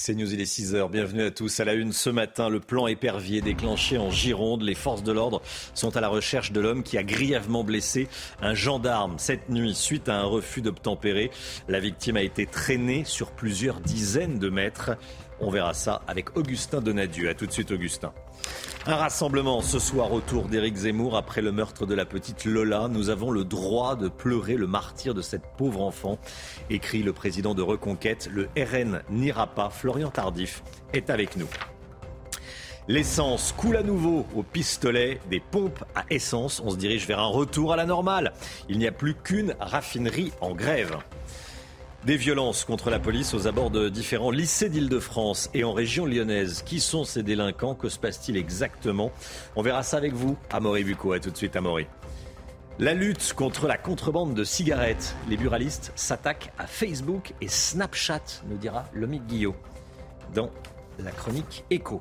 C'est News, il est 6h. Bienvenue à tous. À la une ce matin, le plan épervier déclenché en Gironde. Les forces de l'ordre sont à la recherche de l'homme qui a grièvement blessé un gendarme cette nuit suite à un refus d'obtempérer. La victime a été traînée sur plusieurs dizaines de mètres. On verra ça avec Augustin Donadieu. A tout de suite, Augustin. Un rassemblement ce soir autour d'Éric Zemmour après le meurtre de la petite Lola. Nous avons le droit de pleurer le martyr de cette pauvre enfant, écrit le président de Reconquête. Le RN n'ira pas. Florian Tardif est avec nous. L'essence coule à nouveau au pistolet des pompes à essence. On se dirige vers un retour à la normale. Il n'y a plus qu'une raffinerie en grève. Des violences contre la police aux abords de différents lycées d'Île-de-France et en région lyonnaise. Qui sont ces délinquants Que se passe-t-il exactement On verra ça avec vous, Amaury Bucco. A tout de suite, Amaury. La lutte contre la contrebande de cigarettes. Les buralistes s'attaquent à Facebook et Snapchat, nous dira Lomique Guillot dans la chronique Écho.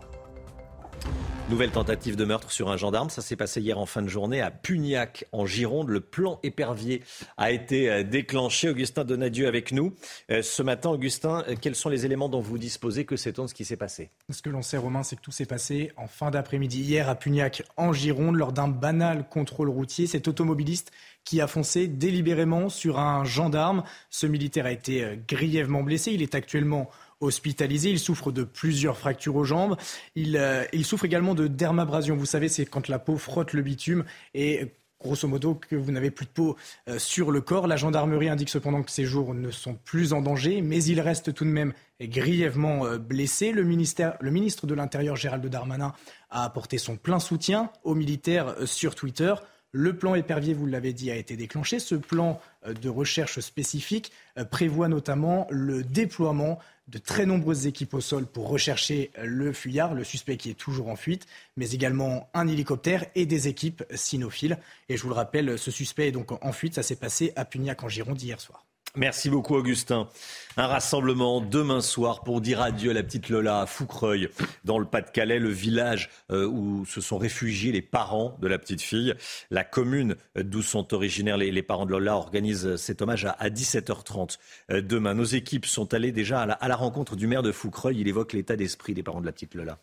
Nouvelle tentative de meurtre sur un gendarme. Ça s'est passé hier en fin de journée à Pugnac, en Gironde. Le plan épervier a été euh, déclenché. Augustin Donadieu avec nous. Euh, ce matin, Augustin, euh, quels sont les éléments dont vous disposez Que sait-on de ce qui s'est passé? Ce que l'on sait, Romain, c'est que tout s'est passé en fin d'après-midi hier à Pugnac, en Gironde, lors d'un banal contrôle routier. Cet automobiliste qui a foncé délibérément sur un gendarme. Ce militaire a été grièvement blessé. Il est actuellement hospitalisé. Il souffre de plusieurs fractures aux jambes. Il, euh, souffre également de dermabrasion. Vous savez, c'est quand la peau frotte le bitume et grosso modo que vous n'avez plus de peau euh, sur le corps. La gendarmerie indique cependant que ces jours ne sont plus en danger, mais il reste tout de même grièvement euh, blessé. Le, ministère, le ministre de l'Intérieur, Gérald Darmanin, a apporté son plein soutien aux militaires sur Twitter. Le plan épervier, vous l'avez dit, a été déclenché. Ce plan de recherche spécifique prévoit notamment le déploiement de très nombreuses équipes au sol pour rechercher le fuyard, le suspect qui est toujours en fuite, mais également un hélicoptère et des équipes cynophiles. Et je vous le rappelle, ce suspect est donc en fuite. Ça s'est passé à Pugnac en Gironde hier soir. Merci beaucoup Augustin. Un rassemblement demain soir pour dire adieu à la petite Lola à Foucreuil, dans le Pas-de-Calais, le village euh, où se sont réfugiés les parents de la petite fille. La commune d'où sont originaires les, parents de Lola organise cet hommage à, 17h30 euh, demain. Nos équipes sont allées déjà à la, rencontre du maire de Foucreuil. Il évoque l'état d'esprit des parents de la petite Lola.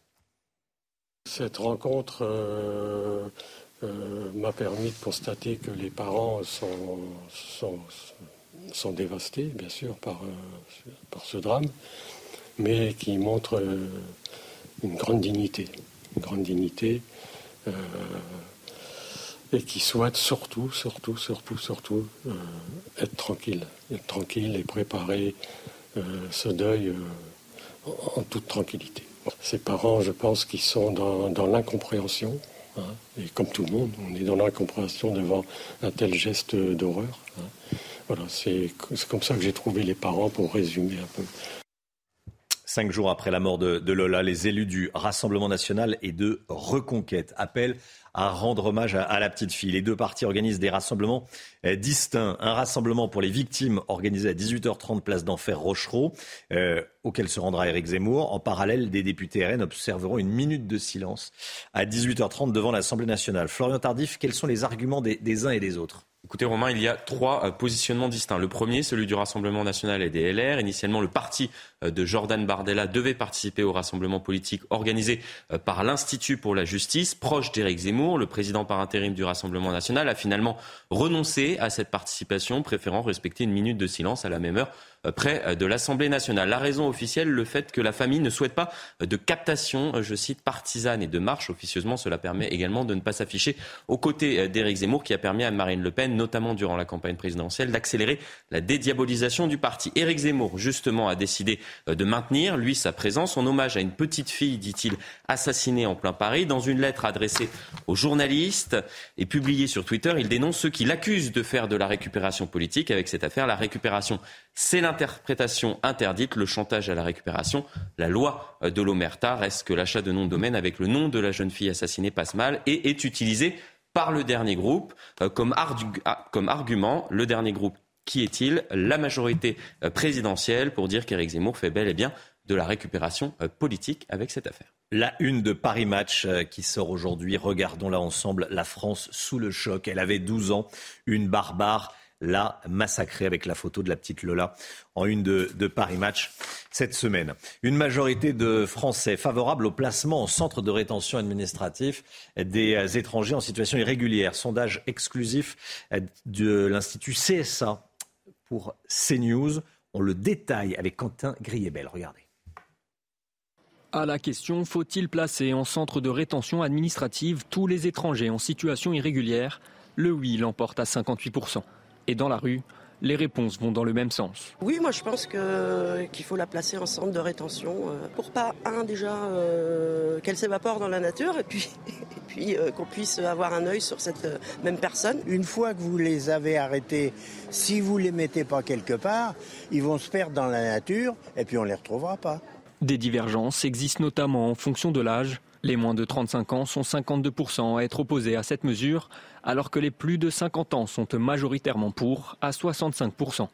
Cette rencontre euh, m'a permis de constater que les parents sont, dévastés, bien sûr, par, euh, par ce drame, mais qui montrent euh, une grande dignité, une grande dignité, euh, et qui souhaitent surtout, surtout, surtout, surtout être tranquille, être tranquille et préparer ce deuil en toute tranquillité. Ces parents, je pense, qui sont dans, l'incompréhension, hein, et comme tout le monde, on est dans l'incompréhension devant un tel geste d'horreur. Hein. Voilà, c'est comme ça que j'ai trouvé les parents pour résumer un peu. Cinq jours après la mort de, Lola, les élus du Rassemblement national et de Reconquête appellent à rendre hommage à, la petite fille. Les deux partis organisent des rassemblements euh, distincts. Un rassemblement pour les victimes organisé à 18h30 place d'Enfer Rochereau, euh, auquel se rendra Éric Zemmour. En parallèle, des députés RN observeront une minute de silence à 18h30 devant l'Assemblée nationale. Florian Tardif, quels sont les arguments des uns et des autres? Écoutez Romain, il y a trois euh, positionnements distincts. Le premier, celui du Rassemblement national et des LR. Initialement, le parti de Jordan Bardella devait participer au rassemblement politique organisé euh, par l'Institut pour la justice, proche d'Éric Zemmour. Le président par intérim du Rassemblement national a finalement renoncé à cette participation, préférant respecter une minute de silence à la même heure euh, près euh, de l'Assemblée nationale. La raison officielle, le fait que la famille ne souhaite pas euh, de captation, je cite, partisane et de marche. Officieusement, cela permet également de ne pas s'afficher aux côtés d'Éric Zemmour, qui a permis à Marine Le Pen, notamment durant la campagne présidentielle, d'accélérer la dédiabolisation du parti. Éric Zemmour, justement, a décidé de maintenir, lui, sa présence en hommage à une petite fille, dit-il, assassinée en plein Paris. Dans une lettre adressée aux journalistes et publiée sur Twitter, il dénonce ceux qui l'accusent de faire de la récupération politique avec cette affaire. La récupération, c'est l'interprétation interdite, le chantage à la récupération. La loi de l'Omerta reste que l'achat de nom de domaine avec le nom de la jeune fille assassinée passe mal et est utilisé par le dernier groupe euh, comme, ah, comme argument. Le dernier groupe Qui est-il La majorité présidentielle pour dire qu'Éric Zemmour fait bel et bien de la récupération politique avec cette affaire. La une de Paris Match qui sort aujourd'hui. Regardons là ensemble la France sous le choc. Elle avait 12 ans, une barbare l'a massacrée avec la photo de la petite Lola en une de, Paris Match cette semaine. Une majorité de Français favorables au placement en centre de rétention administratif des étrangers en situation irrégulière. Sondage exclusif de l'Institut CSA pour CNews. On le détaille avec Quentin Griebel. Regardez. À la question faut-il placer en centre de rétention administrative tous les étrangers en situation irrégulière? Le oui l'emporte à 58% et dans la rue, les réponses vont dans le même sens. Oui, moi je pense qu'il faut la placer en centre de rétention euh, pour pas, un, déjà, euh, qu'elle s'évapore dans la nature et puis, et puis euh, qu'on puisse avoir un œil sur cette même personne. Une fois que vous les avez arrêtés, si vous les mettez pas quelque part, ils vont se perdre dans la nature et puis on les retrouvera pas. Des divergences existent notamment en fonction de l'âge. Les moins de 35 ans sont 52% à être opposés à cette mesure, alors que les plus de 50 ans sont majoritairement pour, à 65%.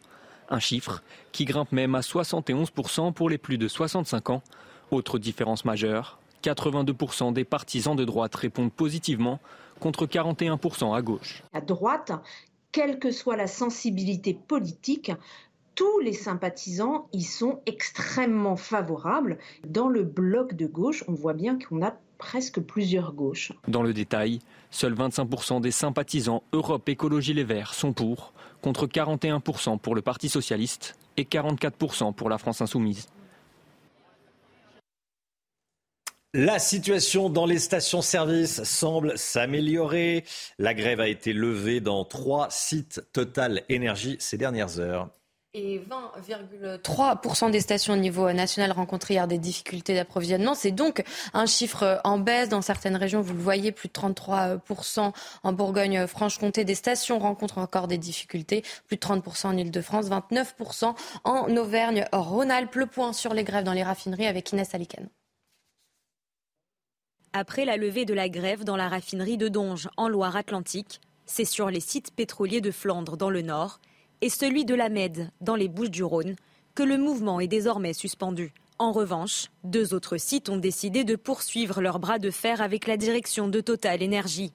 Un chiffre qui grimpe même à 71% pour les plus de 65 ans. Autre différence majeure, 82% des partisans de droite répondent positivement contre 41% à gauche. À droite, quelle que soit la sensibilité politique, tous les sympathisants y sont extrêmement favorables. Dans le bloc de gauche, on voit bien qu'on a presque plusieurs gauches. Dans le détail, seuls 25% des sympathisants Europe Écologie Les Verts sont pour, contre 41% pour le Parti Socialiste et 44% pour la France Insoumise. La situation dans les stations-service semble s'améliorer. La grève a été levée dans trois sites Total Énergie ces dernières heures. Et 20,3% des stations au niveau national rencontrent hier des difficultés d'approvisionnement. C'est donc un chiffre en baisse. Dans certaines régions, vous le voyez, plus de 33% en Bourgogne-Franche-Comté. Des stations rencontrent encore des difficultés. Plus de 30% en Ile-de-France, 29% en Auvergne-Rhône-Alpes. Le point sur les grèves dans les raffineries avec Inès Alicane. Après la levée de la grève dans la raffinerie de Donge, en Loire-Atlantique, c'est sur les sites pétroliers de Flandre, dans le Nord, et celui de la Med, dans les Bouches-du-Rhône, que le mouvement est désormais suspendu. En revanche, deux autres sites ont décidé de poursuivre leur bras de fer avec la direction de Total Énergie,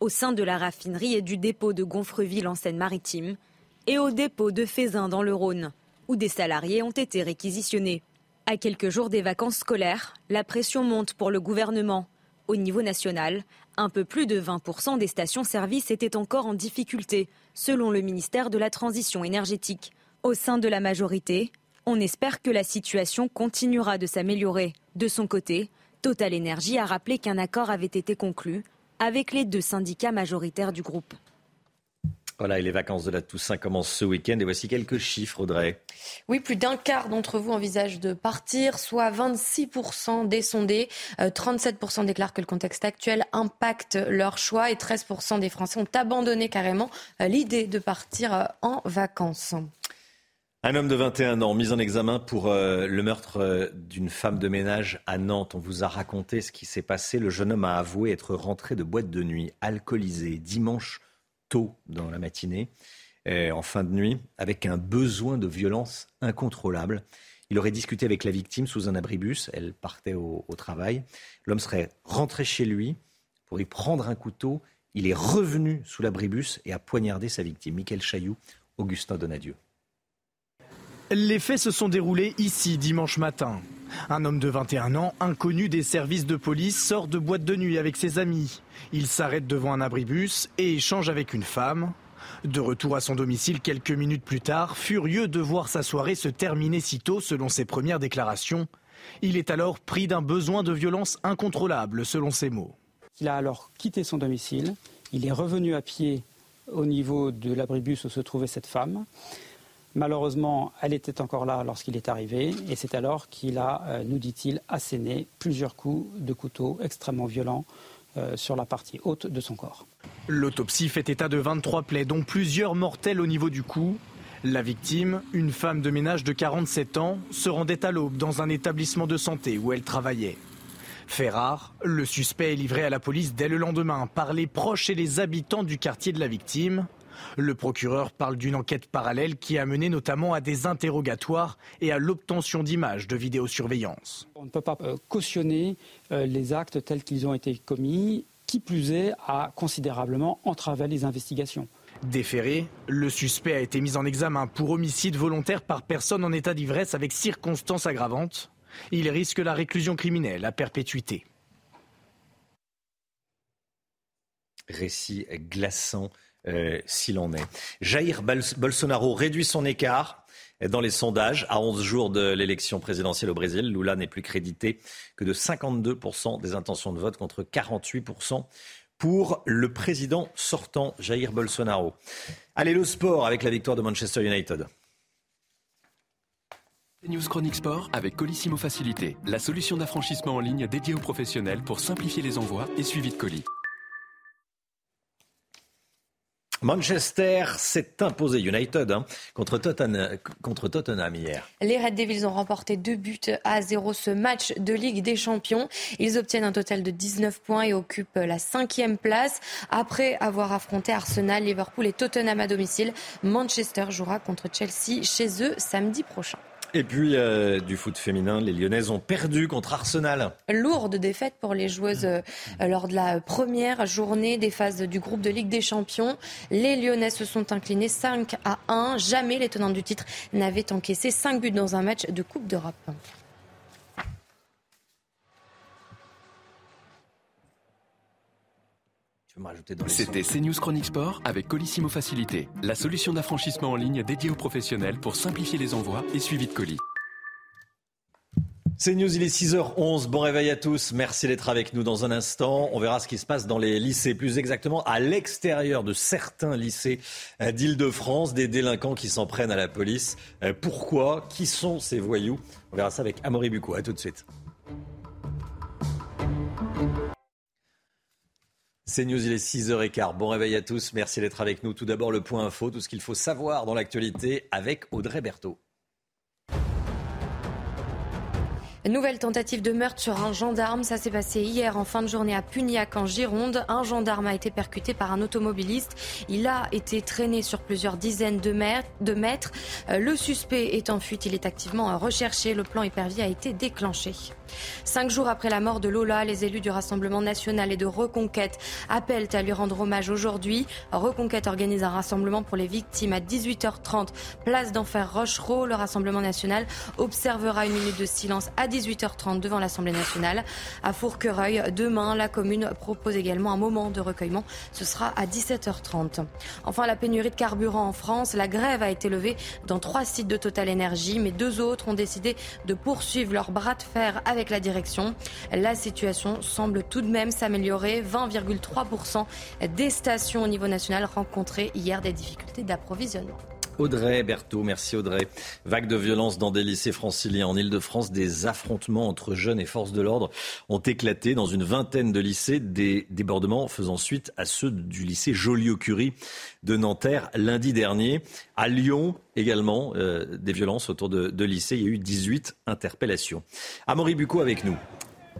au sein de la raffinerie et du dépôt de Gonfreville en Seine-Maritime, et au dépôt de Fézin dans le Rhône, où des salariés ont été réquisitionnés. À quelques jours des vacances scolaires, la pression monte pour le gouvernement. Au niveau national, un peu plus de 20% des stations-service étaient encore en difficulté, selon le ministère de la Transition énergétique. Au sein de la majorité, on espère que la situation continuera de s'améliorer. De son côté, Total Energy a rappelé qu'un accord avait été conclu avec les deux syndicats majoritaires du groupe. Voilà, et les vacances de la Toussaint commencent ce week-end. Et voici quelques chiffres, Audrey. Oui, plus d'un quart d'entre vous envisagent de partir, soit 26% des sondés. 37% euh, déclarent que le contexte actuel impacte leur choix et 13% des Français ont abandonné carrément euh, l'idée de partir euh, en vacances. Un homme de 21 ans mis en examen pour le meurtre d'une femme de ménage à Nantes. On vous a raconté ce qui s'est passé. Le jeune homme a avoué être rentré de boîte de nuit, alcoolisé, dimanche tôt dans la matinée, euh, en fin de nuit, avec un besoin de violence incontrôlable. Il aurait discuté avec la victime sous un abribus. Elle partait au, travail. L'homme serait rentré chez lui pour y prendre un couteau. Il est revenu sous l'abribus et a poignardé sa victime. Michael Chailloux, Augustin Donadieu. Les faits se sont déroulés ici dimanche matin. Un homme de 21 ans, inconnu des services de police, sort de boîte de nuit avec ses amis. Il s'arrête devant un abribus et échange avec une femme. De retour à son domicile quelques minutes plus tard, furieux de voir sa soirée se terminer si tôt selon ses premières déclarations, il est alors pris d'un besoin de violence incontrôlable selon ses mots. Il a alors quitté son domicile, il est revenu à pied au niveau de l'abribus où se trouvait cette femme. Malheureusement, elle était encore là lorsqu'il est arrivé et c'est alors qu'il a, euh, nous dit-il, asséné plusieurs coups de couteau extrêmement violents euh, sur la partie haute de son corps. L'autopsie fait état de 23 plaies, dont plusieurs mortelles au niveau du cou. La victime, une femme de ménage de 47 ans, se rendait à l'aube dans un établissement de santé où elle travaillait. Fait rare, le suspect est livré à la police dès le lendemain par les proches et les habitants du quartier de la victime. Le procureur parle d'une enquête parallèle qui a mené notamment à des interrogatoires et à l'obtention d'images de vidéosurveillance. On ne peut pas euh, cautionner euh, les actes tels qu'ils ont été commis, qui plus est, a considérablement entravé les investigations. Déféré, le suspect a été mis en examen pour homicide volontaire par personne en état d'ivresse avec circonstances aggravantes. Il risque la réclusion criminelle à perpétuité. Récit glaçant euh, s'il en est. Jair Bolsonaro réduit son écart dans les sondages. À 11 jours de l'élection présidentielle au Brésil, Lula n'est plus crédité que de 52% des intentions de vote contre 48% pour le président sortant, Jair Bolsonaro. Allez, le sport avec la victoire de Manchester United. News Chronique Sport avec Colissimo Facilité, la solution d'affranchissement en ligne dédiée aux professionnels pour simplifier les envois et suivi de colis. Manchester s'est imposé United hein, contre, Tottenham, contre, Tottenham, hier. Les Red Devils ont remporté deux buts à zéro ce match de Ligue des Champions. Ils obtiennent un total de 19 points et occupent la cinquième place. Après avoir affronté Arsenal, Liverpool et Tottenham à domicile, Manchester jouera contre Chelsea chez eux samedi prochain. Et puis euh, du foot féminin, les Lyonnaises ont perdu contre Arsenal. Lourde défaite pour les joueuses euh, lors de la première journée des phases du groupe de Ligue des Champions. Les Lyonnaises se sont inclinées 5 à 1. Jamais les tenantes du titre n'avaient encaissé 5 buts dans un match de Coupe d'Europe. C'était CNews Chronique Sport avec Colissimo Facilité, la solution d'affranchissement en ligne dédiée aux professionnels pour simplifier les envois et suivi de colis. C'est News, il est 6h11. Bon réveil à tous. Merci d'être avec nous dans un instant. On verra ce qui se passe dans les lycées, plus exactement à l'extérieur de certains lycées euh, d'Île-de-France, des délinquants qui s'en prennent à la police. Euh, pourquoi? Qui sont ces voyous? On verra ça avec Amaury Bucco. À tout de suite. C'est News, il est 6h15. Bon réveil à tous. Merci d'être avec nous. Tout d'abord, le point info, tout ce qu'il faut savoir dans l'actualité avec Audrey Berthaud. Nouvelle tentative de meurtre sur un gendarme. Ça s'est passé hier en fin de journée à Pugnac en Gironde. Un gendarme a été percuté par un automobiliste. Il a été traîné sur plusieurs dizaines de mètres. Euh, le suspect est en fuite. Il est activement recherché. Le plan épervier a été déclenché. Cinq jours après la mort de Lola, les élus du Rassemblement national et de Reconquête appellent à lui rendre hommage aujourd'hui. Reconquête organise un rassemblement pour les victimes à 18h30, place d'Enfer Rochereau. Le Rassemblement national observera une minute de silence à 18h30 devant l'Assemblée nationale. À Fourquereuil, demain, la commune propose également un moment de recueillement. Ce sera à 17h30. Enfin, la pénurie de carburant en France. La grève a été levée dans trois sites de Total Energy, mais deux autres ont décidé de poursuivre leur bras de fer la direction. La situation semble tout de même s'améliorer. 20,3% des stations au niveau national rencontraient hier des difficultés d'approvisionnement. Audrey Berthaud, merci Audrey. Vague de violence dans des lycées franciliens en Ile-de-France. Des affrontements entre jeunes et forces de l'ordre ont éclaté dans une vingtaine de lycées. Des débordements faisant suite à ceux du lycée Joliot-Curie de Nanterre lundi dernier. À Lyon également, euh, des violences autour de, de lycées. Il y a eu 18 interpellations. Amaury Bucco avec nous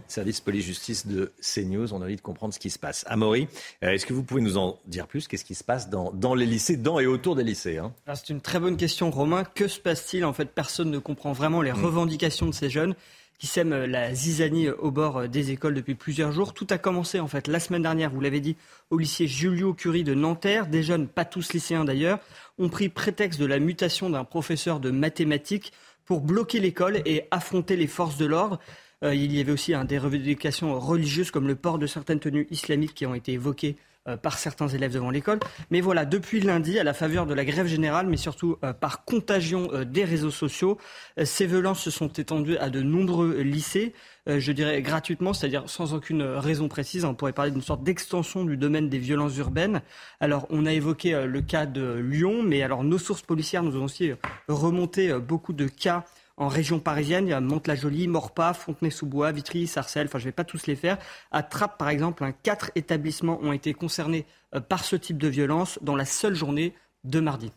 service police-justice de CNews. On a envie de comprendre ce qui se passe. Amaury, euh, est-ce que vous pouvez nous en dire plus? Qu'est-ce qui se passe dans, dans, les lycées, dans et autour des lycées hein? C'est une très bonne question, Romain. Que se passe-t-il? En fait, personne ne comprend vraiment les mm. revendications de ces jeunes qui sèment la zizanie au bord des écoles depuis plusieurs jours. Tout a commencé en fait la semaine dernière, vous l'avez dit, au lycée Julio Curie de Nanterre. Des jeunes, pas tous lycéens d'ailleurs, ont pris prétexte de la mutation d'un professeur de mathématiques pour bloquer l'école et affronter les forces de l'ordre. Euh, il y avait aussi des revendications religieuses comme le port de certaines tenues islamiques qui ont été évoquées euh, par certains élèves devant l'école. Mais voilà, depuis lundi, à la faveur de la grève générale, mais surtout euh, par contagion des réseaux sociaux, ces violences se sont étendues à de nombreux lycées, je dirais gratuitement, c'est-à-dire sans aucune raison précise. On pourrait parler d'une sorte d'extension du domaine des violences urbaines. Alors, on a évoqué le cas de Lyon, mais alors nos sources policières nous ont aussi remonté beaucoup de cas en région parisienne, il y a Mantes-la-Jolie, Morpas, Fontenay-sous-Bois, Vitry, Sarcelles, enfin je ne vais pas tous les faire. À Trappes, par exemple, quatre établissements ont été concernés euh, par ce type de violence dans la seule journée de mardi.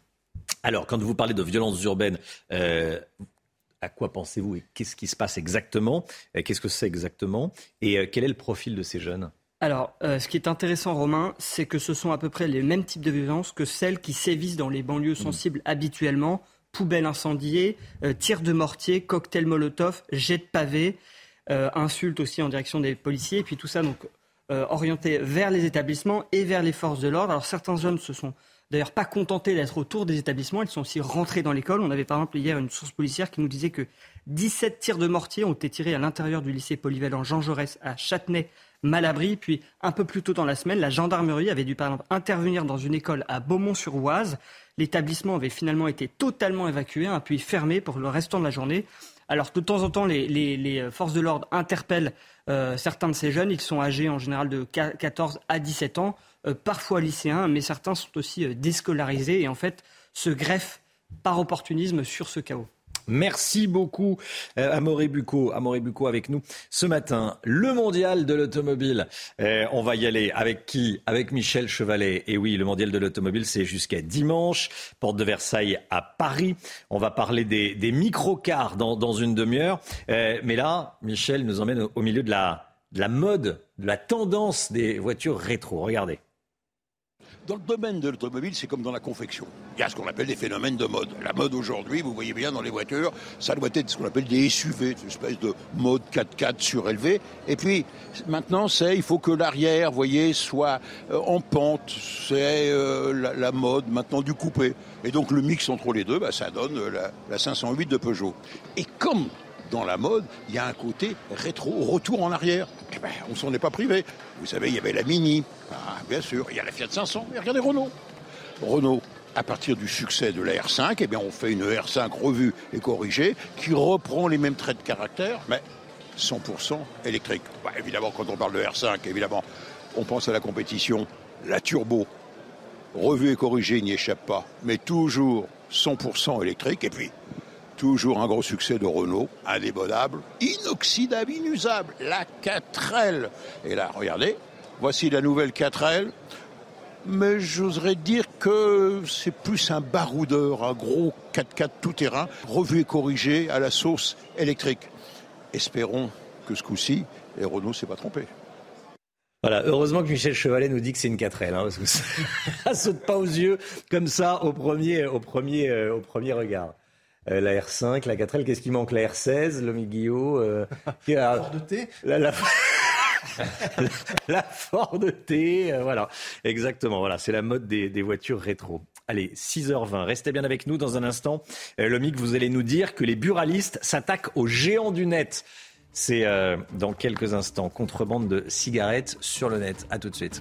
Alors, quand vous parlez de violences urbaines, euh, à quoi pensez-vous et qu'est-ce qui se passe exactement? Qu'est-ce que c'est exactement? Et euh, quel est le profil de ces jeunes? Alors, euh, ce qui est intéressant, Romain, c'est que ce sont à peu près les mêmes types de violences que celles qui sévissent dans les banlieues mmh. sensibles habituellement. Poubelles incendiées, euh, tirs de mortier, cocktails molotov, jets de pavés, euh, insultes aussi en direction des policiers, et puis tout ça donc orienté vers les établissements et vers les forces de l'ordre. Alors certains jeunes se sont d'ailleurs pas contentés d'être autour des établissements, ils sont aussi rentrés dans l'école. On avait par exemple hier une source policière qui nous disait que 17 tirs de mortier ont été tirés à l'intérieur du lycée polyvalent Jean Jaurès à Châtenay Malabry. Puis un peu plus tôt dans la semaine, la gendarmerie avait dû par exemple intervenir dans une école à Beaumont-sur-Oise. L'établissement avait finalement été totalement évacué, un puits fermé pour le restant de la journée. Alors de temps en temps, les, forces de l'ordre interpellent euh, certains de ces jeunes. Ils sont âgés en général de 14 à 17 ans, euh, parfois lycéens, mais certains sont aussi euh, déscolarisés et en fait se greffent par opportunisme sur ce chaos. Merci beaucoup, euh, Amoré Bucco. Avec nous ce matin. Le mondial de l'automobile. Euh, on va y aller avec qui? Avec Michel Chevalet. Et oui, le mondial de l'automobile, c'est jusqu'à dimanche. Porte de Versailles à Paris. On va parler des, des microcars dans, dans une demi-heure. Euh, mais là, Michel nous emmène au, milieu de la, de la mode, de la tendance des voitures rétro. Regardez. Dans le domaine de l'automobile, c'est comme dans la confection. Il y a ce qu'on appelle des phénomènes de mode. La mode aujourd'hui, vous voyez bien dans les voitures, ça doit être ce qu'on appelle des SUV, une espèce de mode 4x4 surélevé. Et puis maintenant, c'est il faut que l'arrière, vous voyez, soit euh, en pente. C'est euh, la, mode maintenant du coupé. Et donc le mix entre les deux, bah, ça donne la, la 508 de Peugeot. Et comme dans la mode, il y a un côté rétro, retour en arrière. Eh ben, on s'en est pas privé. Vous savez, il y avait la Mini, ah, bien sûr, il y a la Fiat 500, et regardez Renault. Renault, à partir du succès de la R5, eh on fait une R5 revue et corrigée qui reprend les mêmes traits de caractère, mais 100% électrique. Bah, évidemment, quand on parle de R5, évidemment, on pense à la compétition. La turbo, revue et corrigée, n'y échappe pas, mais toujours 100% électrique. Et puis, Toujours un gros succès de Renault, indémodable, inoxydable, inusable, la 4L. Et là, regardez, voici la nouvelle 4L. Mais j'oserais dire que c'est plus un baroudeur, un gros 4x4 tout-terrain, revu et corrigé à la sauce électrique. Espérons que ce coup-ci, les Renault s'est pas trompé. Voilà, heureusement que Michel Chevalet nous dit que c'est une 4L, hein, parce que ça saute pas aux yeux comme ça au premier, au premier, euh, au premier regard. Euh, la R5, la 4L, qu'est-ce qui manque? La R16, l'Omi Guillot euh, La Ford T la, la... la Ford T, euh, voilà, exactement, voilà, c'est la mode des, des, voitures rétro. Allez, 6h20, restez bien avec nous dans un instant. Euh, Lomic, vous allez nous dire que les buralistes s'attaquent aux géants du net. C'est dans quelques instants, contrebande de cigarettes sur le net. À tout de suite.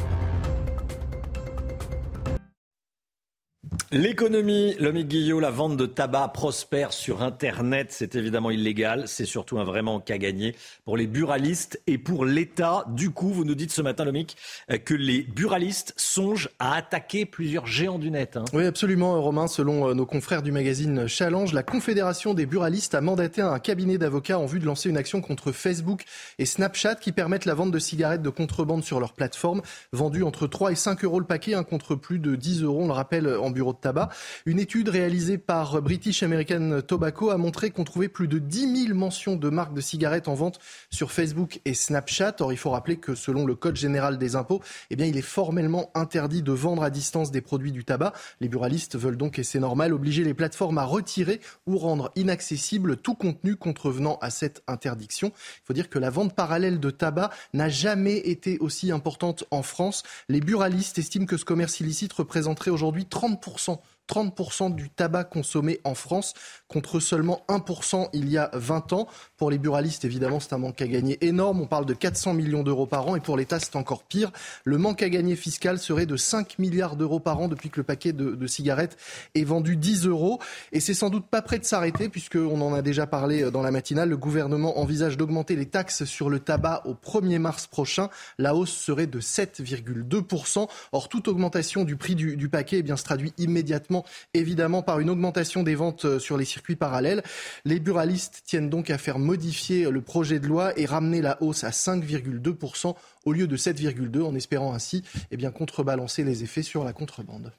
L'économie, l'homme Guillot, la vente de tabac prospère sur Internet. C'est évidemment illégal. C'est surtout un vrai manque à gagner pour les buralistes et pour l'État. Du coup, vous nous dites ce matin, Lomic, euh, que les buralistes songent à attaquer plusieurs géants du net. Hein. Oui, absolument, Romain. Selon euh, nos confrères du magazine Challenge, la Confédération des buralistes a mandaté un cabinet d'avocats en vue de lancer une action contre Facebook et Snapchat qui permettent la vente de cigarettes de contrebande sur leur plateforme, vendues entre 3 et 5 euros le paquet, hein, contre plus de 10 euros, on le rappelle, en bureau de tabac. Une étude réalisée par British American Tobacco a montré qu'on trouvait plus de 10 000 mentions de marques de cigarettes en vente sur Facebook et Snapchat. Or, il faut rappeler que selon le Code général des impôts, eh bien, il est formellement interdit de vendre à distance des produits du tabac. Les buralistes veulent donc, et c'est normal, obliger les plateformes à retirer ou rendre inaccessible tout contenu contrevenant à cette interdiction. Il faut dire que la vente parallèle de tabac n'a jamais été aussi importante en France. Les buralistes estiment que ce commerce illicite représenterait aujourd'hui 30% 100% 30% du tabac consommé en France contre seulement 1% il y a 20 ans. Pour les buralistes, évidemment, c'est un manque à gagner énorme. On parle de 400 millions d'euros par an et pour l'État, c'est encore pire. Le manque à gagner fiscal serait de 5 milliards d'euros par an depuis que le paquet de, cigarettes est vendu 10 euros. Et c'est sans doute pas prêt de s'arrêter puisqu'on en a déjà parlé dans la matinale. Le gouvernement envisage d'augmenter les taxes sur le tabac au 1er mars prochain. La hausse serait de 7,2%. Or, toute augmentation du prix du, du paquet eh bien, se traduit immédiatement évidemment par une augmentation des ventes euh, sur les circuits parallèles. Les buralistes tiennent donc à faire modifier le projet de loi et ramener la hausse à 5,2% au lieu de 7,2% en espérant ainsi eh bien, contrebalancer les effets sur la contrebande.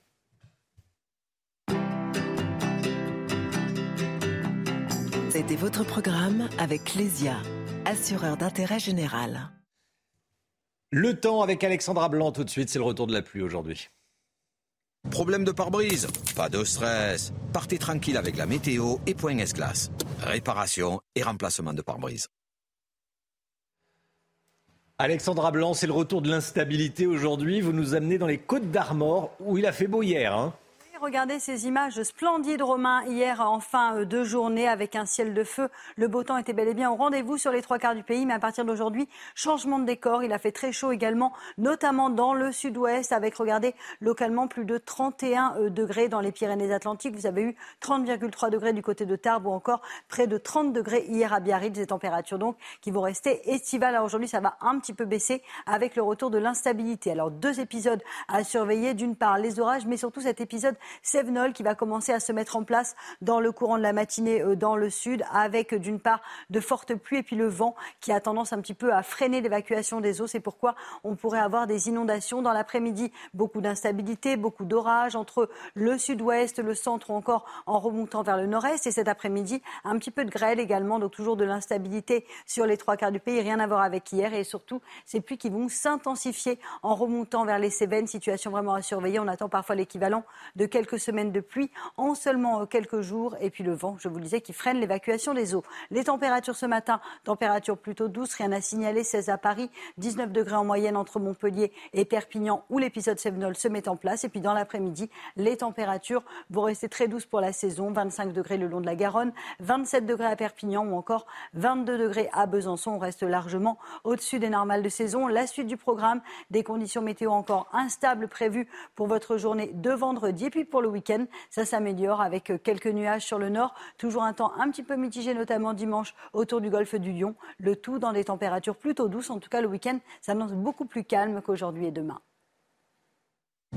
C'était votre programme avec Clésia, assureur d'intérêt général. Le temps avec Alexandra Blanc tout de suite, c'est le retour de la pluie aujourd'hui. Problème de pare-brise Pas de stress. Partez tranquille avec la météo et point S-Glace. Réparation et remplacement de pare-brise. Alexandra Blanc, c'est le retour de l'instabilité aujourd'hui. Vous nous amenez dans les Côtes d'Armor où il a fait beau hier. Hein regardez ces images splendides, Romain, hier en fin euh, de journée avec un ciel de feu. Le beau temps était bel et bien au rendez-vous sur les trois quarts du pays, mais à partir d'aujourd'hui, changement de décor. Il a fait très chaud également, notamment dans le sud-ouest, avec, regardez, localement plus de 31 euh, degrés dans les Pyrénées-Atlantiques. Vous avez eu 30,3 degrés du côté de Tarbes ou encore près de 30 degrés hier à Biarritz. Des températures donc qui vont rester estivales. Alors aujourd'hui, ça va un petit peu baisser avec le retour de l'instabilité. Alors deux épisodes à surveiller. D'une part, les orages, mais surtout cet épisode Sévenol qui va commencer à se mettre en place dans le courant de la matinée euh, dans le sud avec d'une part de fortes pluies et puis le vent qui a tendance un petit peu à freiner l'évacuation des eaux. C'est pourquoi on pourrait avoir des inondations dans l'après-midi. Beaucoup d'instabilité, beaucoup d'orages entre le sud-ouest, le centre ou encore en remontant vers le nord-est. Et cet après-midi, un petit peu de grêle également, donc toujours de l'instabilité sur les trois quarts du pays. Rien à voir avec hier et surtout ces pluies qui vont s'intensifier en remontant vers les Cévennes. Situation vraiment à surveiller. On attend parfois l'équivalent de quelques quelques semaines de pluie en seulement euh, quelques jours. Et puis le vent, je vous le disais, qui freine l'évacuation des eaux. Les températures ce matin, température plutôt douce, rien à signaler. 16 à Paris, 19 degrés en moyenne entre Montpellier et Perpignan où l'épisode Sévenol se met en place. Et puis dans l'après-midi, les températures vont rester très douces pour la saison. 25 degrés le long de la Garonne, 27 degrés à Perpignan ou encore 22 degrés à Besançon. On reste largement au-dessus des normales de saison. La suite du programme, des conditions météo encore instables prévues pour votre journée de vendredi. Et puis pour le week-end. Ça s'améliore avec euh, quelques nuages sur le nord. Toujours un temps un petit peu mitigé, notamment dimanche autour du golfe du Lion. Le tout dans des températures plutôt douces. En tout cas, le week-end s'annonce beaucoup plus calme qu'aujourd'hui et demain.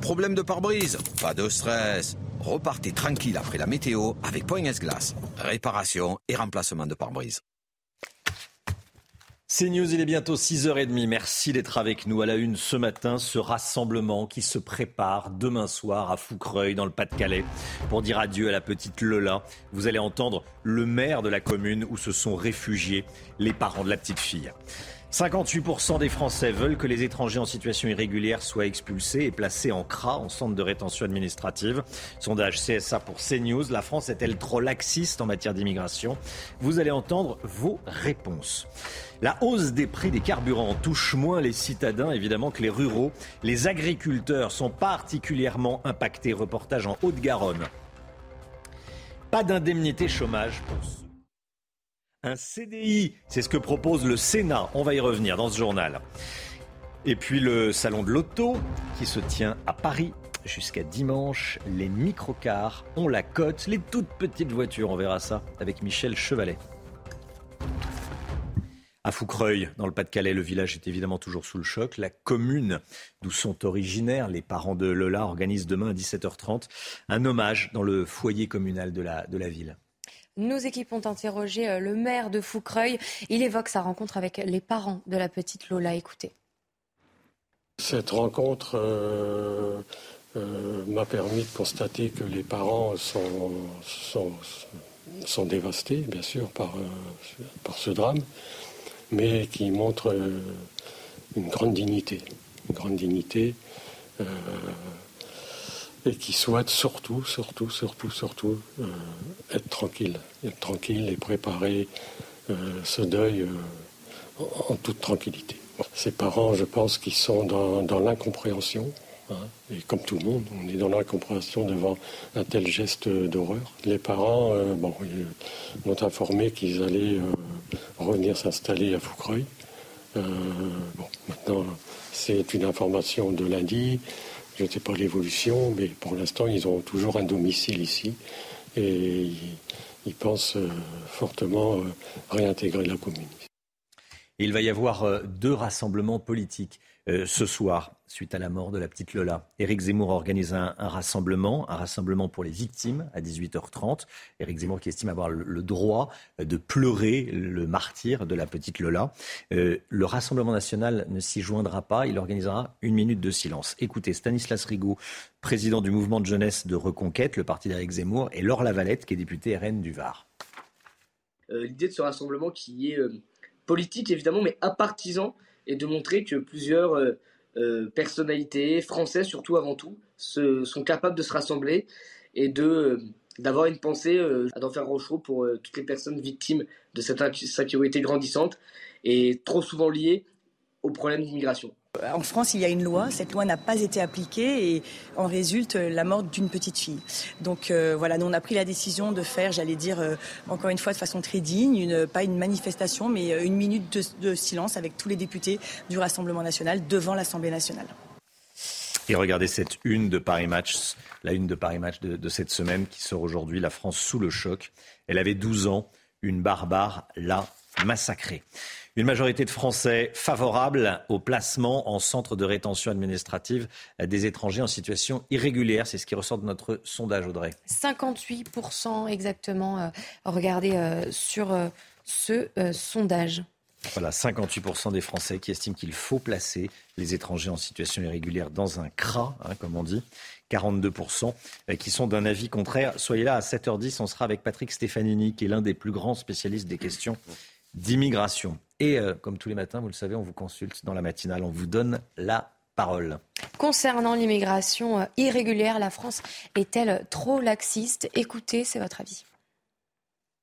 Problème de pare-brise? Pas de stress. Repartez tranquille après la météo avec Point S-Glace. Réparation et remplacement de pare-brise. C'est News, il est bientôt 6h30. Merci d'être avec nous à la une ce matin. Ce rassemblement qui se prépare demain soir à Foucreuil, dans le Pas-de-Calais, pour dire adieu à la petite Lola. Vous allez entendre le maire de la commune où se sont réfugiés les parents de la petite fille. 58% des Français veulent que les étrangers en situation irrégulière soient expulsés et placés en CRA, en centre de rétention administrative. Sondage CSA pour CNews. La France est-elle trop laxiste en matière d'immigration? Vous allez entendre vos réponses. La hausse des prix des carburants touche moins les citadins évidemment que les ruraux. Les agriculteurs sont particulièrement impactés. Reportage en Haute-Garonne. Pas d'indemnité chômage pour un CDI. C'est ce que propose le Sénat. On va y revenir dans ce journal. Et puis le salon de l'auto qui se tient à Paris jusqu'à dimanche. Les microcars ont la cote, les toutes petites voitures. On verra ça avec Michel Chevalet. À Foucreuil, dans le Pas-de-Calais, le village est évidemment toujours sous le choc. La commune d'où sont originaires les parents de Lola organise demain à 17h30 un hommage dans le foyer communal de la, de la ville. Nos équipes ont interrogé euh, le maire de Foucreuil. Il évoque sa rencontre avec les parents de la petite Lola. Écoutez. Cette rencontre euh, euh, m'a permis de constater que les parents sont, dévastés, bien sûr, par, par ce drame, mais qui montrent une grande dignité. Une grande dignité et qui souhaitent surtout, surtout, surtout, surtout euh, être tranquille, être tranquille et préparer euh, ce deuil euh, en, toute tranquillité. Ces parents, je pense, qu'ils sont dans, l'incompréhension, hein, et comme tout le monde, on est dans l'incompréhension devant un tel geste d'horreur. Les parents, bon, m'ont informé qu'ils allaient revenir s'installer à Foucreuil. bon, maintenant, c'est une information de lundi. Je ne sais pas l'évolution, mais pour l'instant, ils ont toujours un domicile ici et ils, pensent euh, fortement euh, réintégrer la commune. Il va y avoir euh, deux rassemblements politiques ce soir suite à la mort de la petite Lola. Éric Zemmour organise un, rassemblement, un rassemblement pour les victimes à 18h30. Éric Zemmour qui estime avoir le, droit de pleurer le martyr de la petite Lola. Euh, le Rassemblement national ne s'y joindra pas. Il organisera une minute de silence. Écoutez, Stanislas Rigaud, président du mouvement de jeunesse de Reconquête, le parti d'Éric Zemmour, et Laure Lavalette, qui est députée RN du Var. l'idée de ce rassemblement qui est politique évidemment, mais apartisan, et de montrer que plusieurs personnalités françaises, surtout avant tout, sont capables de se rassembler et de d'avoir une pensée à d'enfer Rochereau pour toutes les personnes victimes de cette insécurité grandissante et trop souvent liée au problème d'immigration. En France, il y a une loi. Cette loi n'a pas été appliquée et en résulte la mort d'une petite fille. Donc euh, voilà, nous on a pris la décision de faire, j'allais dire euh, encore une fois de façon très digne, pas une manifestation, mais euh, une minute de, silence avec tous les députés du Rassemblement national devant l'Assemblée nationale. Et regardez cette une de Paris Match, la une de Paris Match de, de cette semaine qui sort aujourd'hui, la France sous le choc. Elle avait 12 ans, une barbare l'a massacrée. Une majorité de Français favorables au placement en centre de rétention administrative des étrangers en situation irrégulière. C'est ce qui ressort de notre sondage, Audrey. 58% exactement. Euh, regardez euh, sur euh, ce sondage. Voilà, 58% des Français qui estiment qu'il faut placer les étrangers en situation irrégulière dans un CRA, hein, comme on dit. 42% qui sont d'un avis contraire. Soyez là à 7h10, on sera avec Patrick Stefanini, qui est l'un des plus grands spécialistes des questions d'immigration. Et euh, comme tous les matins, vous le savez, on vous consulte dans la matinale, on vous donne la parole. Concernant l'immigration euh, irrégulière, la France est-elle trop laxiste? Écoutez, c'est votre avis.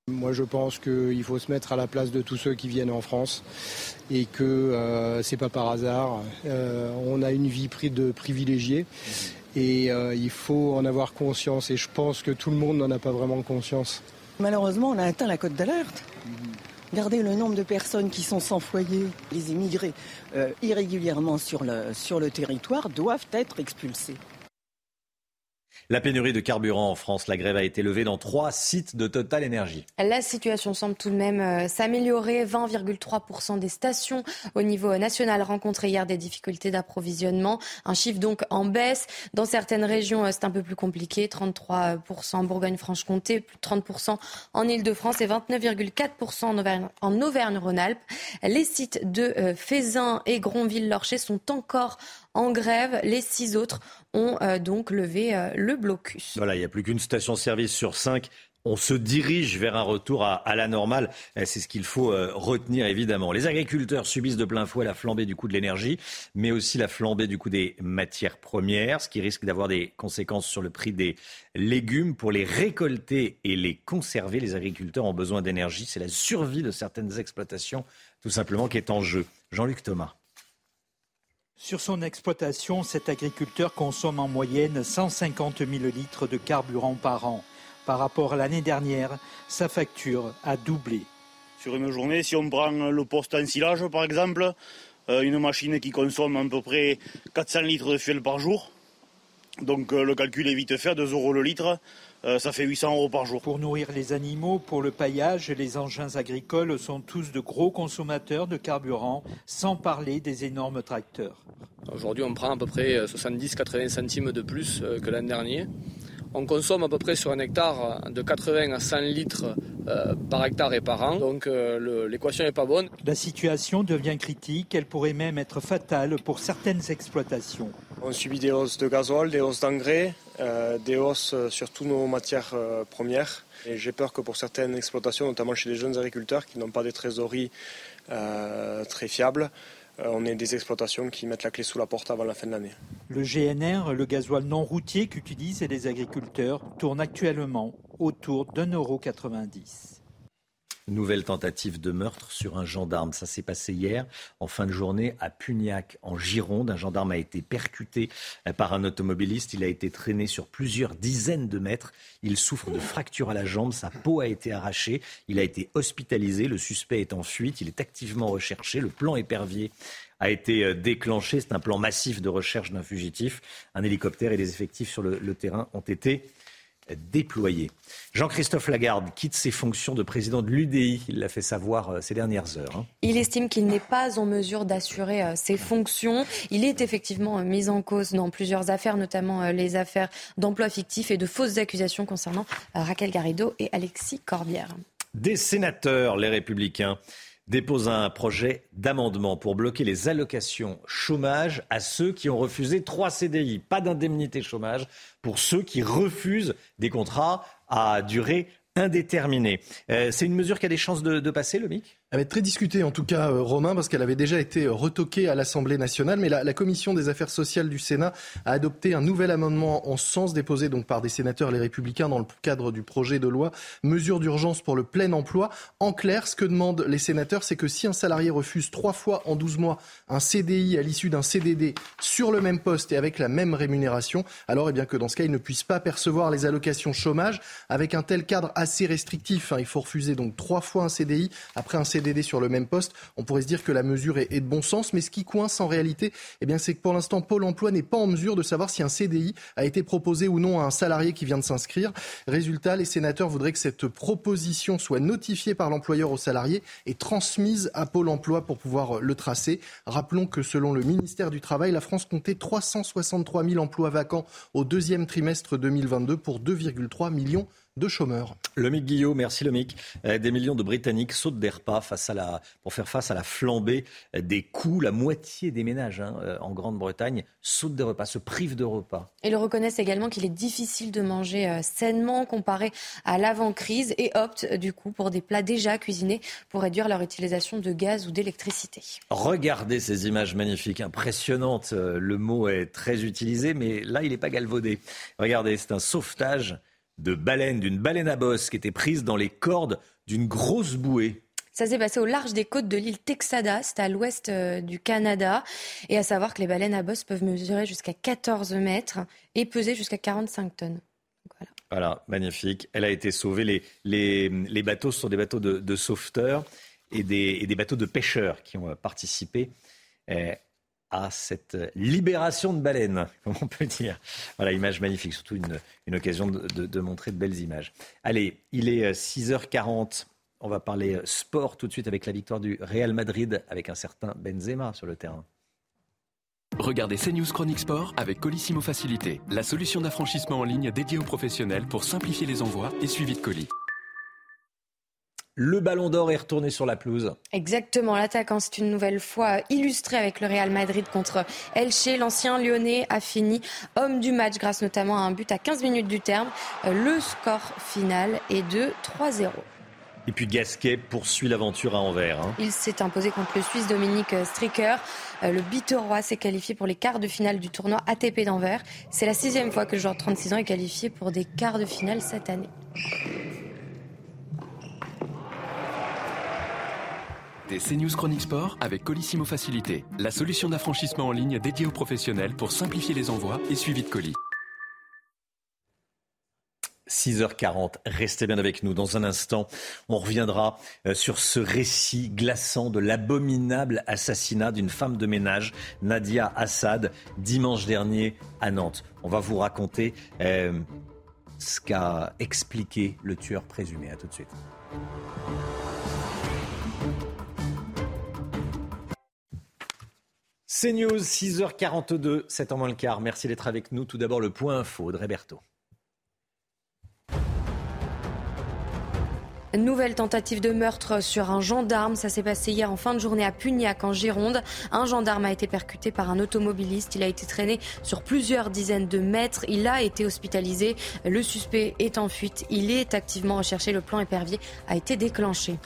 Moi, je pense qu'il faut se mettre à la place de tous ceux qui viennent en France et que euh, c'est pas par hasard. on a une vie de privilégiés et il faut en avoir conscience. Et je pense que tout le monde n'en a pas vraiment conscience. Malheureusement, on a atteint la cote d'alerte. Regardez le nombre de personnes qui sont sans foyer. Les immigrés euh, irrégulièrement sur le, sur le territoire doivent être expulsés. La pénurie de carburant en France, la grève a été levée dans trois sites de Total Énergie. La situation semble tout de même euh, s'améliorer. 20,3% des stations au niveau national rencontraient hier des difficultés d'approvisionnement. Un chiffre donc en baisse. Dans certaines régions, euh, c'est un peu plus compliqué. 33% en Bourgogne-Franche-Comté, plus de 30% en Ile-de-France et 29,4% en Auvergne-Rhône-Alpes. Les sites de euh, Fézin et Gronville-Lorcher sont encore en grève. Les six autres ont euh, donc levé euh, le blocus. Voilà, il n'y a plus qu'une station-service sur cinq on se dirige vers un retour à, la normale. C'est ce qu'il faut euh, retenir évidemment. Les agriculteurs subissent de plein fouet la flambée du coût de l'énergie, mais aussi la flambée du coût des matières premières, ce qui risque d'avoir des conséquences sur le prix des légumes. Pour les récolter et les conserver, les agriculteurs ont besoin d'énergie. C'est la survie de certaines exploitations, tout simplement, qui est en jeu. Jean-Luc Thomas. Sur son exploitation, cet agriculteur consomme en moyenne 150 000 litres de carburant par an. Par rapport à l'année dernière, sa facture a doublé. Sur une journée, si on prend le poste en silage par exemple, euh, une machine qui consomme à peu près 400 litres de fuel par jour, donc euh, le calcul est vite fait, 2 euros le litre. Euh, ça fait 800 euros par jour. Pour nourrir les animaux, pour le paillage, les engins agricoles sont tous de gros consommateurs de carburant, sans parler des énormes tracteurs. Aujourd'hui, on prend à peu près 70-80 centimes de plus euh, que l'an dernier. On consomme à peu près sur un hectare de 80 à 100 litres euh, par hectare et par an, donc l'équation n'est pas bonne. La situation devient critique, elle pourrait même être fatale pour certaines exploitations. On subit des hausses de gasoil, des hausses d'engrais, euh, des hausses sur toutes nos matières euh, premières. Et j'ai peur que pour certaines exploitations, notamment chez les jeunes agriculteurs qui n'ont pas des trésoreries euh, très fiables, on ait des exploitations qui mettent la clé sous la porte avant la fin de l'année. Le GNR, le gasoil non routier qu'utilisent les agriculteurs, tourne actuellement autour d'un euro. Nouvelle tentative de meurtre sur un gendarme. Ça s'est passé hier en fin de journée à Pugnac, en Gironde. Un gendarme a été percuté euh, par un automobiliste. Il a été traîné sur plusieurs dizaines de mètres. Il souffre de fractures à la jambe. Sa peau a été arrachée. Il a été hospitalisé. Le suspect est en fuite. Il est activement recherché. Le plan épervier a été euh, déclenché. C'est un plan massif de recherche d'un fugitif. Un hélicoptère et des effectifs sur le, le terrain ont été déployé. Jean-Christophe Lagarde quitte ses fonctions de président de l'UDI. Il l'a fait savoir euh, ces dernières heures. Hein. Il estime qu'il n'est pas en mesure d'assurer euh, ses fonctions. Il est effectivement euh, mis en cause dans plusieurs affaires, notamment les affaires d'emploi fictif et de fausses accusations concernant Raquel Garrido et Alexis Corbière. Des sénateurs, les républicains, dépose un projet d'amendement pour bloquer les allocations chômage à ceux qui ont refusé trois CDI. Pas d'indemnité chômage pour ceux qui refusent des contrats à durée indéterminée. Euh, c'est une mesure qui a des chances de, de passer, le MIC elle va être très discutée, en tout cas, euh, Romain, parce qu'elle avait déjà été euh, retoquée à l'Assemblée nationale. Mais la, Commission des affaires sociales du Sénat a adopté un nouvel amendement en sens, déposé donc par des sénateurs les Républicains dans le cadre du projet de loi Mesures d'urgence pour le plein emploi. En clair, ce que demandent les sénateurs, c'est que si un salarié refuse trois fois en 12 mois un CDI à l'issue d'un CDD sur le même poste et avec la même rémunération, alors eh bien que dans ce cas, il ne puisse pas percevoir les allocations chômage. Avec un tel cadre assez restrictif, hein, il faut refuser donc trois fois un CDI après un CDD CDD sur le même poste, on pourrait se dire que la mesure est, de bon sens. Mais ce qui coince en réalité, eh c'est que pour l'instant, Pôle emploi n'est pas en mesure de savoir si un CDI a été proposé ou non à un salarié qui vient de s'inscrire. Résultat, les sénateurs voudraient que cette proposition soit notifiée par l'employeur au salarié et transmise à Pôle emploi pour pouvoir le tracer. Rappelons que selon le ministère du Travail, la France comptait 363 000 emplois vacants au deuxième trimestre 2022 pour 2,3 millions de chômeurs. Lomic Guillot, merci Lomic. Euh, des millions de Britanniques sautent des repas face à la, pour faire face à la flambée des coûts. La moitié des ménages hein, euh, en Grande-Bretagne sautent des repas, se privent de repas. Le reconnaissent également qu'il est difficile de manger euh, sainement comparé à l'avant-crise et optent du coup pour des plats déjà cuisinés pour réduire leur utilisation de gaz ou d'électricité. Regardez ces images magnifiques, impressionnantes. Le mot est très utilisé, mais là, il n'est pas galvaudé. Regardez, c'est un sauvetage de baleine, d'une baleine à bosse qui était prise dans les cordes d'une grosse bouée. Ça s'est passé au large des côtes de l'île Texada, c'est à l'ouest euh, du Canada. Et à savoir que les baleines à bosse peuvent mesurer jusqu'à 14 mètres et peser jusqu'à 45 tonnes. Voilà. magnifique. Elle a été sauvée. Les, les, bateaux sont des bateaux de, sauveteurs et des, et des, bateaux de pêcheurs qui ont euh, participé. À cette libération de baleines, comme on peut dire. Voilà, image magnifique, surtout une, occasion de, de, montrer de belles images. Allez, il est 6h40. Euh, on va parler euh, sport tout de suite avec la victoire du Real Madrid avec un certain Benzema sur le terrain. Regardez CNews Chronique Sport avec Colissimo Facilité, la solution d'affranchissement en ligne dédiée aux professionnels pour simplifier les envois et suivi de colis. Le ballon d'or est retourné sur la pelouse. Exactement, l'attaquant c'est une nouvelle fois illustré avec le Real Madrid contre Elche. L'ancien lyonnais a fini homme du match grâce notamment à un but à 15 minutes du terme. Le score final est de 3-0. Et puis Gasquet poursuit l'aventure à Anvers. Hein. Il s'est imposé contre le Suisse Dominique Stricker. Euh, le Biterrois s'est qualifié pour les quarts de finale du tournoi ATP d'Anvers. C'est la sixième fois que le joueur de 36 ans est qualifié pour des quarts de finale cette année. C'est CNews Chronique Sport avec Colissimo Facilité, la solution d'affranchissement en ligne dédiée aux professionnels pour simplifier les envois et suivi de colis. 6h40, restez bien avec nous. Dans un instant, on reviendra euh, sur ce récit glaçant de l'abominable assassinat d'une femme de ménage, Nadia Assad, dimanche dernier à Nantes. On va vous raconter euh, ce qu'a expliqué le tueur présumé. À tout de suite. C'est News, 6h42, 7 en moins le quart. Merci d'être avec nous. Tout d'abord, le point info, Audrey Berthaud. Nouvelle tentative de meurtre sur un gendarme. Ça s'est passé hier en fin de journée à Pugnac, en Gironde. Un gendarme a été percuté par un automobiliste. Il a été traîné sur plusieurs dizaines de mètres. Il a été hospitalisé. Le suspect est en fuite. Il est activement recherché. Le plan épervier a été déclenché.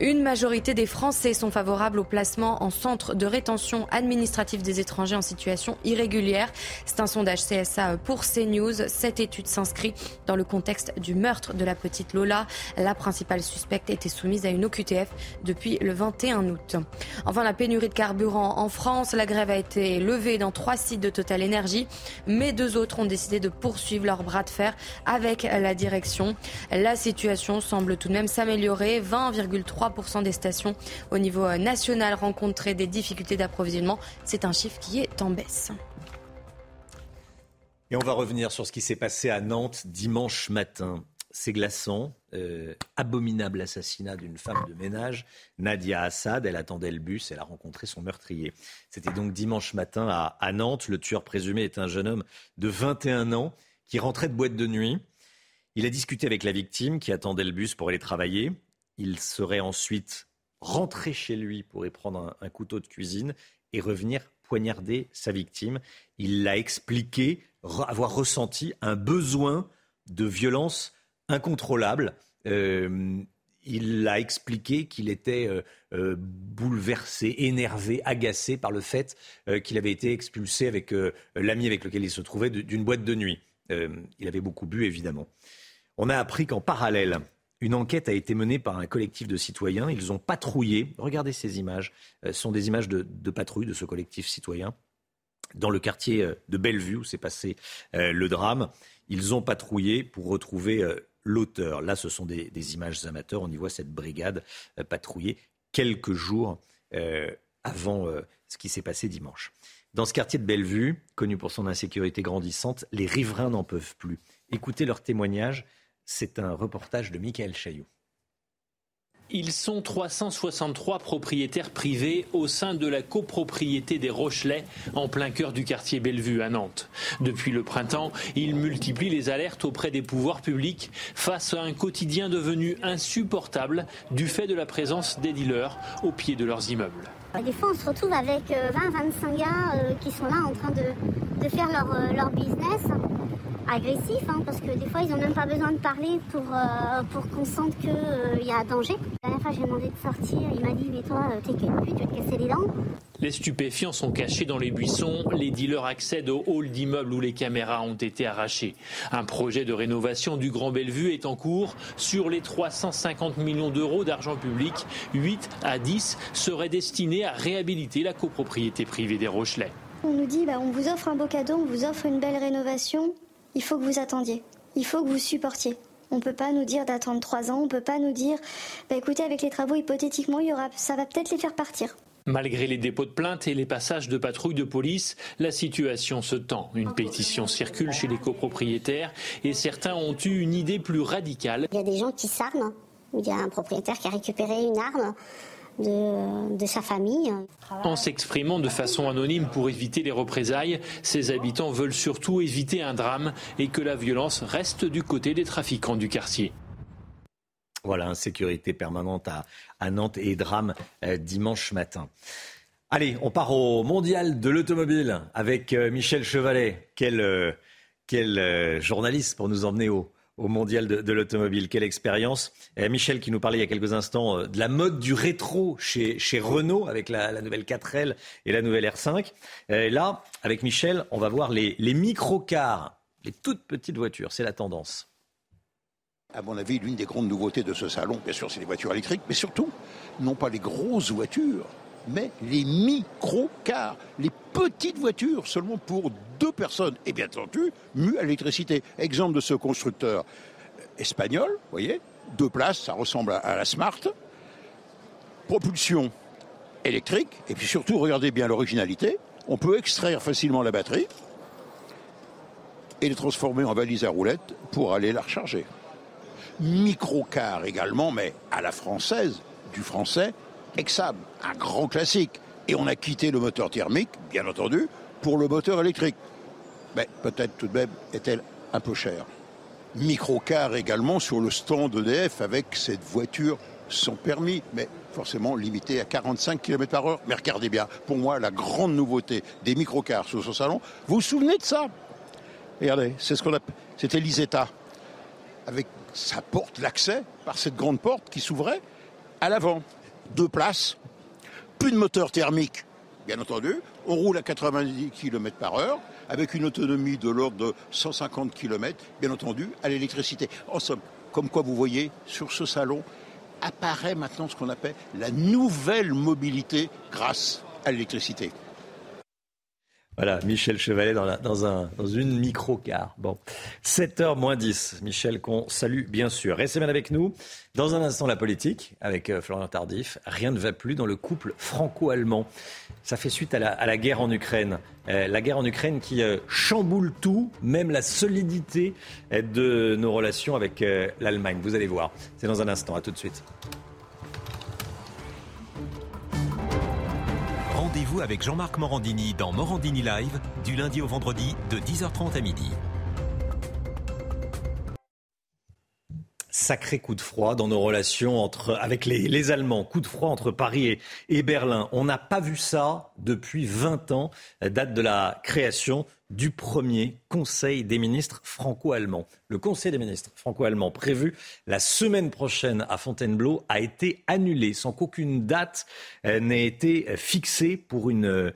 Une majorité des Français sont favorables au placement en centre de rétention administrative des étrangers en situation irrégulière. C'est un sondage CSA pour CNews. Cette étude s'inscrit dans le contexte du meurtre de la petite Lola. La principale suspecte était soumise à une OQTF depuis le 21 août. Enfin, la pénurie de carburant en France. La grève a été levée dans trois sites de Total Energy, mais deux autres ont décidé de poursuivre leur bras de fer avec la direction. La situation semble tout de même s'améliorer. 20,3% des stations au niveau national rencontraient des difficultés d'approvisionnement. C'est un chiffre qui est en baisse. Et on va revenir sur ce qui s'est passé à Nantes dimanche matin. C'est glaçant. Euh, abominable assassinat d'une femme de ménage, Nadia Assad. Elle attendait le bus, elle a rencontré son meurtrier. C'était donc dimanche matin à, à, Nantes. Le tueur présumé est un jeune homme de 21 ans qui rentrait de boîte de nuit. Il a discuté avec la victime qui attendait le bus pour aller travailler. Il serait ensuite rentré chez lui pour y prendre un, couteau de cuisine et revenir poignarder sa victime. Il l'a expliqué avoir ressenti un besoin de violence incontrôlable il a expliqué qu'il était bouleversé, énervé, agacé par le fait qu'il avait été expulsé avec l'ami avec lequel il se trouvait d'une boîte de nuit. il avait beaucoup bu, évidemment. On a appris qu'en parallèle, une enquête a été menée par un collectif de citoyens. Ils ont patrouillé. Regardez ces images. Ce sont des images de, de patrouille de ce collectif citoyen dans le quartier euh, de Bellevue où s'est passé euh, le drame. Ils ont patrouillé pour retrouver euh, l'auteur. Là, ce sont des, images amateurs. On y voit cette brigade patrouiller quelques jours avant ce qui s'est passé dimanche. Dans ce quartier de Bellevue, connu pour son insécurité grandissante, les riverains n'en peuvent plus. Écoutez leur témoignage. C'est un reportage de Michael Chailloux. Ils sont 363 propriétaires privés au sein de la copropriété des Rochelais, en plein cœur du quartier Bellevue à Nantes. Depuis le printemps, ils multiplient les alertes auprès des pouvoirs publics face à un quotidien devenu insupportable du fait de la présence des dealers au pied de leurs immeubles. Des fois, on se retrouve avec 20-25 euh, gars euh, qui sont là en train de, faire leur, euh, leur business agressif, hein, parce que des fois, ils n'ont même pas besoin de parler pour, pour qu'on sente qu'il euh, y a danger. La dernière fois, j'ai demandé de sortir, il m'a dit, mais toi, t'es pute, tu vas te casser les dents. Les stupéfiants sont cachés dans les buissons, les dealers accèdent au hall d'immeubles où les caméras ont été arrachées. Un projet de rénovation du Grand Bellevue est en cours. Sur les 350 millions d'euros d'argent public, 8 à 10 seraient destinés à réhabiliter la copropriété privée des Rochelais. On nous dit, bah, on vous offre un beau cadeau, on vous offre une belle rénovation il faut que vous attendiez. Il faut que vous supportiez. On ne peut pas nous dire d'attendre trois ans. On ne peut pas nous dire, bah, écoutez, avec les travaux, hypothétiquement, ça va peut-être les faire partir. Malgré les dépôts de plaintes et les passages de patrouilles de police, la situation se tend. Une pétition circule chez les copropriétaires et certains ont eu une idée plus radicale. Il y a des gens qui s'arment. Il y a un propriétaire qui a récupéré une arme de, sa famille. En s'exprimant de façon anonyme pour éviter les représailles, ces habitants veulent surtout éviter un drame et que la violence reste du côté des trafiquants du quartier. Voilà, insécurité permanente à, Nantes et drame euh, dimanche matin. Allez, on part au mondial de l'automobile avec euh, Michel Chevalet. Quel, euh, journaliste pour nous emmener au, mondial de, l'automobile? Quelle expérience? Michel qui nous parlait il y a quelques instants de la mode du rétro chez, Renault avec la, nouvelle 4L et la nouvelle R5. Et là, avec Michel, on va voir les, les micro-cars, les toutes petites voitures. C'est la tendance. À mon avis, l'une des grandes nouveautés de ce salon, bien sûr, c'est les voitures électriques, mais surtout, non pas les grosses voitures, mais les micro-cars, les petites voitures, seulement pour deux personnes, et bien entendu, mues à l'électricité. Exemple de ce constructeur espagnol, vous voyez, deux places, ça ressemble à la Smart, propulsion électrique, et puis surtout, regardez bien l'originalité, on peut extraire facilement la batterie et les transformer en valise à roulettes pour aller la recharger. Micro-car également, mais à la française, du français, Exab, un grand classique. Et on a quitté le moteur thermique, bien entendu, pour le moteur électrique. Mais peut-être tout de même est-elle un peu chère. Microcar également sur le stand EDF avec cette voiture sans permis, mais forcément limitée à 45 km par heure. Mais regardez bien, pour moi, la grande nouveauté des microcars sur ce salon, vous vous souvenez de ça? Regardez, c'est ce qu'on appelle, c'était l'Isetta, avec sa porte, l'accès par cette grande porte qui s'ouvrait à l'avant deux places, plus de moteur thermique, bien entendu. On roule à 90 km par heure, avec une autonomie de l'ordre de 150 km, bien entendu, à l'électricité. En somme, comme quoi vous voyez, sur ce salon, apparaît maintenant ce qu'on appelle la nouvelle mobilité grâce à l'électricité. Voilà, Michel Chevalet dans, un, dans une micro-car. Bon, 7h moins 10. Michel, qu'on salue bien sûr. Restez bien avec nous. Dans un instant, la politique avec euh, Florian Tardif. Rien ne va plus dans le couple franco-allemand. Ça fait suite à la, guerre en Ukraine. Euh, la guerre en Ukraine qui euh, chamboule tout, même la solidité de nos relations avec l'Allemagne. Vous allez voir. C'est dans un instant. À tout de suite. Avec Jean-Marc Morandini dans Morandini Live du lundi au vendredi de 10h30 à midi. Sacré coup de froid dans nos relations avec les, Allemands. Coup de froid entre Paris et, et Berlin. On n'a pas vu ça depuis 20 ans, date de la création du premier Conseil des ministres franco-allemands. Le Conseil des ministres franco-allemands prévu la semaine prochaine à Fontainebleau a été annulé sans qu'aucune date euh, n'ait été fixée euh,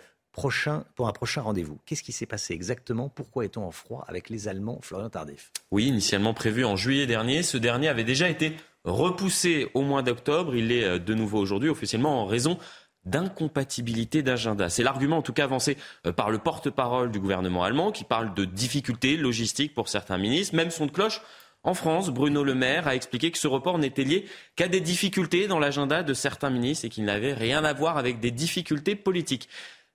pour un prochain rendez-vous. Qu'est-ce qui s'est passé exactement? Pourquoi est-on en froid avec les Allemands? Florian Tardif. Oui, initialement prévu en juillet dernier, ce dernier avait déjà été repoussé au mois d'octobre. Il est euh, de nouveau aujourd'hui officiellement en raison d'incompatibilité d'agenda. C'est l'argument en tout cas avancé euh, par le porte-parole du gouvernement allemand qui parle de difficultés logistiques pour certains ministres. Même son de cloche en France, Bruno Le Maire a expliqué que ce report n'était lié qu'à des difficultés dans l'agenda de certains ministres et qu'il n'avait rien à voir avec des difficultés politiques.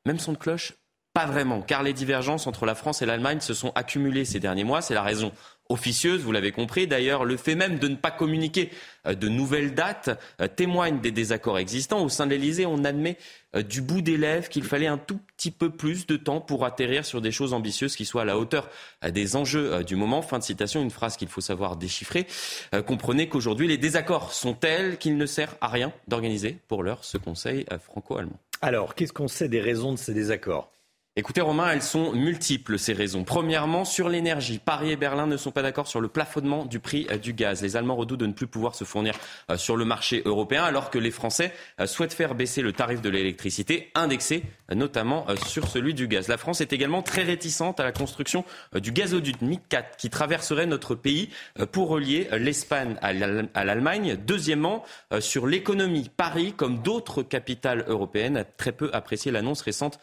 Même son de cloche, pas vraiment, car les divergences entre la France et l'Allemagne se sont accumulées ces derniers mois. C'est la raison officieuse, vous l'avez compris. D'ailleurs, le fait même de ne pas communiquer euh, de nouvelles dates euh, témoigne des désaccords existants. Au sein de l'Élysée, on admet euh, du bout des lèvres qu'il fallait un tout petit peu plus de temps pour atterrir sur des choses ambitieuses qui soient à la hauteur des enjeux du moment. Fin de citation, une phrase qu'il faut savoir déchiffrer. Comprenez qu'aujourd'hui, les désaccords sont tels qu'il ne sert à rien d'organiser pour l'heure ce Conseil franco-allemand. Alors, qu'est-ce qu'on sait des raisons de ces désaccords? Écoutez Romain, elles sont multiples ces raisons. Premièrement, sur l'énergie. Paris et Berlin ne sont pas d'accord sur le plafonnement du prix euh, du gaz. Les Allemands redoutent de ne plus pouvoir se fournir euh, sur le marché européen alors que les Français euh, souhaitent faire baisser le tarif de l'électricité, indexé notamment sur celui du gaz. La France est également très réticente à la construction du gazoduc MIC 4 qui traverserait notre pays pour relier l'Espagne à l'Allemagne. Deuxièmement, sur l'économie. Paris, comme d'autres capitales européennes, a très peu apprécié l'annonce récente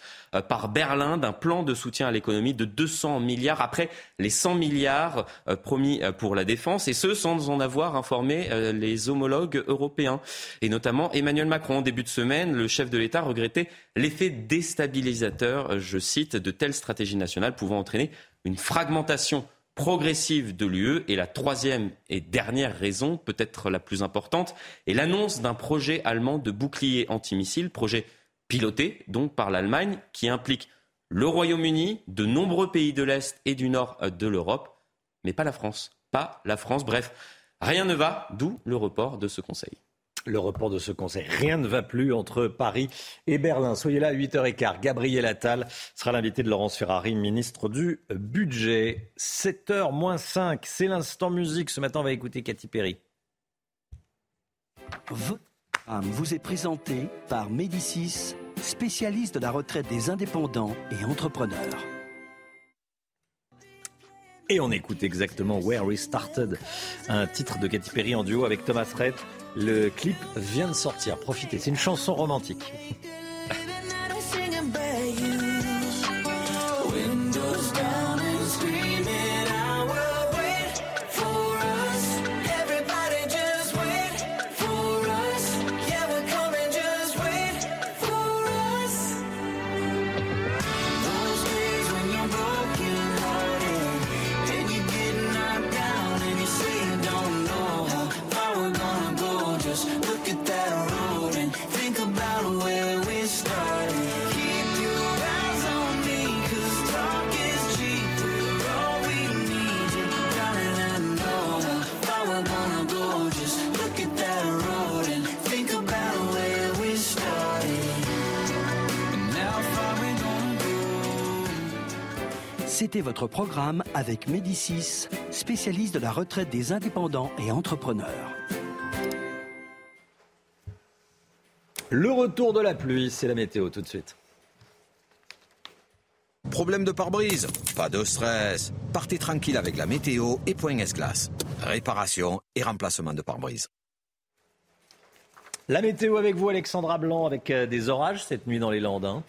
par Berlin d'un plan de soutien à l'économie de 200 milliards après les 100 milliards euh, promis euh, pour la défense et ce sans en avoir informé euh, les homologues européens et notamment Emmanuel Macron. En début de semaine, le chef de l'État regrettait l'effet déstabilisateur, je cite, de telles stratégies nationales pouvant entraîner une fragmentation progressive de l'UE. Et la troisième et dernière raison, peut-être la plus importante, est l'annonce d'un projet allemand de bouclier antimissile, projet piloté donc par l'Allemagne, qui implique le Royaume-Uni, de nombreux pays de l'Est et du Nord de l'Europe, mais pas la France. Pas la France. Bref, rien ne va, d'où le report de ce Conseil. Le report de ce Conseil. Rien ne va plus entre Paris et Berlin. Soyez là à 8h15. Gabriel Attal sera l'invité de Laurence Ferrari, ministre du Budget. 7h moins 5, c'est l'instant musique. Ce matin, on va écouter Katy Perry. vous est présenté par Médicis spécialiste de la retraite des indépendants et entrepreneurs. Et on écoute exactement Where We Started, un titre de Katy Perry en duo avec Thomas Rhett. Le clip vient de sortir. Profitez, c'est une chanson romantique. Votre programme avec Médicis, spécialiste de la retraite des indépendants et entrepreneurs. Le retour de la pluie, c'est la météo tout de suite. Problème de pare-brise Pas de stress. Partez tranquille avec la météo et Point S-Glace. Réparation et remplacement de pare-brise. La météo avec vous, Alexandra Blanc, avec euh, des orages cette nuit dans les Landes. Hein.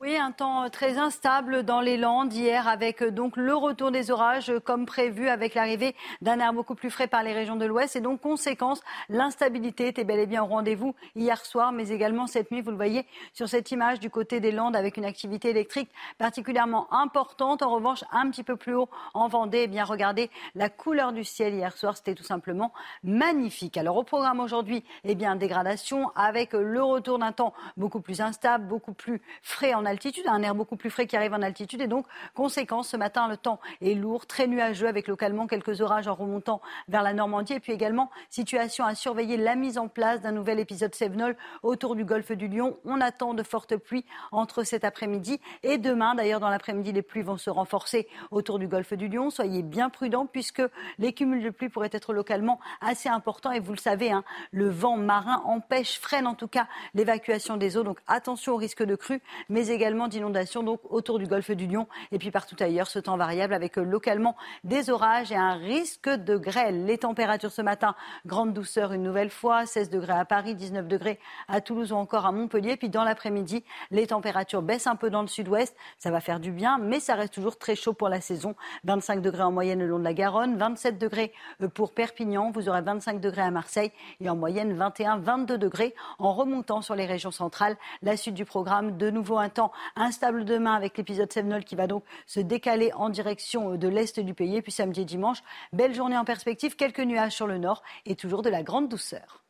Oui, un temps euh, très instable dans les Landes hier avec euh, donc le retour des orages euh, comme prévu avec l'arrivée d'un air beaucoup plus frais par les régions de l'Ouest et donc conséquence, l'instabilité était bel et bien au rendez-vous hier soir mais également cette nuit, vous le voyez sur cette image du côté des Landes avec une activité électrique particulièrement importante. En revanche, un petit peu plus haut en Vendée, eh bien regardez la couleur du ciel hier soir, c'était tout simplement magnifique. Alors au programme aujourd'hui, eh bien dégradation avec le retour d'un temps beaucoup plus instable, beaucoup plus frais en altitude, un air beaucoup plus frais qui arrive en altitude. Et donc, conséquence, ce matin, le temps est lourd, très nuageux, avec localement quelques orages en remontant vers la Normandie. Et puis également, situation à surveiller, la mise en place d'un nouvel épisode Sévenol autour du golfe du Lion. On attend de fortes pluies entre cet après-midi et demain. D'ailleurs, dans l'après-midi, les pluies vont se renforcer autour du golfe du Lion. Soyez bien prudents puisque les cumuls de pluie pourraient être localement assez importants. Et vous le savez, hein, le vent marin empêche, freine en tout cas l'évacuation des eaux. Donc attention au risque de crue, mais également d'inondation donc autour du golfe du Lion et puis partout ailleurs. Ce temps variable avec euh, localement des orages et un risque de grêle. Les températures ce matin, grande douceur une nouvelle fois, 16 degrés à Paris, 19 degrés à Toulouse ou encore à Montpellier. Puis dans l'après-midi, les températures baissent un peu dans le sud-ouest. Ça va faire du bien, mais ça reste toujours très chaud pour la saison. 25 degrés en moyenne le long de la Garonne, 27 degrés euh, pour Perpignan. Vous aurez 25 degrés à Marseille et en moyenne 21-22 degrés en remontant sur les régions centrales. La suite du programme, de nouveau un temps instable demain avec l'épisode Sevenol qui va donc se décaler en direction euh, de l'est du pays. Et puis samedi et dimanche, belle journée en perspective, quelques nuages sur le nord et toujours de la grande douceur.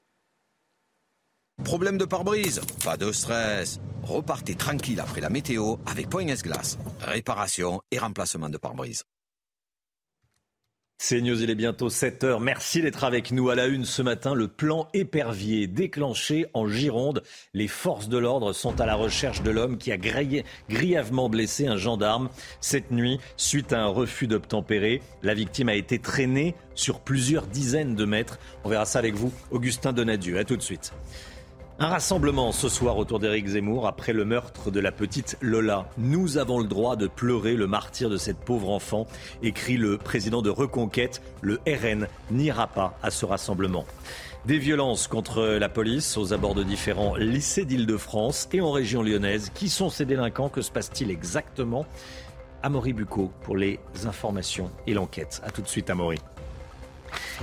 Problème de pare-brise Pas de stress. Repartez tranquille après la météo avec Point Glace. Réparation et remplacement de pare-brise. C'est News, il est bientôt 7 heures. Merci d'être avec nous à la une ce matin. Le plan épervier déclenché en Gironde. Les forces de l'ordre sont à la recherche de l'homme qui a grièvement blessé un gendarme cette nuit suite à un refus d'obtempérer. La victime a été traînée sur plusieurs dizaines de mètres. On verra ça avec vous, Augustin Donadieu. À tout de suite. Un rassemblement ce soir autour d'Éric Zemmour après le meurtre de la petite Lola. Nous avons le droit de pleurer le martyr de cette pauvre enfant, écrit le président de Reconquête. Le RN n'ira pas à ce rassemblement. Des violences contre la police aux abords de différents lycées d'Île-de-France et en région lyonnaise. Qui sont ces délinquants? Que se passe-t-il exactement? Amaury Bucco pour les informations et l'enquête. A tout de suite, Amaury.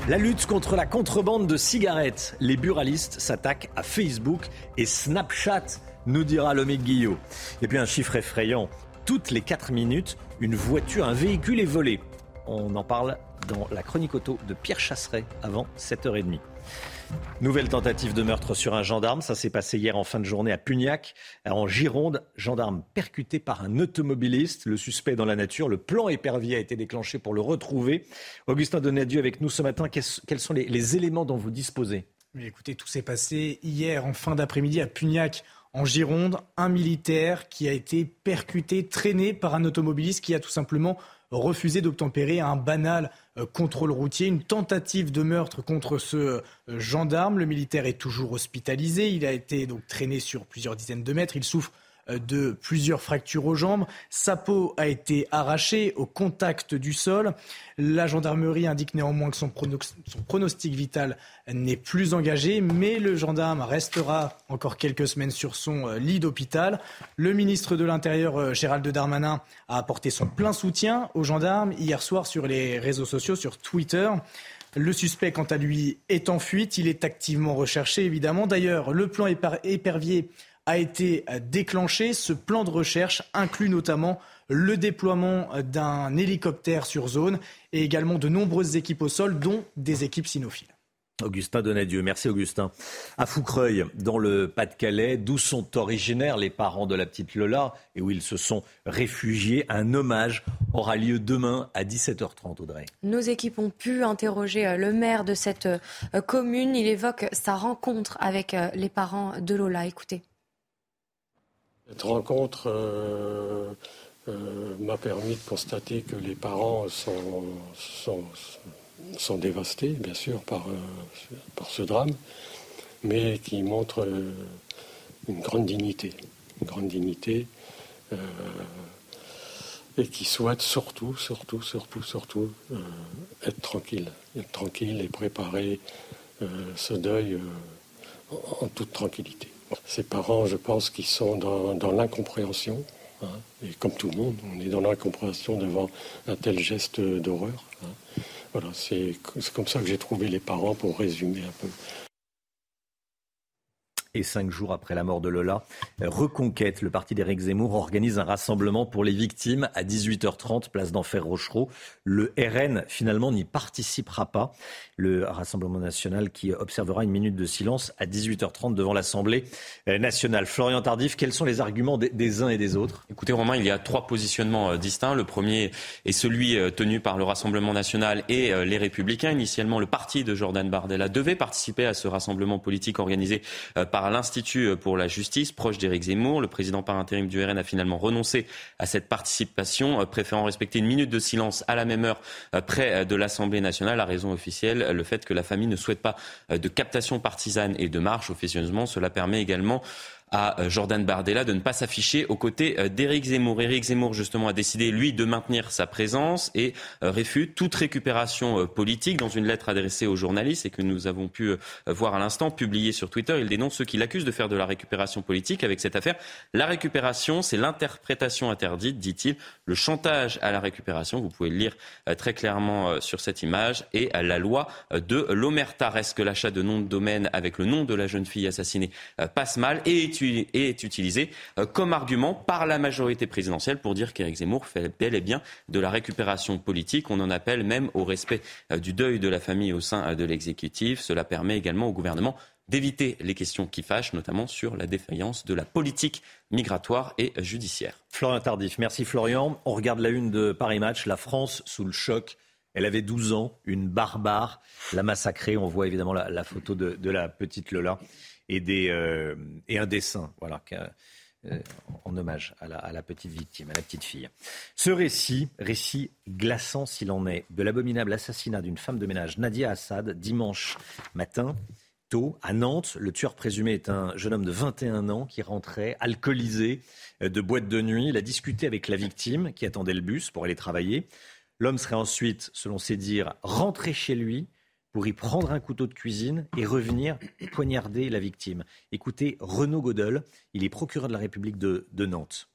La lutte contre la contrebande de cigarettes. Les buralistes s'attaquent à Facebook et Snapchat, nous dira Lomé Guillot. Et puis un chiffre effrayant. Toutes les 4 minutes, une voiture, un véhicule est volé. On en parle dans la chronique auto de Pierre Chasseret avant 7h30. Nouvelle tentative de meurtre sur un gendarme. Ça s'est passé hier en fin de journée à Pugnac, en Gironde. Gendarme percuté par un automobiliste. Le suspect dans la nature. Le plan épervier a été déclenché pour le retrouver. Augustin Donadieu avec nous ce matin. Quels sont les, éléments dont vous disposez? Écoutez, tout s'est passé hier en fin d'après-midi à Pugnac. En Gironde, un militaire qui a été percuté, traîné par un automobiliste qui a tout simplement refusé d'obtempérer à un banal euh, contrôle routier, une tentative de meurtre contre ce euh, gendarme. Le militaire est toujours hospitalisé. Il a été donc traîné sur plusieurs dizaines de mètres. Il souffre de plusieurs fractures aux jambes. Sa peau a été arrachée au contact du sol. La gendarmerie indique néanmoins que son, pronostic vital n'est plus engagé, mais le gendarme restera encore quelques semaines sur son euh, lit d'hôpital. Le ministre de l'Intérieur, euh, Gérald Darmanin, a apporté son plein soutien aux gendarmes hier soir sur les réseaux sociaux, sur Twitter. Le suspect, quant à lui, est en fuite. Il est activement recherché, évidemment. D'ailleurs, le plan épervier a été déclenché. Ce plan de recherche inclut notamment le déploiement d'un hélicoptère sur zone et également de nombreuses équipes au sol, dont des équipes cynophiles. Augustin Donadieu, merci Augustin. À Foucreuil, dans le Pas-de-Calais, d'où sont originaires les parents de la petite Lola et où ils se sont réfugiés, un hommage aura lieu demain à 17h30, Audrey. Nos équipes ont pu interroger euh, le maire de cette euh, commune. Il évoque sa rencontre avec euh, les parents de Lola. Écoutez. Cette rencontre euh, euh, m'a permis de constater que les parents sont, sont, dévastés, bien sûr, par, euh, par, ce drame, mais qui montrent une grande dignité, une grande dignité, et qui souhaitent surtout, surtout, surtout, surtout être tranquille, être tranquille et préparer ce deuil en toute tranquillité. Ces parents, je pense, qui sont dans, l'incompréhension, hein, et comme tout le monde, on est dans l'incompréhension devant un tel geste d'horreur. Hein. Voilà, c'est comme ça que j'ai trouvé les parents pour résumer un peu. Et cinq jours après la mort de Lola, Reconquête, le parti d'Éric Zemmour, organise un rassemblement pour les victimes à 18h30, place d'Enfer Rochereau. Le RN, finalement, n'y participera pas. Le Rassemblement national qui observera une minute de silence à 18h30 devant l'Assemblée nationale. Florian Tardif, quels sont les arguments des uns et des autres? Écoutez, Romain, il y a trois positionnements euh, distincts. Le premier est celui euh, tenu par le Rassemblement national et euh, les Républicains. Initialement, le parti de Jordan Bardella devait participer à ce rassemblement politique organisé par l'Institut pour la justice, proche d'Éric Zemmour. Le président par intérim du RN a finalement renoncé à cette participation, préférant respecter une minute de silence à la même heure près de l'Assemblée nationale. La raison officielle, le fait que la famille ne souhaite pas de captation partisane et de marche officieusement. Cela permet également à euh, Jordan Bardella de ne pas s'afficher aux côtés euh, d'Éric Zemmour. Éric Zemmour, justement, a décidé, lui, de maintenir sa présence et euh, réfute toute récupération politique. Dans une lettre adressée aux journalistes et que nous avons pu voir à l'instant, publiée sur Twitter, il dénonce ceux qui l'accusent de faire de la récupération politique avec cette affaire. La récupération, c'est l'interprétation interdite, dit-il, le chantage à la récupération, vous pouvez le lire très clairement sur cette image, et la loi de l'Omerta. Reste que l'achat de noms de domaine avec le nom de la jeune fille assassinée passe mal et est utilisé euh, comme argument par la majorité présidentielle pour dire qu'Éric Zemmour fait bel et bien de la récupération politique. On en appelle même au respect euh, du deuil de la famille au sein euh, de l'exécutif. Cela permet également au gouvernement d'éviter les questions qui fâchent, notamment sur la défaillance de la politique migratoire et judiciaire. Florian Tardif, merci Florian. On regarde la une de Paris Match, la France sous le choc. Elle avait 12 ans, une barbare l'a massacrée. On voit évidemment la, photo de, de, la petite Lola euh, et un dessin voilà, euh, en hommage à la, petite victime, à la petite fille. Ce récit, récit glaçant s'il en est, de l'abominable assassinat d'une femme de ménage, Nadia Assad, dimanche matin, tôt, à Nantes. Le tueur présumé est un jeune homme de 21 ans qui rentrait alcoolisé euh, de boîte de nuit. Il a discuté avec la victime qui attendait le bus pour aller travailler. L'homme serait ensuite, selon ses dires, rentré chez lui pour y prendre un couteau de cuisine et revenir poignarder la victime. Écoutez Renaud Godel, il est procureur de la République de, Nantes.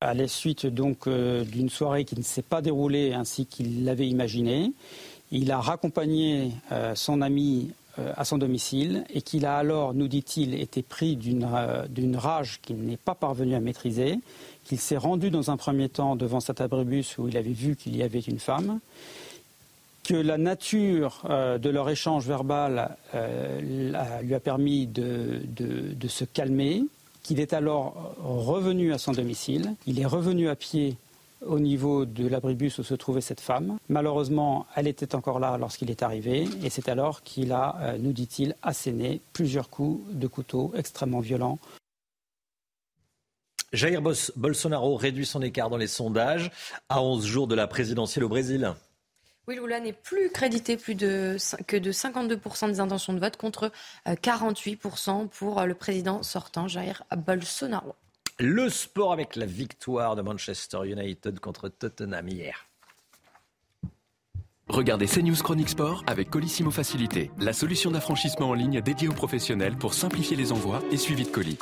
À la suite donc euh, d'une soirée qui ne s'est pas déroulée ainsi qu'il l'avait imaginé, il a raccompagné euh, son ami euh, à son domicile et qu'il a alors, nous dit-il, été pris d'une rage qu'il n'est pas parvenu à maîtriser, qu'il s'est rendu dans un premier temps devant cet abribus où il avait vu qu'il y avait une femme que la nature euh, de leur échange verbal euh, lui a permis de, se calmer, qu'il est alors revenu à son domicile. Il est revenu à pied au niveau de l'abribus où se trouvait cette femme. Malheureusement, elle était encore là lorsqu'il est arrivé, et c'est alors qu'il a, euh, nous dit-il, asséné plusieurs coups de couteau extrêmement violents. Jair Bolsonaro réduit son écart dans les sondages à 11 jours de la présidentielle au Brésil. Oui, Lula n'est plus crédité plus de, que de 52% des intentions de vote contre 48% euh, pour euh, le président sortant, Jair Bolsonaro. Le sport avec la victoire de Manchester United contre Tottenham hier. Regardez CNews Chronique Sport avec Colissimo Facilité, la solution d'affranchissement en ligne dédiée aux professionnels pour simplifier les envois et suivi de colis.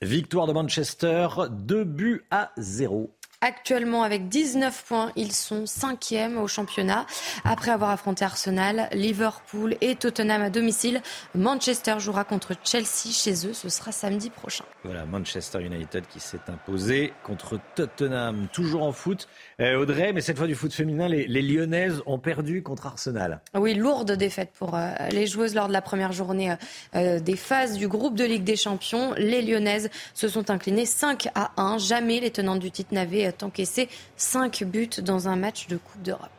Victoire de Manchester, 2 buts à 0 Actuellement, avec 19 points, ils sont cinquièmes au championnat. Après avoir affronté Arsenal, Liverpool et Tottenham à domicile, Manchester jouera contre Chelsea chez eux. Ce sera samedi prochain. Voilà, Manchester United qui s'est imposé contre Tottenham, toujours en foot. Euh, Audrey, mais cette fois du foot féminin, les, Lyonnaises ont perdu contre Arsenal. Oui, lourde défaite pour euh, les joueuses lors de la première journée euh, des phases du groupe de Ligue des Champions. Les Lyonnaises se sont inclinées 5 à 1. Jamais les tenantes du titre n'avaient encaissé 5 buts dans un match de Coupe d'Europe.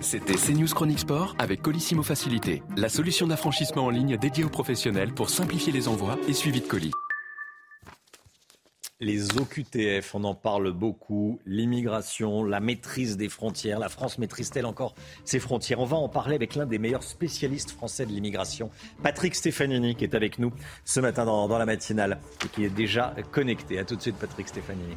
C'était CNews Chronique Sport avec Colissimo Facilité, la solution d'affranchissement en ligne dédiée aux professionnels pour simplifier les envois et suivi de colis. Les OQTF, on en parle beaucoup. L'immigration, la maîtrise des frontières. La France maîtrise-t-elle encore ses frontières? On va en parler avec l'un des meilleurs spécialistes français de l'immigration, Patrick Stefanini, qui est avec nous ce matin dans, la matinale et qui est déjà connecté. A tout de suite, Patrick Stefanini.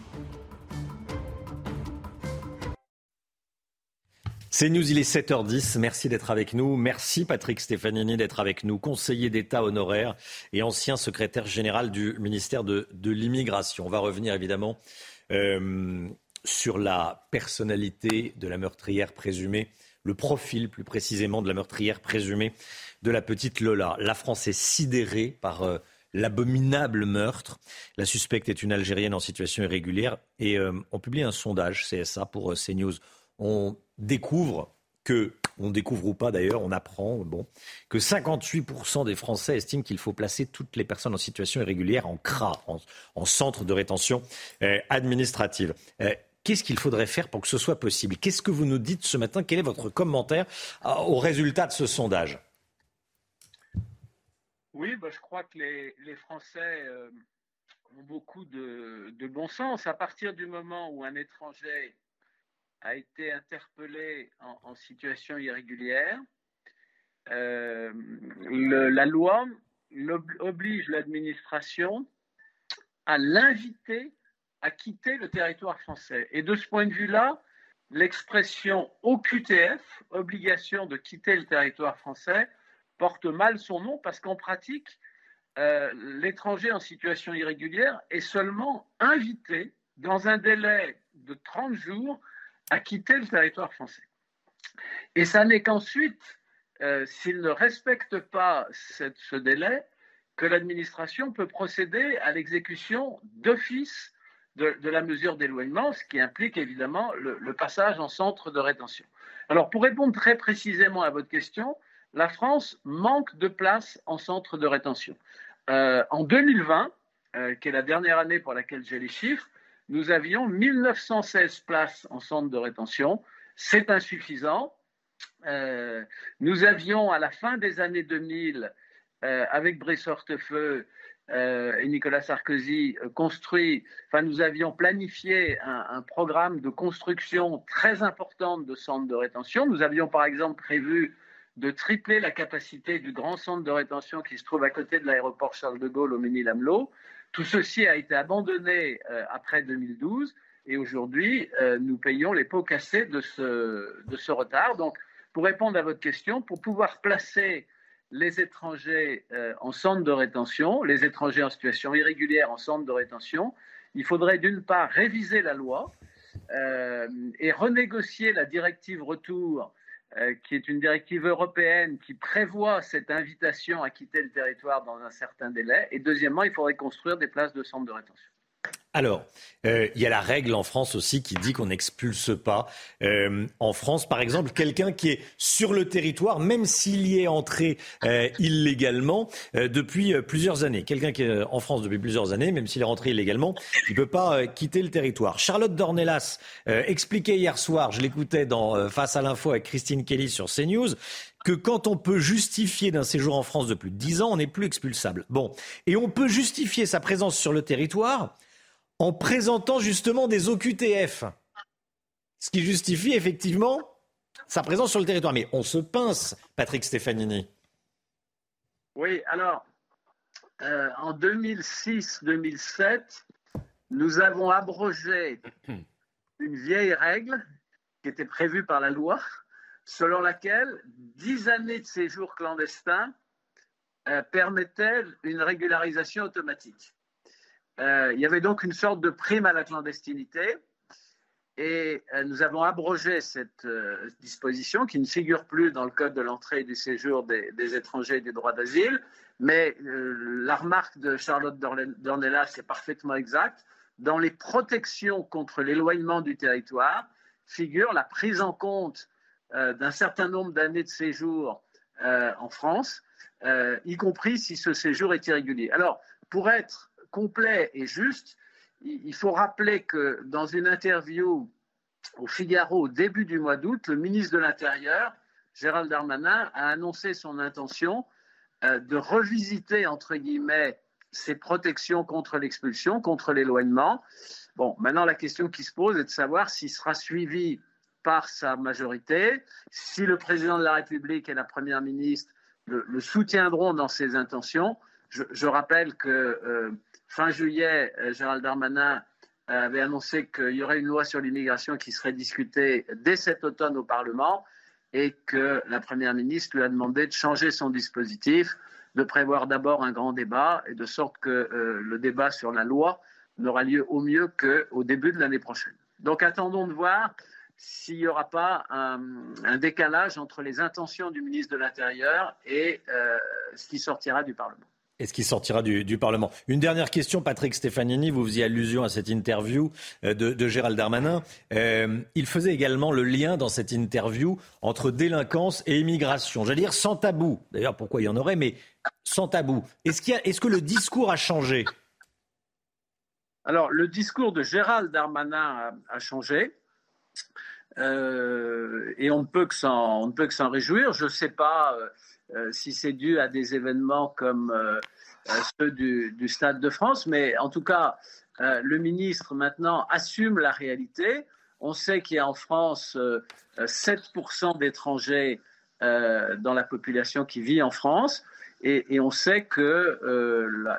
C'est News, il est 7h10. Merci d'être avec nous. Merci Patrick Stefanini d'être avec nous, conseiller d'État honoraire et ancien secrétaire général du ministère de, l'Immigration. On va revenir évidemment euh, sur la personnalité de la meurtrière présumée le profil plus précisément de la meurtrière présumée de la petite Lola. La France est sidérée par euh, l'abominable meurtre. La suspecte est une Algérienne en situation irrégulière et euh, on publie un sondage CSA pour CNews. On découvre que, on découvre ou pas d'ailleurs, on apprend bon, que 58% des Français estiment qu'il faut placer toutes les personnes en situation irrégulière en CRA, en, centre de rétention administrative. Qu'est-ce qu'il faudrait faire pour que ce soit possible? Qu'est-ce que vous nous dites ce matin? Quel est votre commentaire au résultat de ce sondage? Oui, bah, je crois que les, Français euh, ont beaucoup de, bon sens. À partir du moment où un étranger a été interpellé en, situation irrégulière, euh, la loi oblige l'administration à l'inviter à quitter le territoire français. Et de ce point de vue-là, l'expression OQTF, obligation de quitter le territoire français, porte mal son nom parce qu'en pratique, euh, l'étranger en situation irrégulière est seulement invité dans un délai de 30 jours à quitter le territoire français. Et ça n'est qu'ensuite, euh, s'il ne respecte pas ce délai, que l'administration peut procéder à l'exécution d'office de, la mesure d'éloignement, ce qui implique évidemment le passage en centre de rétention. Alors, pour répondre très précisément à votre question, la France manque de places en centre de rétention. Euh, en 2020, euh, qui est la dernière année pour laquelle j'ai les chiffres, nous avions 1916 places en centre de rétention. C'est insuffisant. Euh, nous avions à la fin des années 2000, avec Brice Hortefeux et Nicolas Sarkozy, construit, enfin nous avions planifié un, un, programme de construction très importante de centres de rétention. Nous avions par exemple prévu de tripler la capacité du grand centre de rétention qui se trouve à côté de l'aéroport Charles de Gaulle au Ménil-Amelot. Tout ceci a été abandonné euh, après 2012 et aujourd'hui, euh, nous payons les pots cassés de ce, retard. Donc, pour répondre à votre question, pour pouvoir placer les étrangers euh, en centre de rétention, les étrangers en situation irrégulière en centre de rétention, il faudrait d'une part réviser la loi et renégocier la directive retour euh, qui est une directive européenne qui prévoit cette invitation à quitter le territoire dans un certain délai. Et deuxièmement, il faudrait construire des places de centre de rétention. Alors, euh, il y a la règle en France aussi qui dit qu'on n'expulse pas. Euh, en France, par exemple, quelqu'un qui est sur le territoire, même s'il y est entré euh, illégalement depuis plusieurs années. Quelqu'un qui est en France depuis plusieurs années, même s'il est rentré illégalement, il ne peut pas quitter le territoire. Charlotte Dornelas expliquait hier soir, je l'écoutais dans Face à l'info avec Christine Kelly sur CNews, que quand on peut justifier d'un séjour en France de plus de 10 ans, on n'est plus expulsable. Bon. Et on peut justifier sa présence sur le territoire en présentant justement des OQTF. Ce qui justifie effectivement sa présence sur le territoire. Mais on se pince, Patrick Stefanini. Oui, alors, euh, en 2006-2007, nous avons abrogé une vieille règle qui était prévue par la loi, selon laquelle 10 années de séjour clandestin euh, permettaient une régularisation automatique. Euh, il y avait donc une sorte de prime à la clandestinité. Et euh, nous avons abrogé cette euh, disposition qui ne figure plus dans le Code de l'entrée et du séjour des, étrangers et des droits d'asile. Mais la remarque de Charlotte Dornelas est parfaitement exacte. Dans les protections contre l'éloignement du territoire figure la prise en compte d'un certain nombre d'années de séjour en France, y compris si ce séjour est irrégulier. Alors, pour être complet et juste, il faut rappeler que dans une interview au Figaro au début du mois d'août, le ministre de l'Intérieur, Gérald Darmanin, a annoncé son intention euh, de revisiter, entre guillemets, ses protections contre l'expulsion, contre l'éloignement. Bon, maintenant, la question qui se pose est de savoir s'il sera suivi par sa majorité, si le président de la République et la première ministre le, soutiendront dans ses intentions. Je, rappelle que euh, Fin juillet, euh, Gérald Darmanin euh, avait annoncé qu'il y aurait une loi sur l'immigration qui serait discutée dès cet automne au Parlement et que la Première ministre lui a demandé de changer son dispositif, de prévoir d'abord un grand débat et de sorte que euh, le débat sur la loi n'aura lieu au mieux qu'au début de l'année prochaine. Donc attendons de voir. s'il n'y aura pas un, décalage entre les intentions du ministre de l'Intérieur et ce qui sortira du Parlement. Et ce qui sortira du, Parlement? Une dernière question, Patrick Stefanini, vous faisiez allusion à cette interview euh, de, Gérald Darmanin. Euh, il faisait également le lien dans cette interview entre délinquance et immigration. J'allais dire sans tabou. D'ailleurs, pourquoi il y en aurait, mais sans tabou. Est-ce, est que le discours a changé? Alors, le discours de Gérald Darmanin a changé. Euh, et on ne peut que s'en, réjouir. Je ne sais pas euh, euh, si c'est dû à des événements comme ceux du, Stade de France, mais en tout cas, le ministre maintenant assume la réalité. On sait qu'il y a en France 7% d'étrangers dans la population qui vit en France. Et, on sait que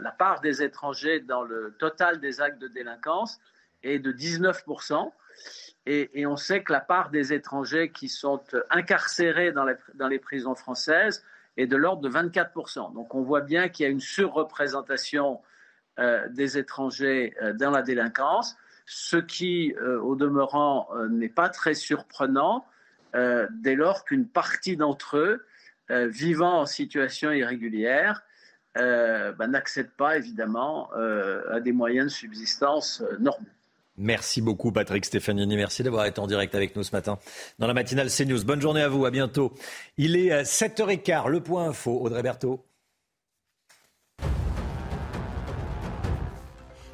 la, part des étrangers dans le total des actes de délinquance est de 19%. Et, on sait que la part des étrangers qui sont incarcérés dans les, prisons françaises est de l'ordre de 24%. Donc on voit bien qu'il y a une surreprésentation euh, des étrangers euh, dans la délinquance, ce qui, euh, au demeurant, n'est pas très surprenant dès lors qu'une partie d'entre eux, vivant en situation irrégulière, bah, n'accèdent pas évidemment à des moyens de subsistance normaux. Merci beaucoup Patrick Stefanini, merci d'avoir été en direct avec nous ce matin dans la matinale CNews. Bonne journée à vous, à bientôt. Il est 7h15, le point info, Audrey Berthaud.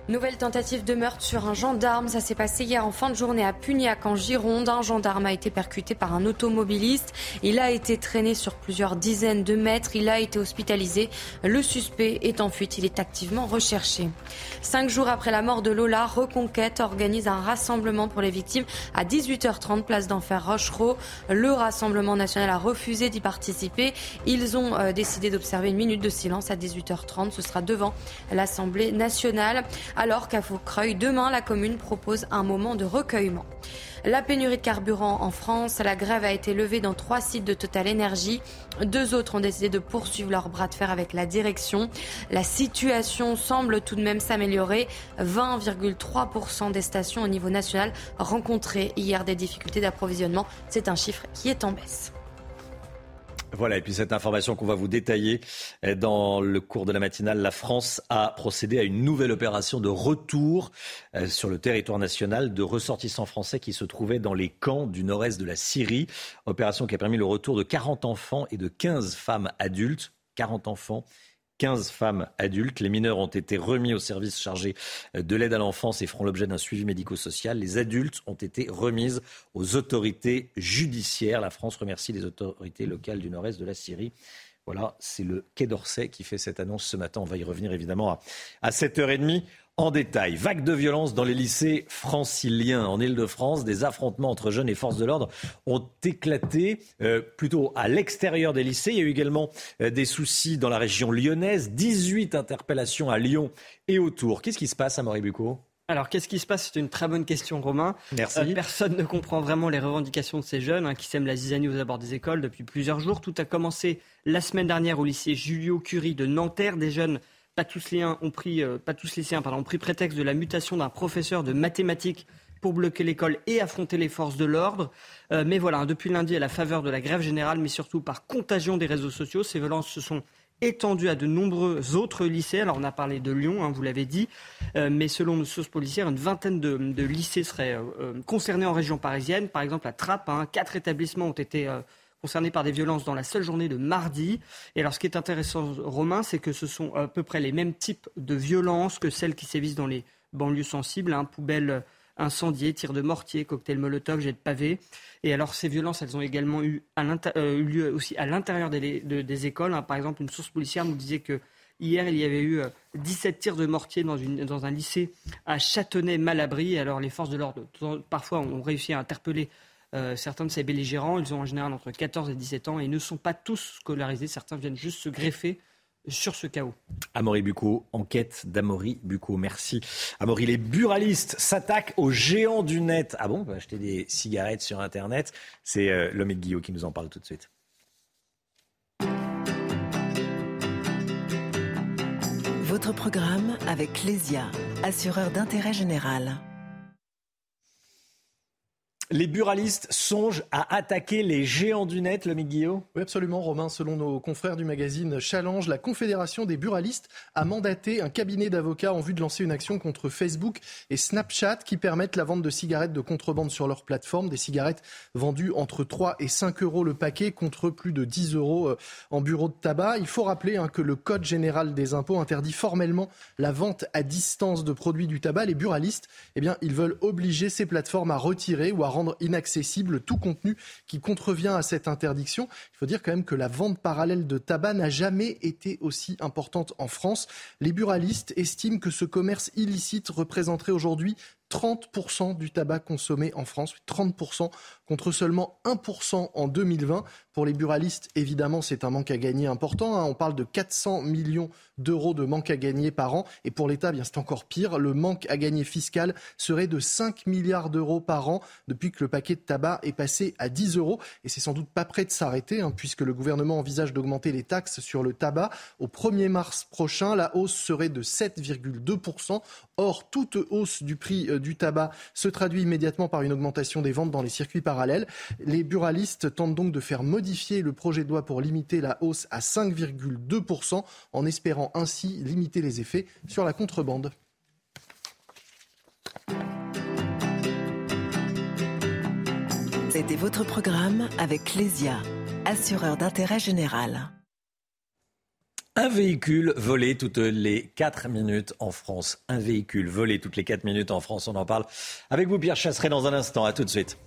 Nouvelle tentative de meurtre sur un gendarme. Ça s'est passé hier en fin de journée à Pugnac en Gironde. Un gendarme a été percuté par un automobiliste. Il a été traîné sur plusieurs dizaines de mètres. Il a été hospitalisé. Le suspect est en fuite. Il est activement recherché. Cinq jours après la mort de Lola, Reconquête organise un rassemblement pour les victimes à 18h30 place d'Enfer Rochereau. Le Rassemblement national a refusé d'y participer. Ils ont euh, décidé d'observer une minute de silence à 18h30. Ce sera devant l'Assemblée nationale alors qu'à Faucreuil, demain, la commune propose un moment de recueillement. La pénurie de carburant en France, la grève a été levée dans trois sites de Total Energy. Deux autres ont décidé de poursuivre leur bras de fer avec la direction. La situation semble tout de même s'améliorer. 20,3% des stations au niveau national rencontraient hier des difficultés d'approvisionnement. C'est un chiffre qui est en baisse. Voilà, et puis cette information qu'on va vous détailler euh, dans le cours de la matinale, la France a procédé à une nouvelle opération de retour euh, sur le territoire national de ressortissants français qui se trouvaient dans les camps du nord-est de la Syrie. Opération qui a permis le retour de 40 enfants et de 15 femmes adultes. 40 enfants 15 femmes adultes. Les mineurs ont été remis au service chargé de l'aide à l'enfance et feront l'objet d'un suivi médico-social. Les adultes ont été remises aux autorités judiciaires. La France remercie les autorités locales du nord-est de la Syrie. Voilà, c'est le Quai d'Orsay qui fait cette annonce ce matin. On va y revenir évidemment à, à 7h30 en détail. Vague de violence dans les lycées franciliens en Ile-de-France. Des affrontements entre jeunes et forces de l'ordre ont éclaté euh, plutôt à l'extérieur des lycées. Il y a eu également euh, des soucis dans la région lyonnaise. 18 interpellations à Lyon et autour. Qu'est-ce qui se passe à Moribuco alors, qu'est-ce qui se passe? C'est une très bonne question, Romain. Merci. Euh, personne ne comprend vraiment les revendications de ces jeunes hein, qui sèment la zizanie aux abords des écoles depuis plusieurs jours. Tout a commencé la semaine dernière au lycée Julio Curie de Nanterre. Des jeunes pas tous les ont pris, euh, pas tous les pardon, ont pris prétexte de la mutation d'un professeur de mathématiques pour bloquer l'école et affronter les forces de l'ordre. Euh, mais voilà, depuis lundi, à la faveur de la grève générale, mais surtout par contagion des réseaux sociaux, ces violences se sont étendues à de nombreux autres lycées. Alors on a parlé de Lyon, hein, vous l'avez dit, euh, mais selon nos sources policières, une vingtaine de, lycées seraient concernés en région parisienne. Par exemple, à Trappes, hein, quatre établissements ont été concernés par des violences dans la seule journée de mardi. Et alors, ce qui est intéressant, Romain, c'est que ce sont à peu près les mêmes types de violences que celles qui sévissent dans les banlieues sensibles, hein, poubelles incendiées, tirs de mortier, cocktails Molotov, jets de pavés. Et alors, ces violences, elles ont également eu, euh, lieu aussi à l'intérieur des, écoles. Hein. Par exemple, une source policière nous disait que Hier, il y avait eu 17 euh, tirs de mortier dans, un lycée à Châtenay-Malabry. Alors, les forces de l'ordre, parfois, ont réussi à interpeller euh, certains de ces belligérants, ils ont en général entre 14 et 17 ans et ne sont pas tous scolarisés. Certains viennent juste se greffer sur ce chaos. Amaury Bucco, enquête d'Amaury Bucco. Merci. Amaury, les buralistes s'attaquent aux géants du net. Ah bon, on peut acheter des cigarettes sur Internet. C'est euh, l'homme et Guillaume qui nous en parle tout de suite. Votre programme avec Lesia, assureur d'intérêt général. Les buralistes songent à attaquer les géants du net, le Guillaume Oui, absolument, Romain. Selon nos confrères du magazine Challenge, la Confédération des buralistes a mandaté un cabinet d'avocats en vue de lancer une action contre Facebook et Snapchat qui permettent la vente de cigarettes de contrebande sur leur plateforme. Des cigarettes vendues entre 3 et 5 euros le paquet contre plus de 10 euros euh, en bureau de tabac. Il faut rappeler hein, que le Code général des impôts interdit formellement la vente à distance de produits du tabac. Les buralistes, eh bien, ils veulent obliger ces plateformes à retirer ou à rendre inaccessible tout contenu qui contrevient à cette interdiction. Il faut dire quand même que la vente parallèle de tabac n'a jamais été aussi importante en France. Les buralistes estiment que ce commerce illicite représenterait aujourd'hui 30% du tabac consommé en France, 30% contre seulement 1% en 2020. Pour les buralistes, évidemment, c'est un manque à gagner important. Hein. On parle de 400 millions d'euros de manque à gagner par an. Et pour l'État, eh bien c'est encore pire. Le manque à gagner fiscal serait de 5 milliards d'euros par an depuis que le paquet de tabac est passé à 10 euros. Et c'est sans doute pas prêt de s'arrêter, hein, puisque le gouvernement envisage d'augmenter les taxes sur le tabac. Au 1er mars prochain, la hausse serait de 7,2%. Or, toute hausse du prix euh, du tabac se traduit immédiatement par une augmentation des ventes dans les circuits parallèles. Les buralistes tentent donc de faire modifier le projet de loi pour limiter la hausse à 5,2% en espérant ainsi limiter les effets sur la contrebande. C'était votre programme avec Lesia, assureur d'intérêt général. Un véhicule volé toutes les 4 minutes en France. Un véhicule volé toutes les 4 minutes en France. On en parle avec vous, Pierre Chasseret, dans un instant. À tout de suite.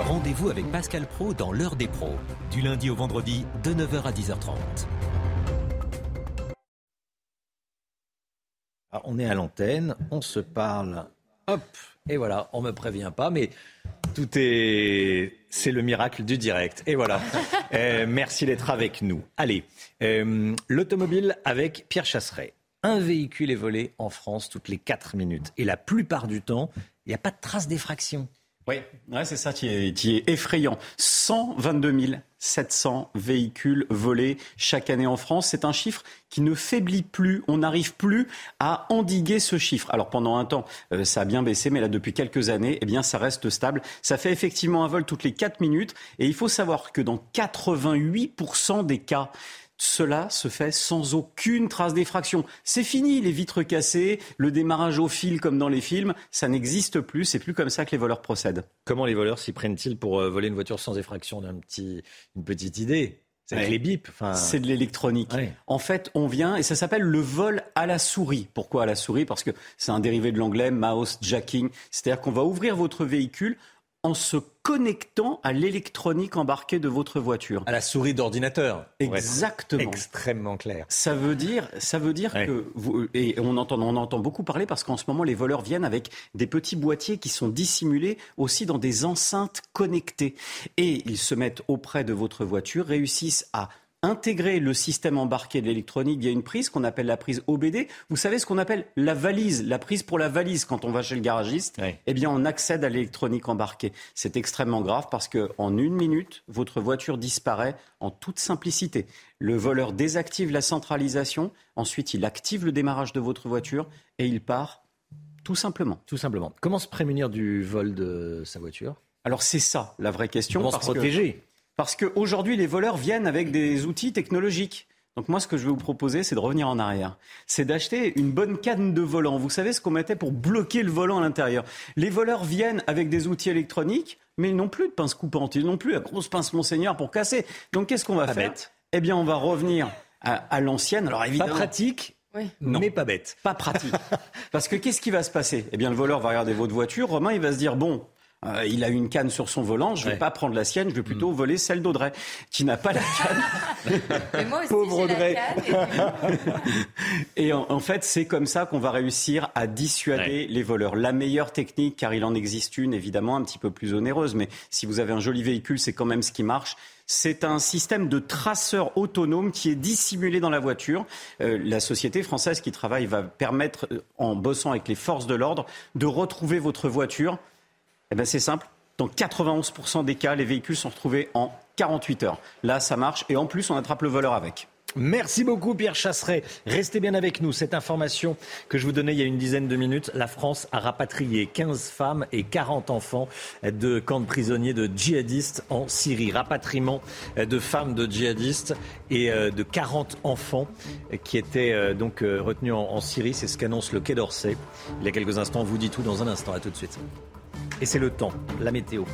Rendez-vous avec Pascal Pro dans l'heure des pros, du lundi au vendredi de 9h à 10h30. Alors, on est à l'antenne, on se parle, hop, et voilà, on me prévient pas, mais tout est, c'est le miracle du direct. Et voilà. Euh, merci d'être avec nous. Allez, euh, l'automobile avec Pierre Chasseret. Un véhicule est volé en France toutes les 4 minutes. Et la plupart du temps, il n'y a pas de trace d'effraction. Oui, c'est ça qui est, qui est effrayant. 122 700 véhicules volés chaque année en France. C'est un chiffre qui ne faiblit plus. On n'arrive plus à endiguer ce chiffre. Alors pendant un temps, euh, ça a bien baissé, mais là depuis quelques années, eh bien ça reste stable. Ça fait effectivement un vol toutes les 4 minutes. Et il faut savoir que dans 88% des cas, cela se fait sans aucune trace d'effraction. C'est fini, les vitres cassées, le démarrage au fil comme dans les films, ça n'existe plus, c'est plus comme ça que les voleurs procèdent. Comment les voleurs s'y prennent-ils pour euh, voler une voiture sans effraction? D'un petit, Une petite idée c'est avec les bips. C'est de l'électronique. En fait, on vient et ça s'appelle le vol à la souris. Pourquoi à la souris? Parce que c'est un dérivé de l'anglais mouse jacking. C'est-à-dire qu'on va ouvrir votre véhicule en se connectant à l'électronique embarquée de votre voiture. À la souris d'ordinateur. Exactement. Extrêmement clair. Ça veut dire, ça veut dire que vous, et on entend, on entend beaucoup parler parce qu'en ce moment les voleurs viennent avec des petits boîtiers qui sont dissimulés aussi dans des enceintes connectées et ils se mettent auprès de votre voiture, réussissent à intégrer le système embarqué de l'électronique via une prise qu'on appelle la prise OBD. Vous savez ce qu'on appelle la valise, la prise pour la valise quand on va chez le garagiste? Eh bien, on accède à l'électronique embarquée. C'est extrêmement grave parce que en une minute, votre voiture disparaît en toute simplicité. Le voleur désactive la centralisation, ensuite il active le démarrage de votre voiture et il part tout simplement. Tout simplement. Comment se prémunir du vol de sa voiture? Alors c'est ça la vraie question. Comment se protéger? Parce qu'aujourd'hui, les voleurs viennent avec des outils technologiques. Donc moi, ce que je vais vous proposer, c'est de revenir en arrière. C'est d'acheter une bonne canne de volant. Vous savez ce qu'on mettait pour bloquer le volant à l'intérieur. Les voleurs viennent avec des outils électroniques, mais ils n'ont plus de pince coupante. Ils n'ont plus la grosse pince Monseigneur pour casser. Donc qu'est-ce qu'on va faire Eh bien, on va revenir à, l'ancienne. Alors évidemment, pas pratique. mais pas bête. Pas pratique. Parce que qu'est-ce qui va se passer? Eh bien, le voleur va regarder votre voiture. Romain, il va se dire bon, euh, il a une canne sur son volant, je ne vais pas prendre la sienne, je vais plutôt mm. voler celle d'Audrey, qui n'a pas la canne. Pauvre Audrey. et en, fait, c'est comme ça qu'on va réussir à dissuader les voleurs. La meilleure technique, car il en existe une, évidemment, un petit peu plus onéreuse, mais si vous avez un joli véhicule, c'est quand même ce qui marche. C'est un système de traceur autonome qui est dissimulé dans la voiture. Euh, la société française qui travaille va permettre, euh, en bossant avec les forces de l'ordre, de retrouver votre voiture eh bien, c'est simple. Dans 91% des cas, les véhicules sont retrouvés en 48 heures. Là, ça marche. Et en plus, on attrape le voleur avec. Merci beaucoup Pierre Chasseret. Restez bien avec nous. Cette information que je vous donnais il y a une dizaine de minutes, la France a rapatrié 15 femmes et 40 enfants de camps de prisonniers de djihadistes en Syrie. Rapatriement de femmes de djihadistes et euh, de 40 enfants qui étaient euh, donc euh, retenus en Syrie. C'est ce qu'annonce le Quai d'Orsay. Il y a quelques instants, on vous dit tout dans un instant. À tout de suite. Et c'est le temps, la météo.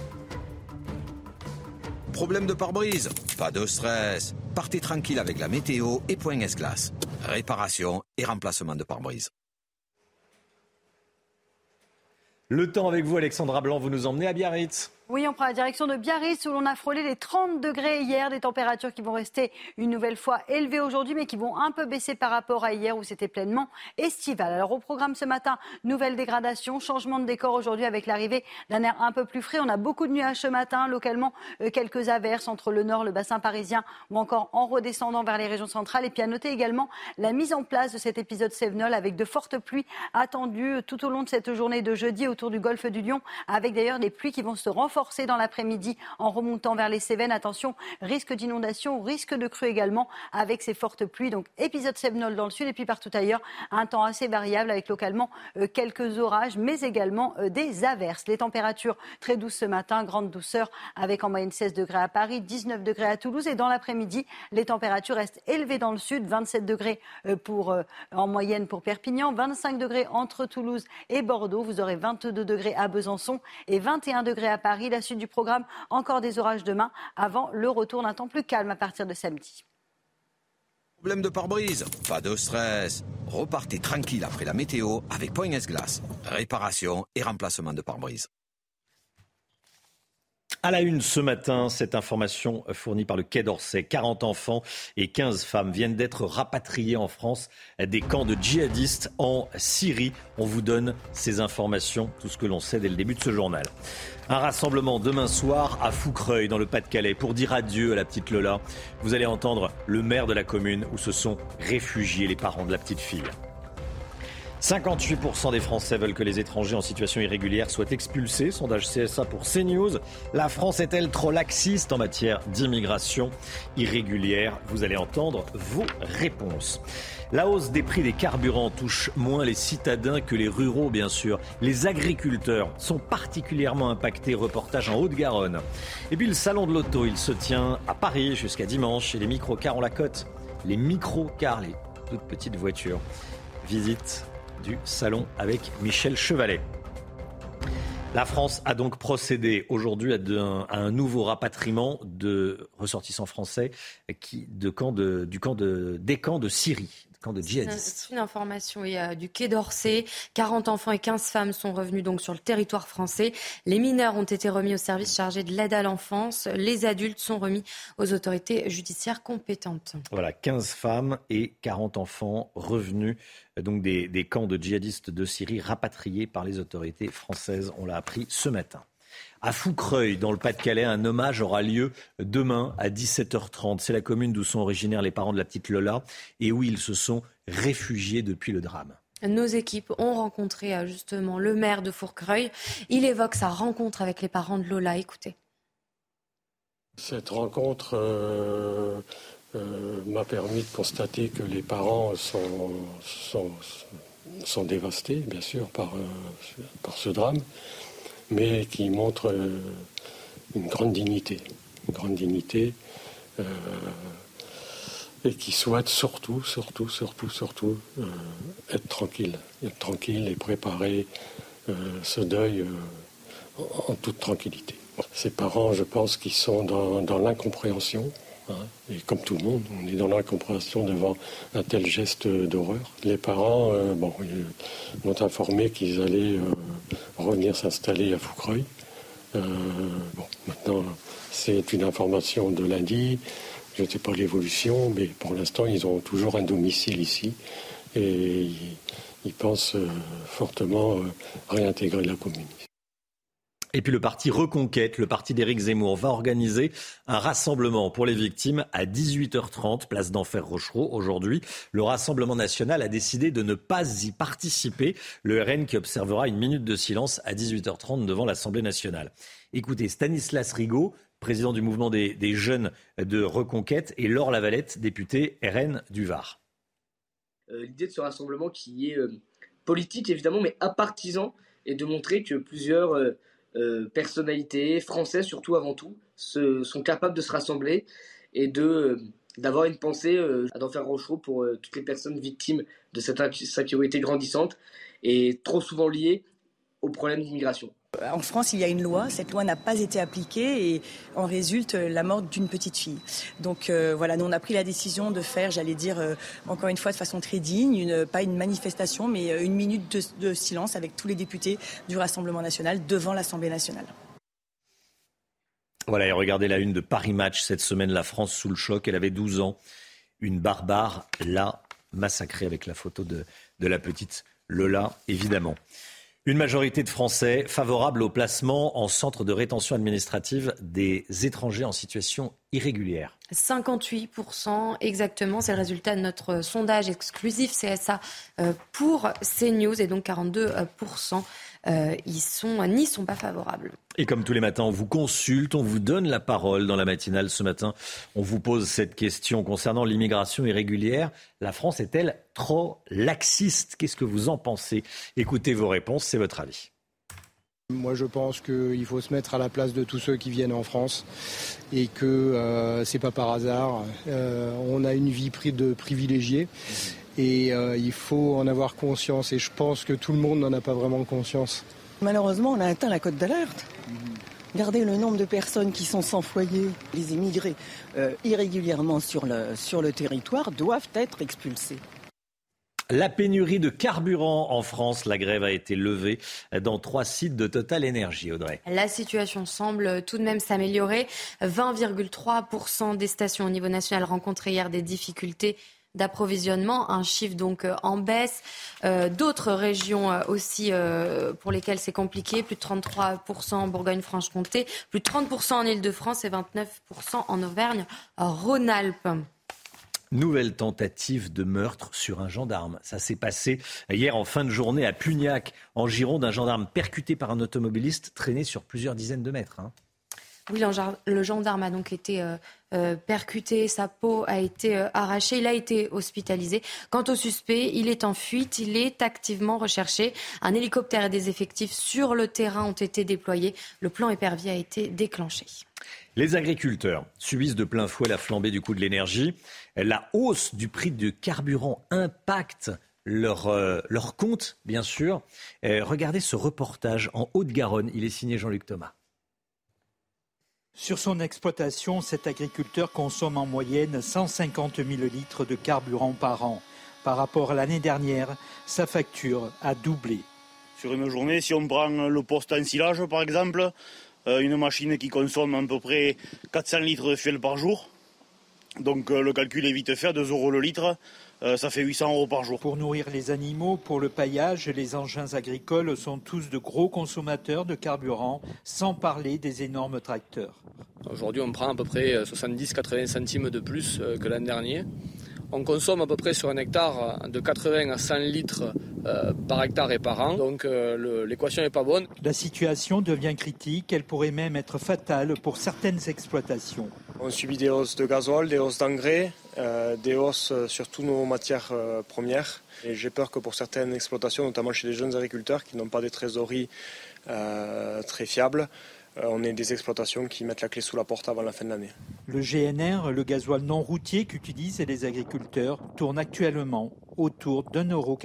Problème de pare-brise Pas de stress. Partez tranquille avec la météo et Point S-Glace. Réparation et remplacement de pare-brise. Le temps avec vous, Alexandra Blanc, vous nous emmenez à Biarritz. Oui, on prend la direction de Biarritz où l'on a frôlé les 30 degrés hier, des températures qui vont rester une nouvelle fois élevées aujourd'hui, mais qui vont un peu baisser par rapport à hier où c'était pleinement estival. Alors au programme ce matin, nouvelle dégradation, changement de décor aujourd'hui avec l'arrivée d'un air un peu plus frais. On a beaucoup de nuages ce matin, localement euh, quelques averses entre le nord, le bassin parisien ou encore en redescendant vers les régions centrales. Et puis à noter également la mise en place de cet épisode Sévenol avec de fortes pluies attendues tout au long de cette journée de jeudi autour du golfe du Lion, avec d'ailleurs des pluies qui vont se renforcer forcé dans l'après-midi en remontant vers les Cévennes. Attention, risque d'inondation, risque de crue également avec ces fortes pluies. Donc épisode Sévenol dans le sud et puis partout ailleurs, un temps assez variable avec localement euh, quelques orages, mais également euh, des averses. Les températures très douces ce matin, grande douceur avec en moyenne 16 degrés à Paris, 19 degrés à Toulouse et dans l'après-midi, les températures restent élevées dans le sud, 27 degrés euh, pour, en moyenne pour Perpignan, 25 degrés entre Toulouse et Bordeaux. Vous aurez 22 degrés à Besançon et 21 degrés à Paris. La suite du programme, encore des orages demain avant le retour d'un temps plus calme à partir de samedi. Problème de pare-brise Pas de stress. Repartez tranquille après la météo avec Point S-Glace. Réparation et remplacement de pare-brise. À la une ce matin, cette information fournie par le Quai d'Orsay. 40 enfants et 15 femmes viennent d'être rapatriés en France des camps de djihadistes en Syrie. On vous donne ces informations, tout ce que l'on sait dès le début de ce journal. Un rassemblement demain soir à Foucreuil, dans le Pas-de-Calais, pour dire adieu à la petite Lola. Vous allez entendre le maire de la commune où se sont réfugiés les parents de la petite fille. 58% des Français veulent que les étrangers en situation irrégulière soient expulsés. Sondage CSA pour CNews. La France est-elle trop laxiste en matière d'immigration irrégulière? Vous allez entendre vos réponses. La hausse des prix des carburants touche moins les citadins que les ruraux, bien sûr. Les agriculteurs sont particulièrement impactés. Reportage en Haute-Garonne. Et puis le salon de l'auto, il se tient à Paris jusqu'à dimanche et les microcars ont la cote. Les microcars, les toutes petites voitures. Visite du salon avec Michel Chevalet. La France a donc procédé aujourd'hui à, un nouveau rapatriement de ressortissants français de de, camp de, des camps de Syrie. C'est une information du Quai d'Orsay. 40 enfants et 15 femmes sont revenus donc sur le territoire français. Les mineurs ont été remis au service chargé de l'aide à l'enfance. Les adultes sont remis aux autorités judiciaires compétentes. Voilà, 15 femmes et 40 enfants revenus donc des, des camps de djihadistes de Syrie rapatriés par les autorités françaises. On l'a appris ce matin. À Foucreuil, dans le Pas-de-Calais, un hommage aura lieu demain à 17h30. C'est la commune d'où sont originaires les parents de la petite Lola et où ils se sont réfugiés depuis le drame. Nos équipes ont rencontré euh, justement le maire de Foucreuil. Il évoque sa rencontre avec les parents de Lola. Écoutez. Cette rencontre euh, euh, m'a permis de constater que les parents sont, sont, dévastés, bien sûr, par, par ce drame mais qui montre euh, une grande dignité, une grande dignité, euh, et qui souhaite surtout, surtout, surtout, surtout euh, être tranquille, être tranquille et préparer ce deuil en, toute tranquillité. Ses parents, je pense, qui sont dans, l'incompréhension, et comme tout le monde, on est dans l'incompréhension devant un tel geste d'horreur. Les parents, bon, m'ont informé qu'ils allaient revenir s'installer à Foucreuil. Euh, bon, maintenant, c'est une information de lundi. Je ne sais pas l'évolution, mais pour l'instant, ils ont toujours un domicile ici et ils, pensent euh, fortement euh, réintégrer la commune. Et puis le parti Reconquête, le parti d'Éric Zemmour, va organiser un rassemblement pour les victimes à 18h30, place d'Enfer Rochereau. Aujourd'hui, le Rassemblement national a décidé de ne pas y participer. Le RN qui observera une minute de silence à 18h30 devant l'Assemblée nationale. Écoutez, Stanislas Rigaud, président du mouvement des, jeunes de reconquête, et Laure Lavalette, députée RN du Var. L'idée de ce rassemblement qui est politique évidemment, mais apartisan, et de montrer que plusieurs personnalités françaises, surtout avant tout, sont capables de se rassembler et de d'avoir une pensée euh, à d'en faire Rochereau pour euh, toutes les personnes victimes de cette insécurité grandissante et trop souvent liée au problème d'immigration. En France, il y a une loi. Cette loi n'a pas été appliquée et en résulte la mort d'une petite fille. Donc euh, voilà, nous on a pris la décision de faire, j'allais dire encore une fois de façon très digne, pas une manifestation, mais une minute de, silence avec tous les députés du Rassemblement national devant l'Assemblée nationale. Voilà, et regardez la une de Paris Match cette semaine, la France sous le choc. Elle avait 12 ans. Une barbare l'a massacrée avec la photo de la petite Lola, évidemment. Une majorité de Français favorables au placement en centre de rétention administrative des étrangers en situation irrégulière. 58% exactement, c'est le résultat de notre sondage exclusif CSA euh, pour CNews et donc 42% euh, ils sont, n'y sont pas favorables. Et comme tous les matins, on vous consulte, on vous donne la parole dans la matinale. Ce matin, on vous pose cette question concernant l'immigration irrégulière. La France est-elle trop laxiste? Qu'est-ce que vous en pensez? Écoutez vos réponses, c'est votre avis. Moi, je pense qu'il faut se mettre à la place de tous ceux qui viennent en France et que euh, c'est pas par hasard. Euh, on a une vie de privilégiée et euh, il faut en avoir conscience. Et je pense que tout le monde n'en a pas vraiment conscience. Malheureusement, on a atteint la cote d'alerte. Regardez le nombre de personnes qui sont sans foyer. Les immigrés irrégulièrement sur le, sur le territoire doivent être expulsés. La pénurie de carburant en France, la grève a été levée dans trois sites de Total Énergie, Audrey. La situation semble tout de même s'améliorer. 20,3% des stations au niveau national rencontrent hier des difficultés d'approvisionnement, un chiffre donc euh, en baisse. Euh, d'autres régions euh, aussi pour lesquelles c'est compliqué, plus de 33% en Bourgogne-Franche-Comté, plus de 30% en Ile-de-France et 29% en Auvergne-Rhône-Alpes. Nouvelle tentative de meurtre sur un gendarme. Ça s'est passé hier en fin de journée à Pugnac, en Gironde. Un gendarme percuté par un automobiliste traîné sur plusieurs dizaines de mètres. Hein. Oui, le gendarme a donc été euh, euh, percuté, sa peau a été euh, arrachée, il a été hospitalisé. Quant au suspect, il est en fuite, il est activement recherché. Un hélicoptère et des effectifs sur le terrain ont été déployés. Le plan épervier a été déclenché. Les agriculteurs subissent de plein fouet la flambée du coût de l'énergie. La hausse du prix du carburant impacte leur, leur compte, bien sûr. regardez ce reportage en Haute-Garonne. Il est signé Jean-Luc Thomas. Sur son exploitation, cet agriculteur consomme en moyenne 150 000 litres de carburant par an. Par rapport à l'année dernière, sa facture a doublé. Sur une journée, si on prend le poste en silage par exemple, euh, une machine qui consomme à peu près 400 litres de fuel par jour, donc euh, le calcul est vite fait, 2 euros le litre. Euh, ça fait 800 euros par jour. Pour nourrir les animaux, pour le paillage, les engins agricoles sont tous de gros consommateurs de carburant, sans parler des énormes tracteurs. Aujourd'hui, on prend à peu près 70-80 centimes de plus euh, que l'an dernier. On consomme à peu près sur un hectare de 80 à 100 litres par hectare et par an, donc l'équation n'est pas bonne. La situation devient critique, elle pourrait même être fatale pour certaines exploitations. On subit des hausses de gasoil, des hausses d'engrais, euh, des hausses sur toutes nos matières euh, premières. Et j'ai peur que pour certaines exploitations, notamment chez les jeunes agriculteurs qui n'ont pas des trésoreries euh, très fiables, on ait des exploitations qui mettent la clé sous la porte avant la fin de l'année. Le GNR, le gasoil non routier qu'utilisent les agriculteurs, tourne actuellement autour d'un euro.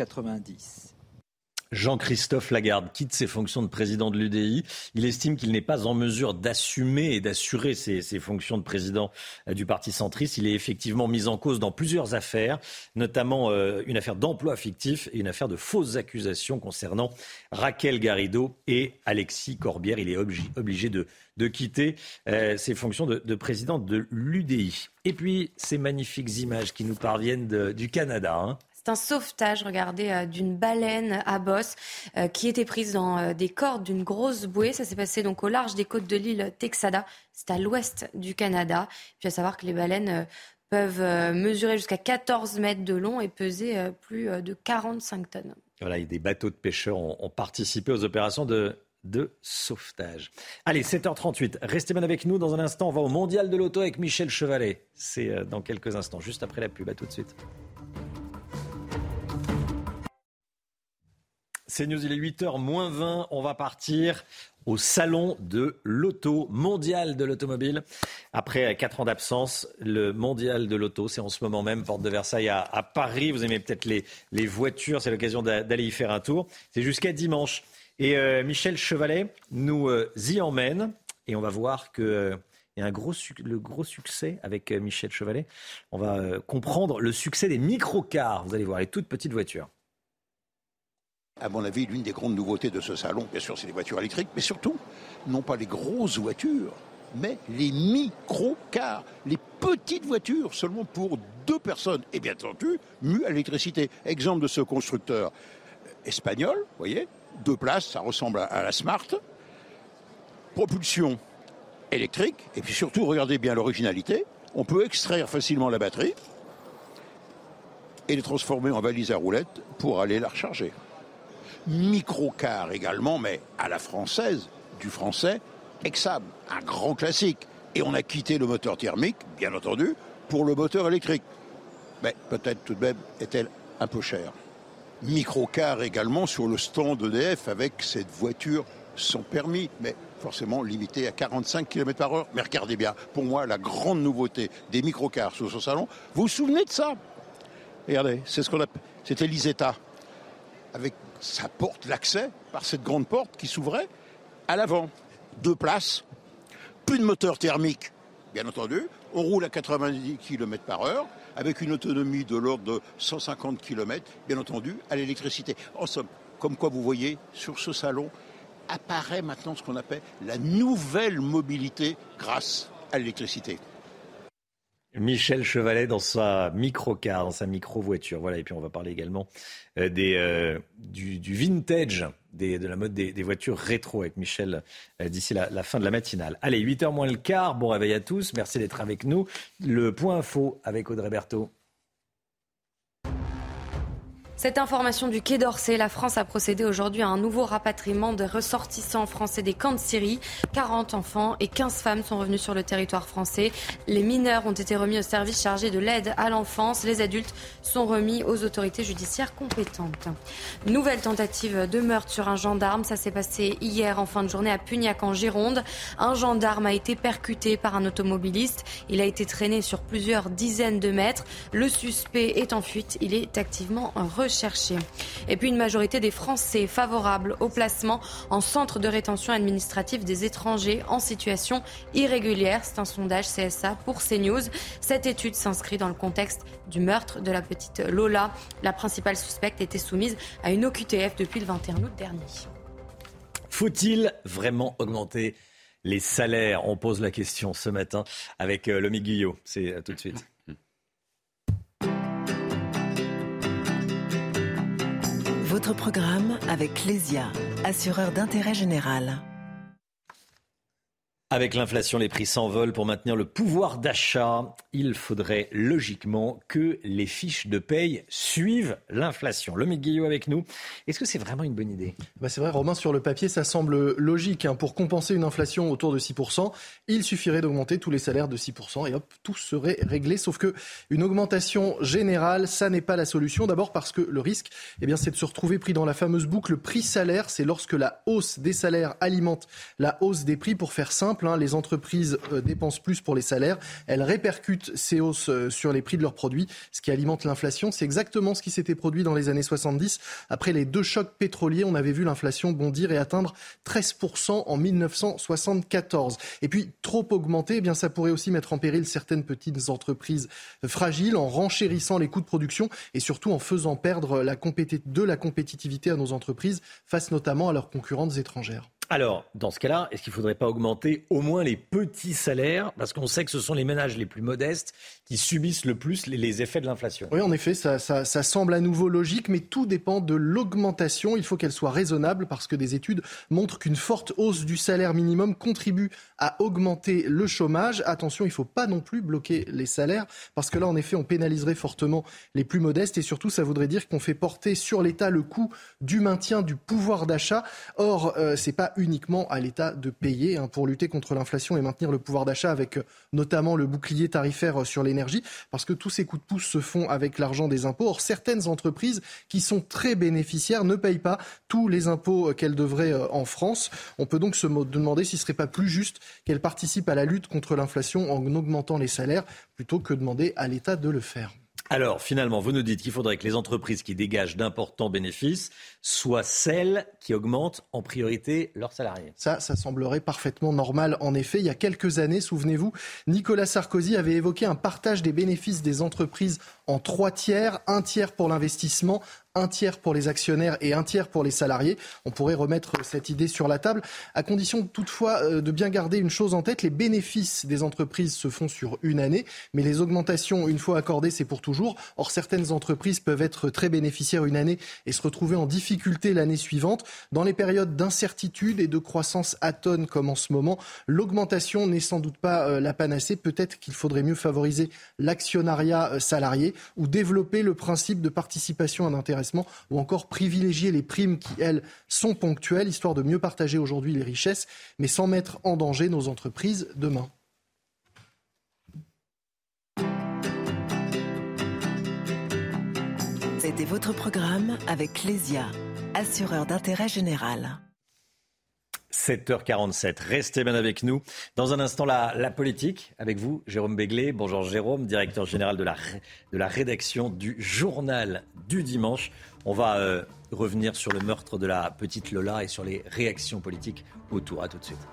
Jean-Christophe Lagarde quitte ses fonctions de président de l'UDI. Il estime qu'il n'est pas en mesure d'assumer et d'assurer ses, fonctions de président euh, du Parti centriste. Il est effectivement mis en cause dans plusieurs affaires, notamment euh, une affaire d'emploi fictif et une affaire de fausses accusations concernant Raquel Garrido et Alexis Corbière. Il est obligé de, quitter euh, ses fonctions de, président de l'UDI. Et puis, ces magnifiques images qui nous parviennent du Canada. Hein un sauvetage, regardez, euh, d'une baleine à bosse euh, qui était prise dans euh, des cordes d'une grosse bouée. Ça s'est passé donc au large des côtes de l'île Texada. C'est à l'ouest du Canada. Puis à savoir que les baleines peuvent mesurer jusqu'à 14 mètres de long et peser plus de 45 tonnes. Voilà, des bateaux de pêcheurs ont, participé aux opérations de de sauvetage. Allez, 7h38. Restez bien avec nous. Dans un instant, on va au Mondial de l'Auto avec Michel Chevalet. C'est dans quelques instants, juste après la pub. À tout de suite. C'est News, il est 8h moins 20. On va partir au salon de l'auto mondial de l'automobile. Après 4 ans d'absence, le mondial de l'auto, c'est en ce moment même, porte de Versailles à, Paris. Vous aimez peut-être les, voitures, c'est l'occasion d'aller y faire un tour. C'est jusqu'à dimanche. Et euh, Michel Chevalet nous euh, y emmène et on va voir que euh, y a un gros le gros succès avec Michel Chevalet. On va comprendre le succès des microcars. Vous allez voir les toutes petites voitures. À mon avis, l'une des grandes nouveautés de ce salon, bien sûr, c'est les voitures électriques, mais surtout, non pas les grosses voitures, mais les microcars, les petites voitures, seulement pour deux personnes, et bien entendu, mues à l'électricité. Exemple de ce constructeur espagnol, vous voyez, deux places, ça ressemble à la Smart. Propulsion électrique, et puis surtout, regardez bien l'originalité, on peut extraire facilement la batterie et les transformer en valise à roulettes pour aller la recharger. Microcar également, mais à la française, du français, Exab, un grand classique. Et on a quitté le moteur thermique, bien entendu, pour le moteur électrique. Mais peut-être tout de même est-elle un peu chère microcar également sur le stand EDF avec cette voiture sans permis, mais forcément limitée à 45 km par heure. Mais regardez bien, pour moi, la grande nouveauté des microcars sur ce salon, vous vous souvenez de ça? Regardez, c'est ce qu'on appelle, c'était l'Isetta, avec sa porte, l'accès par cette grande porte qui s'ouvrait à l'avant. Deux places, plus de moteur thermique, bien entendu. On roule à 90 km par heure avec une autonomie de l'ordre de 150 km, bien entendu, à l'électricité. En somme, comme quoi vous voyez, sur ce salon apparaît maintenant ce qu'on appelle la nouvelle mobilité grâce à l'électricité. Michel Chevalet dans sa micro-car, dans sa micro-voiture. Voilà, et puis on va parler également euh, des, euh, du, vintage, de la mode des, voitures rétro avec Michel euh, d'ici la, la, fin de la matinale. Allez, 8h moins le quart, bon réveil à tous, merci d'être avec nous. Le point info avec Audrey Berthaud. Cette information du Quai d'Orsay, la France a procédé aujourd'hui à un nouveau rapatriement de ressortissants français des camps de Syrie. 40 enfants et 15 femmes sont revenus sur le territoire français. Les mineurs ont été remis au service chargé de l'aide à l'enfance. Les adultes sont remis aux autorités judiciaires compétentes. Nouvelle tentative de meurtre sur un gendarme. Ça s'est passé hier en fin de journée à Pugnac en Gironde. Un gendarme a été percuté par un automobiliste. Il a été traîné sur plusieurs dizaines de mètres. Le suspect est en fuite. Il est activement recherché chercher. Et puis une majorité des Français favorables au placement en centre de rétention administrative des étrangers en situation irrégulière. C'est un sondage CSA pour CNews. Cette étude s'inscrit dans le contexte du meurtre de la petite Lola. La principale suspecte était soumise à une OQTF depuis le 21 août dernier. Faut-il vraiment augmenter les salaires? On pose la question ce matin avec euh, Lomi Guyot. C'est euh, tout de suite. Votre programme avec Lesia, assureur d'intérêt général. Avec l'inflation, les prix s'envolent pour maintenir le pouvoir d'achat. Il faudrait logiquement que les fiches de paye suivent l'inflation. Le Guillot avec nous. Est-ce que c'est vraiment une bonne idée? Bah C'est vrai, Romain, sur le papier, ça semble logique. Hein. Pour compenser une inflation autour de 6%, il suffirait d'augmenter tous les salaires de 6% et hop, tout serait réglé. Sauf que une augmentation générale, ça n'est pas la solution. D'abord parce que le risque, eh bien, c'est de se retrouver pris dans la fameuse boucle prix-salaire. C'est lorsque la hausse des salaires alimente la hausse des prix. Pour faire simple, Hein, les entreprises euh, dépensent plus pour les salaires. Elles répercutent ces hausses euh, sur les prix de leurs produits, ce qui alimente l'inflation. C'est exactement ce qui s'était produit dans les années 70. Après les deux chocs pétroliers, on avait vu l'inflation bondir et atteindre 13% en 1974. Et puis, trop augmenter, eh bien, ça pourrait aussi mettre en péril certaines petites entreprises fragiles en renchérissant les coûts de production et surtout en faisant perdre de la compétitivité à nos entreprises face notamment à leurs concurrentes étrangères. Alors, dans ce cas-là, est-ce qu'il ne faudrait pas augmenter au moins les petits salaires? Parce qu'on sait que ce sont les ménages les plus modestes qui subissent le plus les, effets de l'inflation. Oui, en effet, ça, semble à nouveau logique, mais tout dépend de l'augmentation. Il faut qu'elle soit raisonnable parce que des études montrent qu'une forte hausse du salaire minimum contribue à augmenter le chômage. Attention, il ne faut pas non plus bloquer les salaires parce que là, en effet, on pénaliserait fortement les plus modestes et surtout, ça voudrait dire qu'on fait porter sur l'État le coût du maintien du pouvoir d'achat. Or, euh, ce n'est pas uniquement à l'État de payer hein, pour lutter contre l'inflation et maintenir le pouvoir d'achat avec euh, notamment le bouclier tarifaire sur l'énergie, parce que tous ces coups de pouce se font avec l'argent des impôts. Or, certaines entreprises qui sont très bénéficiaires ne payent pas tous les impôts qu'elles devraient en France. On peut donc se demander s'il ne serait pas plus juste qu'elles participent à la lutte contre l'inflation en augmentant les salaires plutôt que demander à l'État de le faire. Alors, finalement, vous nous dites qu'il faudrait que les entreprises qui dégagent d'importants bénéfices soient celles qui augmentent en priorité leurs salariés. Ça, ça semblerait parfaitement normal. En effet, il y a quelques années, souvenez-vous, Nicolas Sarkozy avait évoqué un partage des bénéfices des entreprises en trois tiers, un tiers pour l'investissement, un tiers pour les actionnaires et un tiers pour les salariés. On pourrait remettre cette idée sur la table, à condition toutefois euh, de bien garder une chose en tête, les bénéfices des entreprises se font sur une année, mais les augmentations, une fois accordées, c'est pour toujours. Or, certaines entreprises peuvent être très bénéficiaires une année et se retrouver en difficulté l'année suivante. Dans les périodes d'incertitude et de croissance atone comme en ce moment, l'augmentation n'est sans doute pas euh, la panacée. Peut-être qu'il faudrait mieux favoriser l'actionnariat euh, salarié ou développer le principe de participation à ou encore privilégier les primes qui, elles, sont ponctuelles, histoire de mieux partager aujourd'hui les richesses, mais sans mettre en danger nos entreprises demain. C'était votre programme avec Lesia, assureur d'intérêt général. 7h47. Restez bien avec nous. Dans un instant, la, politique avec vous, Jérôme Béglé. Bonjour Jérôme, directeur général de la, de la rédaction du journal du dimanche. On va euh, revenir sur le meurtre de la petite Lola et sur les réactions politiques autour. À tout de suite.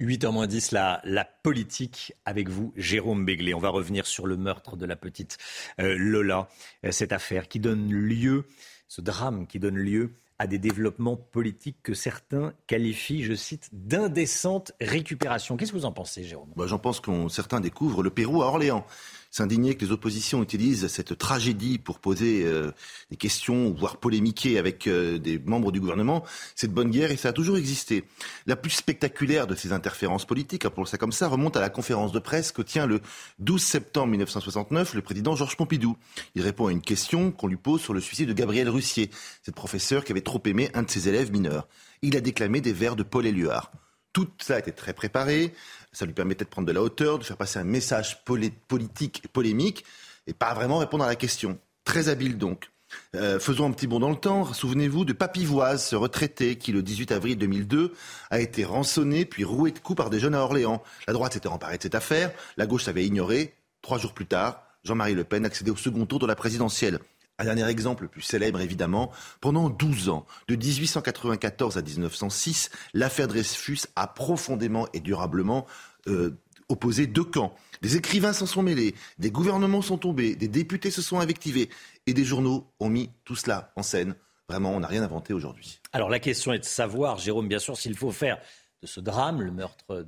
8h 10, la, la politique avec vous, Jérôme Béglé. On va revenir sur le meurtre de la petite euh, Lola. Euh, cette affaire qui donne lieu ce drame qui donne lieu à des développements politiques que certains qualifient, je cite, d'indécente récupération. Qu'est-ce que vous en pensez, Jérôme? Bah, J'en pense que certains découvrent le Pérou à Orléans s'indigner que les oppositions utilisent cette tragédie pour poser euh, des questions, voire polémiquer avec euh, des membres du gouvernement, c'est de bonne guerre et ça a toujours existé. La plus spectaculaire de ces interférences politiques, appelons ça comme ça, remonte à la conférence de presse que tient le 12 septembre 1969 le président Georges Pompidou. Il répond à une question qu'on lui pose sur le suicide de Gabriel Russier, cette professeur qui avait trop aimé un de ses élèves mineurs. Il a déclamé des vers de Paul Éluard. Tout ça était très préparé. Ça lui permettait de prendre de la hauteur, de faire passer un message politique polémique et pas vraiment répondre à la question. Très habile donc. Euh, faisons un petit bond dans le temps. Souvenez-vous de Papivoise, ce retraité qui, le 18 avril 2002, a été rançonné puis roué de coups par des jeunes à Orléans. La droite s'était emparée de cette affaire, la gauche s'avait ignoré. Trois jours plus tard, Jean-Marie Le Pen accédait au second tour de la présidentielle. Un dernier exemple, le plus célèbre évidemment, pendant 12 ans, de 1894 à 1906, l'affaire Dreyfus a profondément et durablement euh, opposé deux camps. Des écrivains s'en sont mêlés, des gouvernements sont tombés, des députés se sont invectivés et des journaux ont mis tout cela en scène. Vraiment, on n'a rien inventé aujourd'hui. Alors la question est de savoir, Jérôme, bien sûr, s'il faut faire de ce drame, le meurtre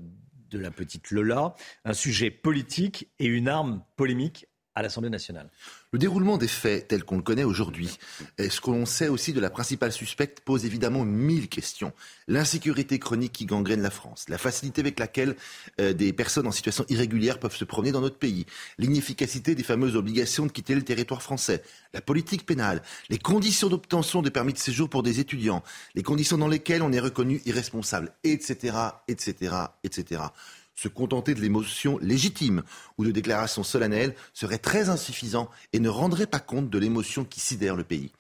de la petite Lola, un sujet politique et une arme polémique à l'Assemblée nationale. Le déroulement des faits tel qu'on le connaît aujourd'hui, ce que l'on sait aussi de la principale suspecte, pose évidemment mille questions. L'insécurité chronique qui gangrène la France, la facilité avec laquelle euh, des personnes en situation irrégulière peuvent se promener dans notre pays, l'inefficacité des fameuses obligations de quitter le territoire français, la politique pénale, les conditions d'obtention de permis de séjour pour des étudiants, les conditions dans lesquelles on est reconnu irresponsable, etc., etc., etc se contenter de l'émotion légitime ou de déclarations solennelles serait très insuffisant et ne rendrait pas compte de l'émotion qui sidère le pays.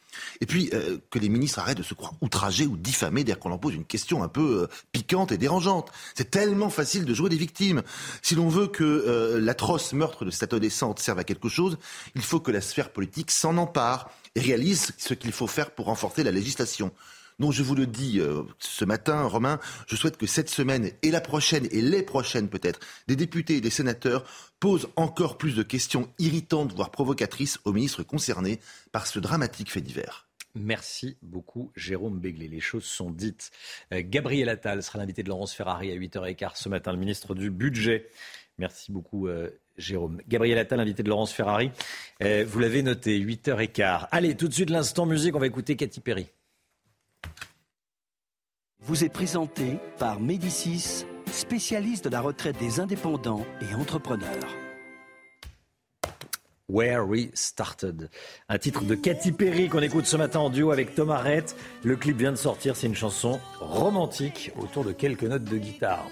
Et puis, euh, que les ministres arrêtent de se croire outragés ou diffamés dès qu'on leur pose une question un peu euh, piquante et dérangeante. C'est tellement facile de jouer des victimes. Si l'on veut que euh, l'atroce meurtre de cette adolescente serve à quelque chose, il faut que la sphère politique s'en empare et réalise ce qu'il faut faire pour renforcer la législation. Donc je vous le dis euh, ce matin, Romain, je souhaite que cette semaine et la prochaine et les prochaines peut-être, des députés et des sénateurs posent encore plus de questions irritantes, voire provocatrices aux ministres concernés par ce dramatique fait divers. Merci beaucoup, Jérôme Béglé. Les choses sont dites. Euh, Gabriel Attal sera l'invité de Laurence Ferrari à 8h15 ce matin, le ministre du Budget. Merci beaucoup, euh, Jérôme. Gabriel Attal, invité de Laurence Ferrari. vous l'avez noté, 8h15. Allez, tout de suite, l'instant musique, on va écouter Katy Perry vous est présenté par Médicis, spécialiste de la retraite des indépendants et entrepreneurs. Where We Started. Un titre de Katy Perry qu'on écoute ce matin en duo avec Thomas Rhett. Le clip vient de sortir, c'est une chanson romantique autour de quelques notes de guitare.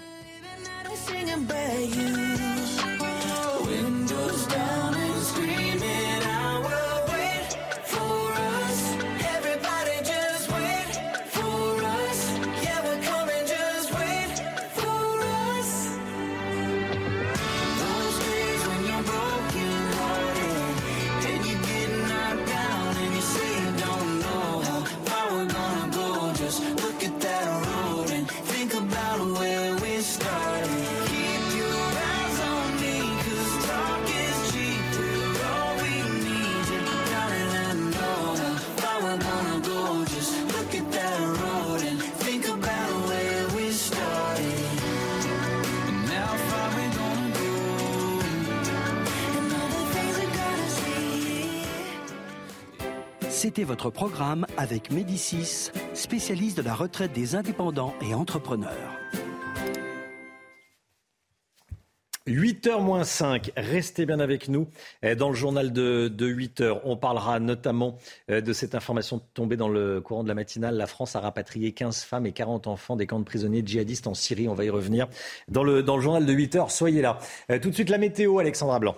C'était votre programme avec Médicis, spécialiste de la retraite des indépendants et entrepreneurs. 8h moins 5, restez bien avec nous. Eh, dans le journal de, 8h, on parlera notamment euh, de cette information tombée dans le courant de la matinale. La France a rapatrié 15 femmes et 40 enfants des camps de prisonniers djihadistes en Syrie. On va y revenir dans le, dans le journal de 8h. Soyez là. Euh, tout de suite, la météo, Alexandra Blanc.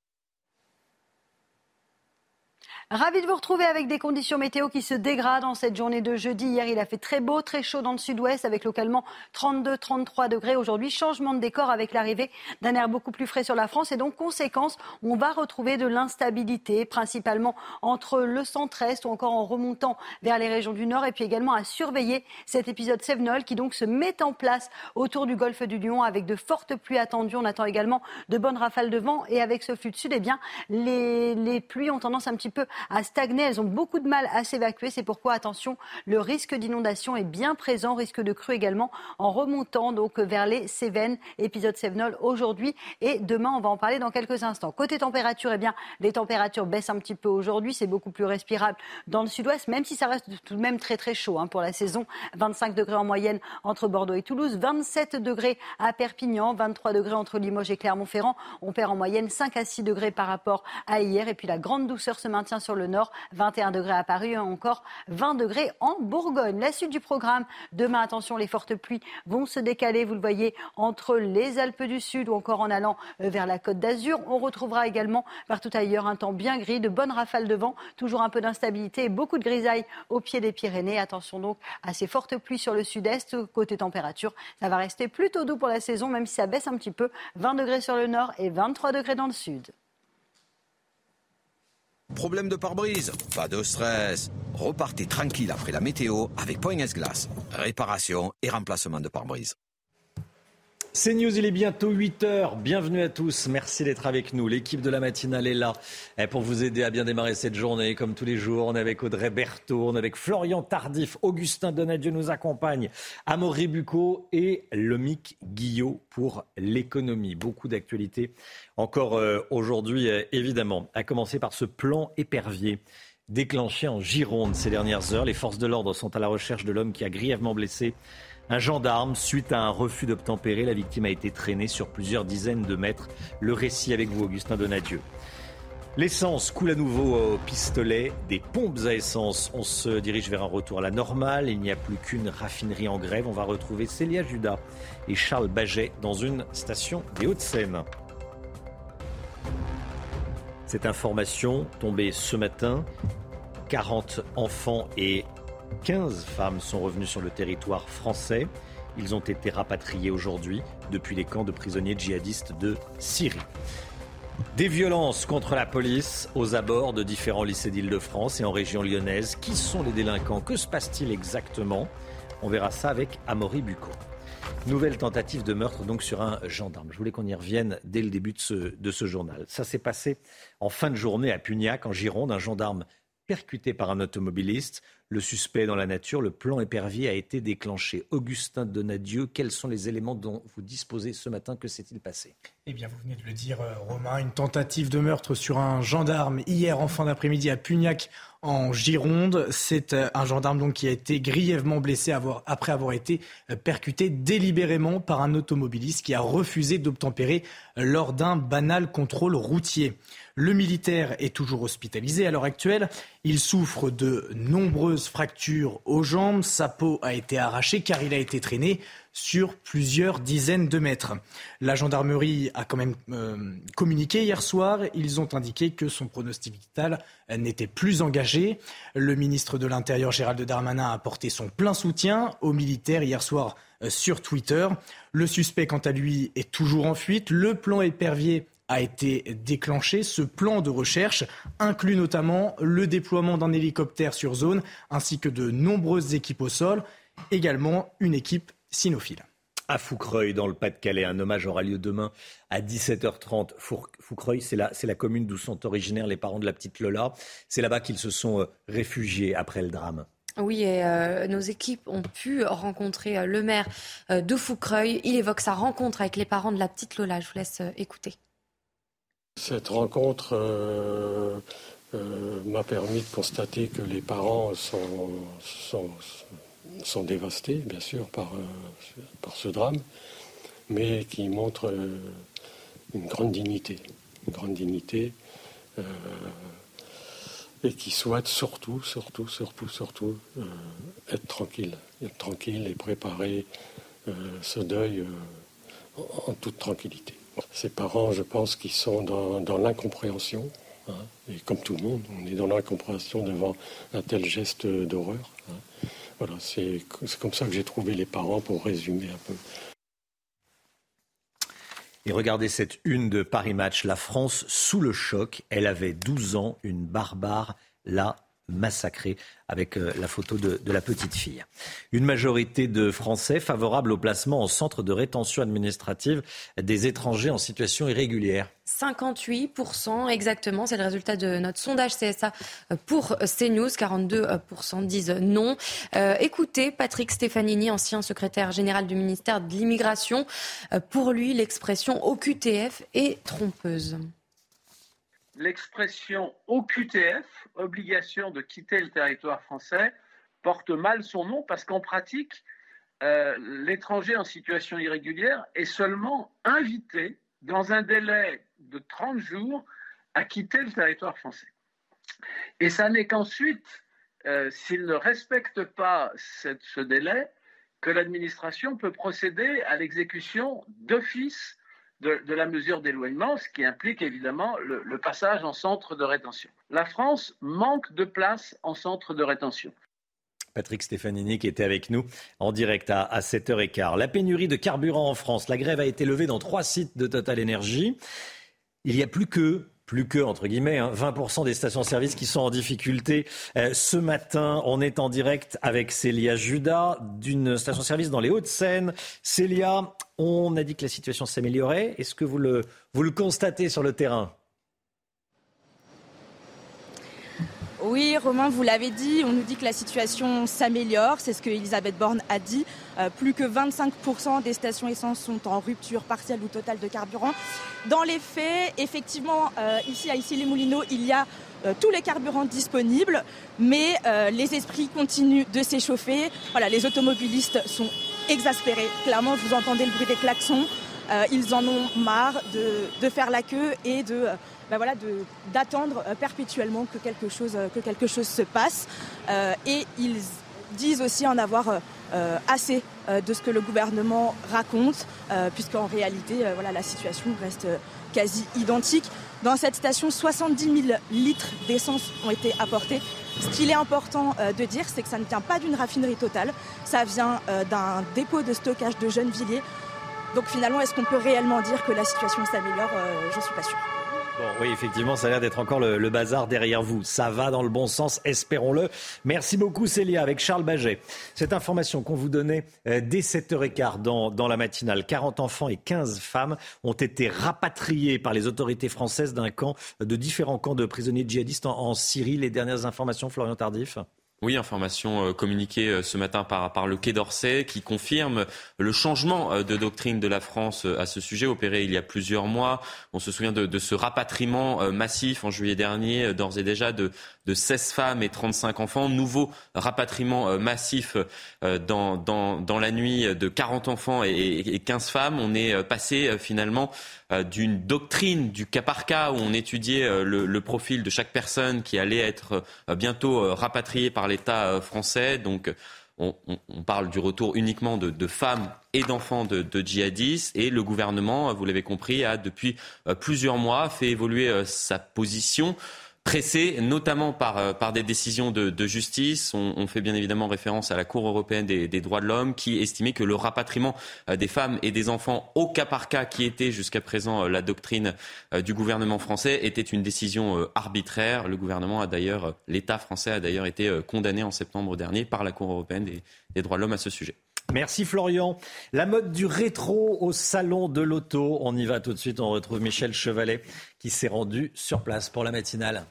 Ravi de vous retrouver avec des conditions météo qui se dégradent en cette journée de jeudi. Hier, il a fait très beau, très chaud dans le sud-ouest avec localement 32-33 degrés. Aujourd'hui, changement de décor avec l'arrivée d'un air beaucoup plus frais sur la France et donc conséquence, on va retrouver de l'instabilité, principalement entre le centre-est ou encore en remontant vers les régions du nord et puis également à surveiller cet épisode Sevenol qui donc se met en place autour du golfe du Lion avec de fortes pluies attendues. On attend également de bonnes rafales de vent et avec ce flux de sud, eh bien, les, les pluies ont tendance un petit peu à stagner. Elles ont beaucoup de mal à s'évacuer. C'est pourquoi, attention, le risque d'inondation est bien présent, risque de crue également en remontant donc vers les Cévennes, épisode Cévenol aujourd'hui et demain. On va en parler dans quelques instants. Côté température, eh bien, les températures baissent un petit peu aujourd'hui. C'est beaucoup plus respirable dans le sud-ouest, même si ça reste tout de même très très chaud hein, pour la saison. 25 degrés en moyenne entre Bordeaux et Toulouse, 27 degrés à Perpignan, 23 degrés entre Limoges et Clermont-Ferrand. On perd en moyenne 5 à 6 degrés par rapport à hier. Et puis la grande douceur se maintient sur le nord, 21 degrés à Paris, encore 20 degrés en Bourgogne. La suite du programme, demain, attention, les fortes pluies vont se décaler, vous le voyez, entre les Alpes du Sud ou encore en allant euh, vers la Côte d'Azur. On retrouvera également partout ailleurs un temps bien gris, de bonnes rafales de vent, toujours un peu d'instabilité et beaucoup de grisailles au pied des Pyrénées. Attention donc à ces fortes pluies sur le sud-est. Côté température, ça va rester plutôt doux pour la saison, même si ça baisse un petit peu. 20 degrés sur le nord et 23 degrés dans le sud. Problème de pare-brise Pas de stress. Repartez tranquille après la météo avec Point S-Glace. Réparation et remplacement de pare-brise. C'est News, il est bientôt 8 heures. Bienvenue à tous. Merci d'être avec nous. L'équipe de la matinale est là eh, pour vous aider à bien démarrer cette journée. Comme tous les jours, on est avec Audrey Berthaud, on est avec Florian Tardif, Augustin Donadieu nous accompagne, Amaury Bucco et Lomic Guillot pour l'économie. Beaucoup d'actualités encore euh, aujourd'hui, euh, évidemment. À commencer par ce plan épervier déclenché en Gironde ces dernières heures. Les forces de l'ordre sont à la recherche de l'homme qui a grièvement blessé un gendarme, suite à un refus d'obtempérer, la victime a été traînée sur plusieurs dizaines de mètres. Le récit avec vous, Augustin Donadieu. L'essence coule à nouveau au pistolet des pompes à essence. On se dirige vers un retour à la normale. Il n'y a plus qu'une raffinerie en grève. On va retrouver Célia Judas et Charles Baget dans une station des Hauts-de-Seine. Cette information tombée ce matin, 40 enfants et 15 femmes sont revenues sur le territoire français. Ils ont été rapatriés aujourd'hui depuis les camps de prisonniers djihadistes de Syrie. Des violences contre la police aux abords de différents lycées d'Île-de-France et en région lyonnaise. Qui sont les délinquants? Que se passe-t-il exactement? On verra ça avec Amaury Bucco. Nouvelle tentative de meurtre donc sur un gendarme. Je voulais qu'on y revienne dès le début de ce, de ce journal. Ça s'est passé en fin de journée à Pugnac, en Gironde. Un gendarme percuté par un automobiliste. Le suspect dans la nature. Le plan épervier a été déclenché. Augustin Donadieu, quels sont les éléments dont vous disposez ce matin Que s'est-il passé Eh bien, vous venez de le dire, euh, Romain, une tentative de meurtre sur un gendarme hier en fin d'après-midi à Pugnac en Gironde. C'est euh, un gendarme donc qui a été grièvement blessé après avoir été euh, percuté délibérément par un automobiliste qui a refusé d'obtempérer lors d'un banal contrôle routier. Le militaire est toujours hospitalisé à l'heure actuelle. Il souffre de nombreuses fractures aux jambes. Sa peau a été arrachée car il a été traîné sur plusieurs dizaines de mètres. La gendarmerie a quand même euh, communiqué hier soir. Ils ont indiqué que son pronostic vital n'était plus engagé. Le ministre de l'Intérieur, Gérald Darmanin, a apporté son plein soutien aux militaires hier soir euh, sur Twitter. Le suspect, quant à lui, est toujours en fuite. Le plan épervier a été déclenché. Ce plan de recherche inclut notamment le déploiement d'un hélicoptère sur zone ainsi que de nombreuses équipes au sol, également une équipe cynophile. À Foucreuil, dans le Pas-de-Calais, un hommage aura lieu demain à 17h30. Foucreuil, c'est la, la, commune d'où sont originaires les parents de la petite Lola. C'est là-bas qu'ils se sont euh, réfugiés après le drame. Oui, et euh, nos équipes ont pu rencontrer euh, le maire de Foucreuil. Il évoque sa rencontre avec les parents de la petite Lola. Je vous laisse écouter. Cette rencontre euh, euh, m'a permis de constater que les parents sont, sont, dévastés, bien sûr, par, euh, par, ce drame, mais qui montrent une grande dignité, une grande dignité, et qui souhaitent surtout, surtout, surtout, surtout être tranquille, être tranquille et préparer ce deuil en toute tranquillité. Ces parents, je pense, qui sont dans, l'incompréhension, hein, et comme tout le monde, on est dans l'incompréhension devant un tel geste d'horreur. Hein. Voilà, c'est comme ça que j'ai trouvé les parents pour résumer un peu. Et regardez cette une de Paris Match, la France sous le choc. Elle avait 12 ans, une barbare l'a massacrée avec euh, la photo de, la petite fille. Une majorité de Français favorables au placement en centre de rétention administrative des étrangers en situation irrégulière. 58% exactement, c'est le résultat de notre sondage CSA pour CNews. 42% disent non. Euh, écoutez Patrick Stefanini, ancien secrétaire général du ministère de l'Immigration. Euh, pour lui, l'expression OQTF est trompeuse l'expression OQTF, obligation de quitter le territoire français, porte mal son nom parce qu'en pratique, euh, l'étranger en situation irrégulière est seulement invité dans un délai de 30 jours à quitter le territoire français. Et ça n'est qu'ensuite, euh, s'il ne respecte pas ce délai, que l'administration peut procéder à l'exécution d'office de, la mesure d'éloignement, ce qui implique évidemment le, passage en centre de rétention. La France manque de places en centre de rétention. Patrick Stefanini qui était avec nous en direct à, à 7h15. La pénurie de carburant en France. La grève a été levée dans trois sites de Total Energy. Il n'y a plus que plus que, entre guillemets, 20% hein, des stations-service qui sont en difficulté. Euh, ce matin, on est en direct avec Célia Judas d'une station-service dans les Hauts-de-Seine. Célia, on a dit que la situation s'améliorait. Est-ce que vous le, constatez sur le terrain? Oui, Romain, vous l'avez dit, on nous dit que la situation s'améliore, c'est ce que Elisabeth Borne a dit. Euh, plus que 25% des stations essence sont en rupture partielle ou totale de carburant. Dans les faits, effectivement, euh, ici à Issy-les-Moulineaux, il y a euh, tous les carburants disponibles, mais les esprits continuent de s'échauffer. Les automobilistes sont exaspérés. Clairement, vous entendez le bruit des klaxons. ils en ont marre de, de, faire la queue et de bah voilà, d'attendre euh, perpétuellement que quelque chose, euh, que quelque chose se passe. Euh, et ils disent aussi en avoir assez de ce que le gouvernement raconte, puisqu'en réalité, voilà, la situation reste quasi identique. Dans cette station, 70 000 litres d'essence ont été apportés. Ce qu'il est important de dire, c'est que ça ne vient pas d'une raffinerie totale, ça vient d'un dépôt de stockage de Gennevilliers. Donc finalement, est-ce qu'on peut réellement dire que la situation s'améliore? Je ne suis pas sûre oui, effectivement, ça a l'air d'être encore le, bazar derrière vous. Ça va dans le bon sens, espérons-le. Merci beaucoup, Célia, avec Charles Baget. Cette information qu'on vous donnait euh, dès 7h15 dans, dans la matinale, 40 enfants et 15 femmes ont été rapatriés par les autorités françaises d'un camp, de différents camps de prisonniers djihadistes en, en Syrie. Les dernières informations, Florian Tardif? Oui, information euh, communiquée euh, ce matin par, par le Quai d'Orsay qui confirme le changement euh, de doctrine de la France à ce sujet opéré il y a plusieurs mois. On se souvient de, de ce rapatriement massif en juillet dernier, d'ores et déjà de, de 16 femmes et 35 enfants. Nouveau rapatriement massif dans, dans, dans la nuit de 40 enfants et, et 15 femmes. On est passé finalement d'une doctrine du cas par cas où on étudiait le, profil de chaque personne qui allait être bientôt rapatriée par l'État euh, français. Donc, on, parle du retour uniquement de, femmes et d'enfants de, djihadistes. Et le gouvernement, vous l'avez compris, a depuis euh, plusieurs mois fait évoluer euh, sa position pressé, notamment par, euh, par des décisions de, justice. On, on, fait bien évidemment référence à la Cour européenne des, des droits de l'homme qui estimait que le rapatriement euh, des femmes et des enfants au cas par cas, qui était jusqu'à présent euh, la doctrine du gouvernement français, était une décision arbitraire. Le gouvernement a d'ailleurs, l'État français a d'ailleurs été condamné en septembre dernier par la Cour européenne des, des droits de l'homme à ce sujet. Merci Florian. La mode du rétro au salon de l'auto. On y va tout de suite. On retrouve Michel Chevalet qui s'est rendu sur place pour la matinale.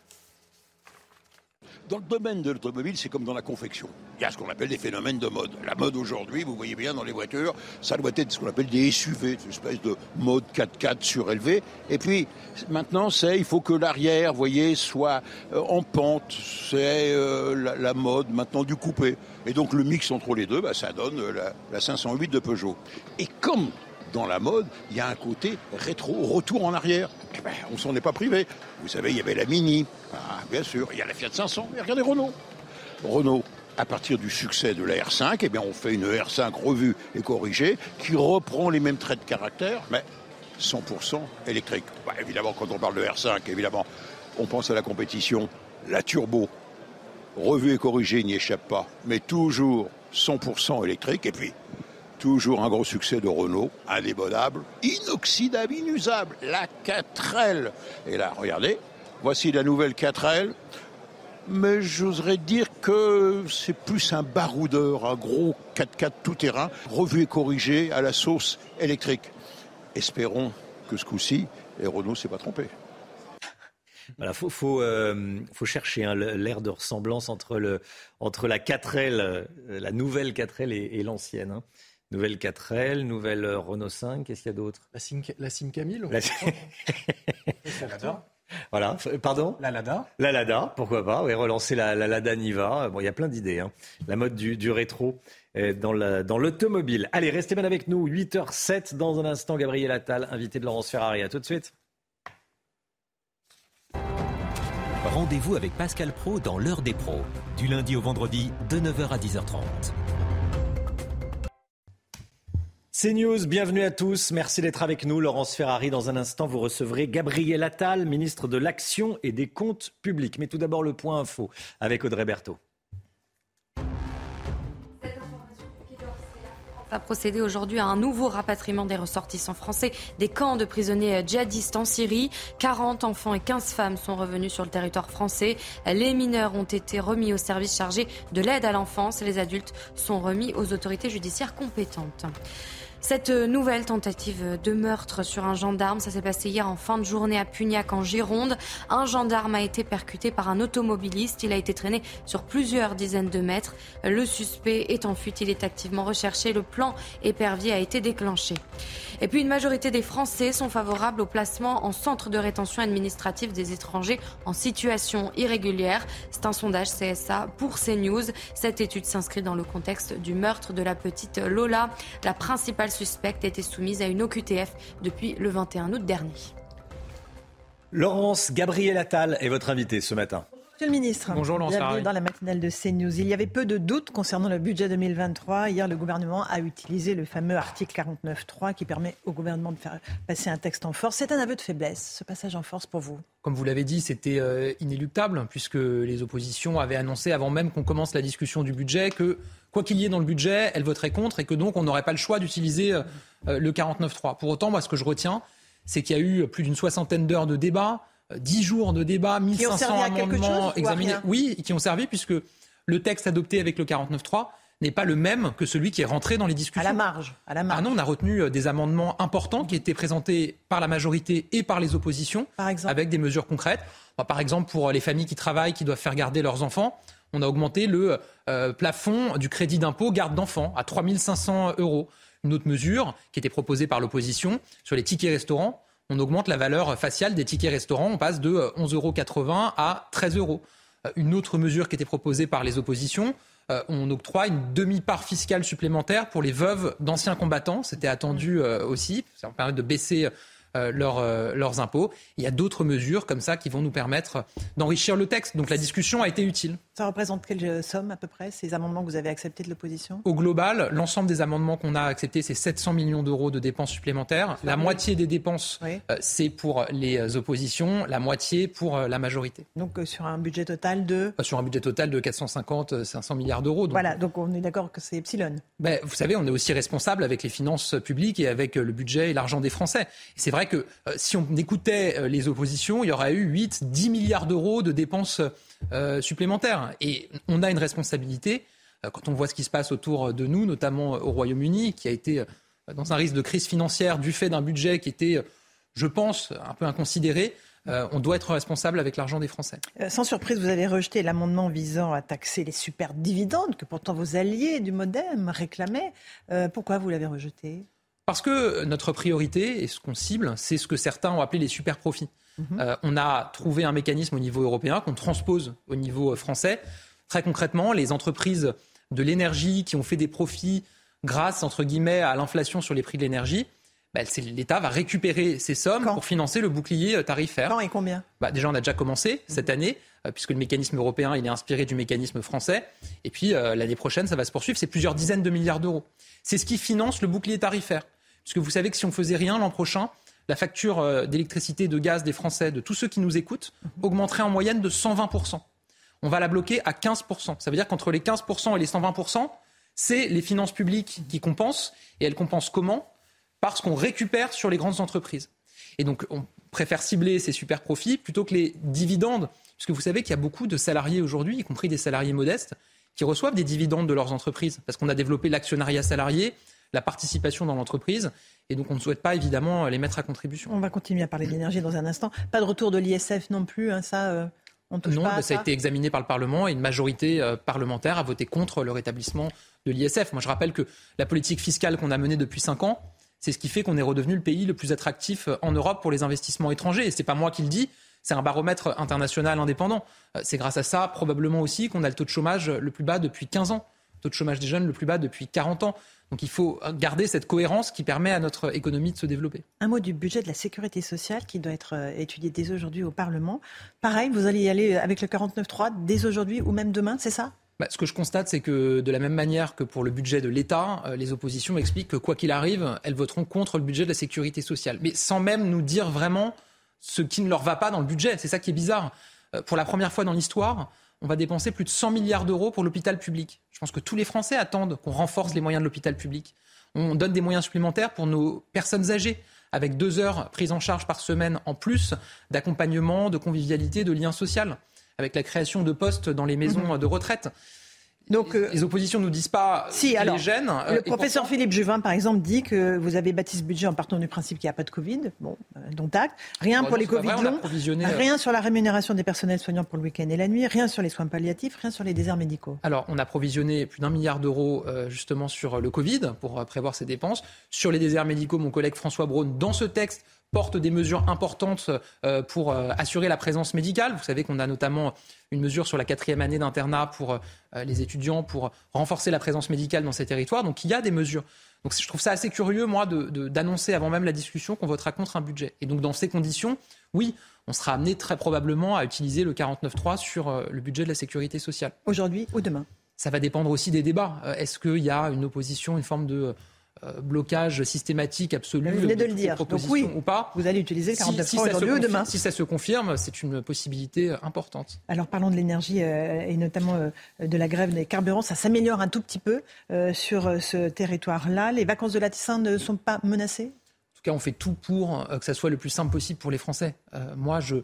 Dans le domaine de l'automobile, c'est comme dans la confection. Il y a ce qu'on appelle des phénomènes de mode. La mode aujourd'hui, vous voyez bien dans les voitures, ça doit être ce qu'on appelle des SUV, une espèce de mode 4x4 surélevé. Et puis maintenant, c'est il faut que l'arrière, vous voyez, soit euh, en pente. C'est euh, la, mode maintenant du coupé. Et donc le mix entre les deux, bah, ça donne euh, la, la 508 de Peugeot. Et comme dans la mode, il y a un côté rétro, retour en arrière. Eh ben, on s'en est pas privé. Vous savez, il y avait la Mini, ah, bien sûr, il y a la Fiat 500, et regardez Renault. Renault, à partir du succès de la R5, eh bien, on fait une R5 revue et corrigée qui reprend les mêmes traits de caractère, mais 100% électrique. Bah, évidemment, quand on parle de R5, évidemment, on pense à la compétition. La turbo, revue et corrigée, n'y échappe pas, mais toujours 100% électrique. Et puis, Toujours un gros succès de Renault, indémodable, inoxydable, inusable, la 4L. Et là, regardez, voici la nouvelle 4L. Mais j'oserais dire que c'est plus un baroudeur, un gros 4x4 tout-terrain, revu et corrigé à la sauce électrique. Espérons que ce coup-ci, les Renault s'est pas trompé. Voilà, faut, euh, chercher hein, l'air de ressemblance entre la 4L, euh, la nouvelle 4L et, l'ancienne. Hein. Nouvelle 4L, nouvelle euh, Renault 5, qu'est-ce qu'il y a d'autre? La Sim, la Sim Camille la... Voilà, pardon? La Lada. La Lada, pourquoi pas Oui, relancer la, Lada Niva. Bon, il y a plein d'idées. Hein. La mode du, du rétro euh, dans l'automobile. Allez, restez bien avec nous. 8h07 dans un instant. Gabriel Attal, invité de Laurence Ferrari. À tout de suite. Rendez-vous avec Pascal Pro dans l'heure des pros. Du lundi au vendredi, de 9h à 10h30. C'est News, bienvenue à tous. Merci d'être avec nous. Laurence Ferrari, dans un instant, vous recevrez Gabriel Attal, ministre de l'Action et des Comptes publics. Mais tout d'abord, le point info avec Audrey Berthaud. va procéder aujourd'hui à un nouveau rapatriement des ressortissants français des camps de prisonniers djihadistes en Syrie. 40 enfants et 15 femmes sont revenus sur le territoire français. Les mineurs ont été remis au service chargé de l'aide à l'enfance. Les adultes sont remis aux autorités judiciaires compétentes. Cette nouvelle tentative de meurtre sur un gendarme, ça s'est passé hier en fin de journée à Pugnac en Gironde. Un gendarme a été percuté par un automobiliste. Il a été traîné sur plusieurs dizaines de mètres. Le suspect est en fuite. Il est activement recherché. Le plan épervier a été déclenché. Et puis une majorité des Français sont favorables au placement en centre de rétention administrative des étrangers en situation irrégulière. C'est un sondage CSA pour CNews. Cette étude s'inscrit dans le contexte du meurtre de la petite Lola. La principale suspecte était soumise à une OQTF depuis le 21 août dernier. Laurence Gabriel Attal est votre invité ce matin. Monsieur le ministre, Bonjour, bienvenue dans la matinale de CNews. Il y avait peu de doutes concernant le budget 2023. Hier, le gouvernement a utilisé le fameux article 49.3 qui permet au gouvernement de faire passer un texte en force. C'est un aveu de faiblesse, ce passage en force pour vous Comme vous l'avez dit, c'était euh, inéluctable puisque les oppositions avaient annoncé avant même qu'on commence la discussion du budget que quoi qu'il y ait dans le budget, elles voteraient contre et que donc on n'aurait pas le choix d'utiliser euh, euh, le 49.3. Pour autant, moi, ce que je retiens, c'est qu'il y a eu plus d'une soixantaine d'heures de débat 10 jours de débat, 1500 amendements examinés. Oui, qui ont servi puisque le texte adopté avec le 49.3 n'est pas le même que celui qui est rentré dans les discussions. À la marge. À la marge. Ah non, on a retenu euh, des amendements importants qui étaient présentés par la majorité et par les oppositions, par exemple. avec des mesures concrètes. Par exemple, pour les familles qui travaillent, qui doivent faire garder leurs enfants, On a augmenté le euh, plafond du crédit d'impôt garde d'enfants à 3500 euros. Une autre mesure qui était proposée par l'opposition sur les tickets restaurants, on augmente la valeur faciale des tickets restaurants. On passe de 11,80 euros à 13 euros. Une autre mesure qui était proposée par les oppositions, on octroie une demi-part fiscale supplémentaire pour les veuves d'anciens combattants. C'était attendu aussi. Ça va permettre de baisser euh, euh, leurs impôts. Il y a d'autres mesures comme ça qui vont nous permettre d'enrichir le texte. Donc la discussion a été utile. Ça représente quelle somme à peu près, ces amendements que vous avez acceptés de l'opposition? Au global, l'ensemble des amendements qu'on a acceptés, c'est 700 millions d'euros de dépenses supplémentaires. La moitié des dépenses, euh, c'est pour les oppositions, la moitié pour la majorité. Donc sur un budget total de? Sur un budget total de 450-500 milliards d'euros. Voilà, donc on est d'accord que c'est epsilon. Ben, vous savez, on est aussi responsable avec les finances publiques et avec le budget et l'argent des Français. C'est vrai que euh, si on écoutait euh, les oppositions, il y aurait eu 8, 10 milliards d'euros de dépenses euh, supplémentaires. Et on a une responsabilité quand on voit ce qui se passe autour de nous, notamment au Royaume-Uni, qui a été dans un risque de crise financière du fait d'un budget qui était, je pense, un peu inconsidéré. on doit être responsable avec l'argent des Français. sans surprise, vous avez rejeté l'amendement visant à taxer les super dividendes que pourtant vos alliés du MoDem réclamaient. pourquoi vous l'avez rejeté? Parce que notre priorité et ce qu'on cible, c'est ce que certains ont appelé les super profits. Mhm. Euh, on a trouvé un mécanisme au niveau européen qu'on transpose au niveau français. Très concrètement, les entreprises de l'énergie qui ont fait des profits grâce, entre guillemets, à l'inflation sur les prix de l'énergie, bah, l'État va récupérer ces sommes pour financer le bouclier euh, tarifaire. Quand et combien? Bah, Déjà, on a déjà commencé cette mhm. année, euh, puisque le mécanisme européen il est inspiré du mécanisme français. Et puis, l'année prochaine, ça va se poursuivre. C'est plusieurs dizaines de milliards d'euros. C'est ce qui finance le bouclier tarifaire. Parce que vous savez que si on faisait rien l'an prochain, la facture euh, d'électricité, de gaz des Français, de tous ceux qui nous écoutent, mhm. augmenterait en moyenne de 120%. On va la bloquer à 15%. Ça veut dire qu'entre les 15% et les 120%, c'est les finances publiques qui compensent. Et elles compensent comment? Parce qu'on récupère sur les grandes entreprises. Et donc, on préfère cibler ces super profits plutôt que les dividendes. Puisque vous savez qu'il y a beaucoup de salariés aujourd'hui, y compris des salariés modestes, qui reçoivent des dividendes de leurs entreprises. Parce qu'on a développé l'actionnariat salarié, la participation dans l'entreprise. Et donc, on ne souhaite pas évidemment les mettre à contribution. On va continuer à parler d'énergie dans un instant. Pas de retour de l'ISF non plus, hein, ça. Euh, on touche non, pas à ça, a été examiné par le Parlement et une majorité euh, parlementaire a voté contre le rétablissement de l'ISF. Moi, je rappelle que la politique fiscale qu'on a menée depuis cinq ans, c'est ce qui fait qu'on est redevenu le pays le plus attractif euh, en Europe pour les investissements étrangers. Et c'est pas moi qui le dis, c'est un baromètre international indépendant. C'est grâce à ça, probablement aussi, qu'on a le taux de chômage le plus bas depuis 15 ans, le taux de chômage des jeunes le plus bas depuis 40 ans. Donc il faut garder cette cohérence qui permet à notre économie de se développer. Un mot du budget de la sécurité sociale qui doit être euh, étudié dès aujourd'hui au Parlement. Pareil, vous allez y aller avec le 49.3 dès aujourd'hui ou même demain, c'est ça? Bah, ce que je constate, c'est que de la même manière que pour le budget de l'État, euh, les oppositions expliquent que quoi qu'il arrive, elles voteront contre le budget de la sécurité sociale. Mais sans même nous dire vraiment ce qui ne leur va pas dans le budget. C'est ça qui est bizarre. Euh, pour la première fois dans l'histoire, on va dépenser plus de 100 milliards d'euros pour l'hôpital public. Je pense que tous les Français attendent qu'on renforce les moyens de l'hôpital public. On donne des moyens supplémentaires pour nos personnes âgées, avec deux heures prises en charge par semaine en plus d'accompagnement, de convivialité, de lien social, avec la création de postes dans les maisons mhm. de retraite. Donc, euh, les oppositions ne nous disent pas si, alors, les gênent. Le euh, professeur Philippe Juvin, par exemple, dit que vous avez bâti ce budget en partant du principe qu'il n'y a pas de Covid, bon, euh, dont acte. Rien pour les Covid longs, rien sur la rémunération des personnels soignants pour le week-end et la nuit, rien sur les soins palliatifs, rien sur les déserts médicaux. Alors, on a provisionné plus d'un milliard d'euros justement sur le Covid pour prévoir ces dépenses. Sur les déserts médicaux, mon collègue François Braun, dans ce texte, porte des mesures importantes euh, pour euh, assurer la présence médicale. Vous savez qu'on a notamment une mesure sur la quatrième année d'internat pour euh, les étudiants pour renforcer la présence médicale dans ces territoires. Donc il y a des mesures. Donc je trouve ça assez curieux, moi, d'annoncer avant même la discussion qu'on votera contre un budget. Et donc dans ces conditions, oui, on sera amené très probablement à utiliser le 49.3 sur le budget de la sécurité sociale. Aujourd'hui ou demain? Ça va dépendre aussi des débats. Est-ce qu'il y a une opposition, une forme de euh, blocage systématique absolu. Vous venez de le dire. Donc oui, ou pas. Vous allez utiliser le 49 si, aujourd'hui ou demain. Si ça se confirme, c'est une possibilité importante. Alors parlons de l'énergie euh, et notamment euh, de la grève des carburants. Ça s'améliore un tout petit peu sur ce territoire-là. Les vacances de la Tissin ne sont pas menacées? En tout cas, on fait tout pour que ça soit le plus simple possible pour les Français. moi, je...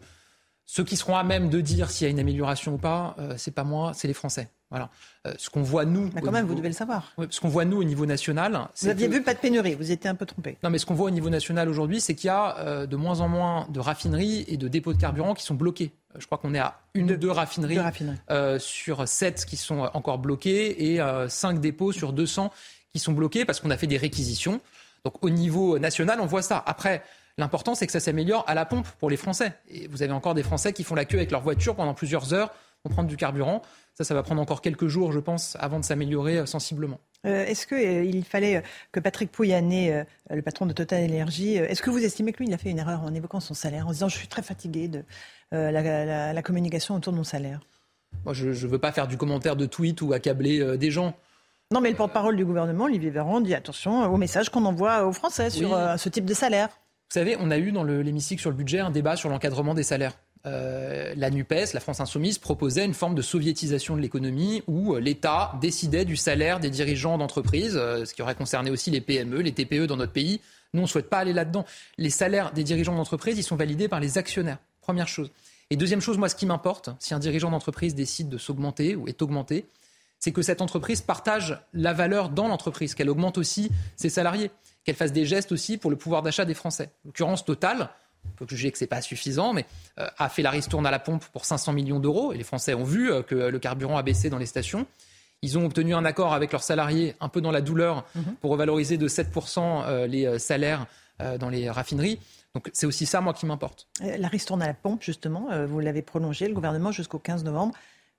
ceux qui seront à même de dire s'il y a une amélioration ou pas, c'est pas moi, c'est les Français. Voilà. Euh, ce qu'on voit nous. Mais quand même, vous devez le savoir. ce qu'on voit nous au niveau national. Vous aviez vu pas de pénurie, vous étiez un peu trompé. Non, mais ce qu'on voit au niveau national aujourd'hui, c'est qu'il y a euh, de moins en moins de raffineries et de dépôts de carburant qui sont bloqués je crois qu'on est à une ou deux raffineries, euh, sur sept qui sont encore bloquées et euh, cinq dépôts sur 200 qui sont bloqués parce qu'on a fait des réquisitions. Donc au niveau national, on voit ça. Après, l'important, c'est que ça s'améliore à la pompe pour les Français. Et vous avez encore des Français qui font la queue avec leur voiture pendant plusieurs heures pour prendre du carburant. Ça, ça va prendre encore quelques jours, je pense, avant de s'améliorer sensiblement. Euh, est-ce qu'il euh, fallait que Patrick Pouyanné, le patron de Total Energy, est-ce que vous estimez que lui, il a fait une erreur en évoquant son salaire, en disant je suis très fatigué de la, communication autour de mon salaire? Moi, je ne veux pas faire du commentaire de tweet ou accabler des gens. Non, mais le porte-parole du gouvernement, Olivier Véran, dit attention au message qu'on envoie aux Français sur ce type de salaire. Vous savez, on a eu dans l'hémicycle sur le budget un débat sur l'encadrement des salaires. Euh, la NUPES, la France Insoumise, proposait une forme de soviétisation de l'économie où euh, l'État décidait du salaire des dirigeants d'entreprises, euh, ce qui aurait concerné aussi les PME, les TPE dans notre pays. Nous, on ne souhaite pas aller là-dedans. Les salaires des dirigeants d'entreprise, ils sont validés par les actionnaires. Première chose. Et deuxième chose, moi, ce qui m'importe, si un dirigeant d'entreprise décide de s'augmenter ou est augmenté, c'est que cette entreprise partage la valeur dans l'entreprise, qu'elle augmente aussi ses salariés, qu'elle fasse des gestes aussi pour le pouvoir d'achat des Français. En l'occurrence, Total, peut juger que ce n'est pas suffisant, mais euh, a fait la ristourne à la pompe pour 500 millions d'euros. Et les Français ont vu euh, que le carburant a baissé dans les stations. Ils ont obtenu un accord avec leurs salariés, un peu dans la douleur, mhm. pour revaloriser de 7% euh, les salaires dans les raffineries. Donc c'est aussi ça, moi, qui m'importe. La ristourne à la pompe, justement, vous l'avez prolongée, le gouvernement, jusqu'au 15 novembre.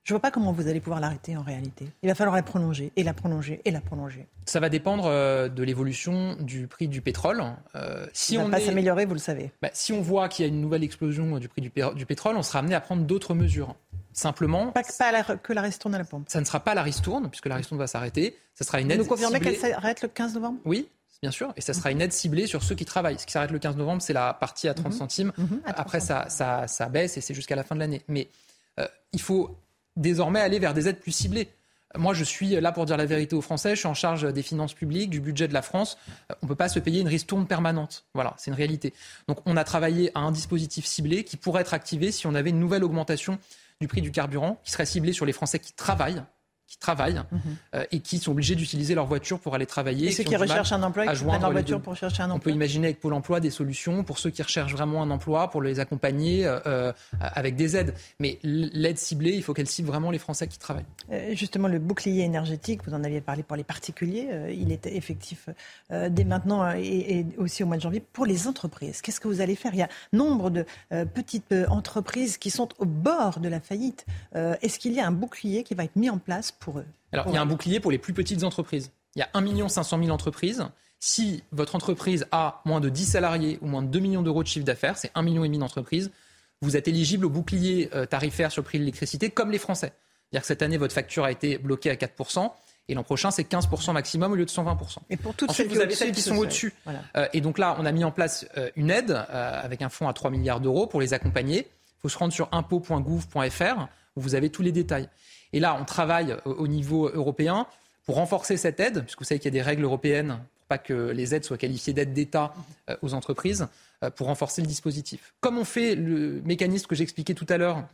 Je ne vois pas comment vous allez pouvoir l'arrêter en réalité. Il va falloir la prolonger, et la prolonger, et la prolonger. Ça va dépendre euh, de l'évolution du prix du pétrole. Euh, si Il ne va pas s'améliorer, vous le savez. Bah, si on voit qu'il y a une nouvelle explosion du prix du, pétrole, on sera amené à prendre d'autres mesures. Simplement. Pas, que la ristourne à la pompe. Ça ne sera pas la ristourne, puisque la ristourne va s'arrêter. Ça sera une aide. Vous nous confirmez qu'elle s'arrête le 15 novembre? Oui, bien sûr, et ça sera une aide ciblée sur ceux qui travaillent. Ce qui s'arrête le 15 novembre, c'est la partie à 30 mhm. centimes. Mhm, Après, ça, ça, ça, baisse et c'est jusqu'à la fin de l'année. Mais euh, il faut désormais aller vers des aides plus ciblées. Moi, je suis là pour dire la vérité aux Français. Je suis en charge des finances publiques, du budget de la France. On ne peut pas se payer une ristourne permanente. Voilà, c'est une réalité. Donc, on a travaillé à un dispositif ciblé qui pourrait être activé si on avait une nouvelle augmentation du prix du carburant, qui serait ciblé sur les Français qui travaillent qui travaillent mhm. euh, et qui sont obligés d'utiliser leur voiture pour aller travailler. Et ceux qui, recherchent un emploi, qui prennent leur voiture pour chercher un emploi. On peut imaginer avec Pôle emploi des solutions pour ceux qui recherchent vraiment un emploi, pour les accompagner euh, euh, avec des aides. Mais l'aide ciblée, il faut qu'elle cible vraiment les Français qui travaillent. justement, le bouclier énergétique, vous en aviez parlé pour les particuliers, il est effectif dès maintenant et, aussi au mois de janvier pour les entreprises. Qu'est-ce que vous allez faire? Il y a nombre de petites entreprises qui sont au bord de la faillite. Est-ce qu'il y a un bouclier qui va être mis en place pour eux Alors, il y a un bouclier pour les plus petites entreprises. Il y a 1 500 000 entreprises. Si votre entreprise a moins de 10 salariés ou moins de 2 millions d'euros de chiffre d'affaires, c'est 1,5 million d'entreprises, vous êtes éligible au bouclier euh, tarifaire sur le prix de l'électricité comme les Français. C'est-à-dire que cette année, votre facture a été bloquée à 4%. Et l'an prochain, c'est 15% maximum au lieu de 120%. Et pour toutes Ensuite, vous avez celles qui sont au-dessus. Euh, et donc là, on a mis en place euh, une aide avec un fonds à 3 milliards d'euros pour les accompagner. Il faut se rendre sur impôt.gouv.fr où vous avez tous les détails. Et là, on travaille au niveau européen pour renforcer cette aide, puisque vous savez qu'il y a des règles européennes pour pas que les aides soient qualifiées d'aides d'État euh, aux entreprises, euh, pour renforcer le dispositif. Comme on fait le mécanisme que j'expliquais tout à l'heure,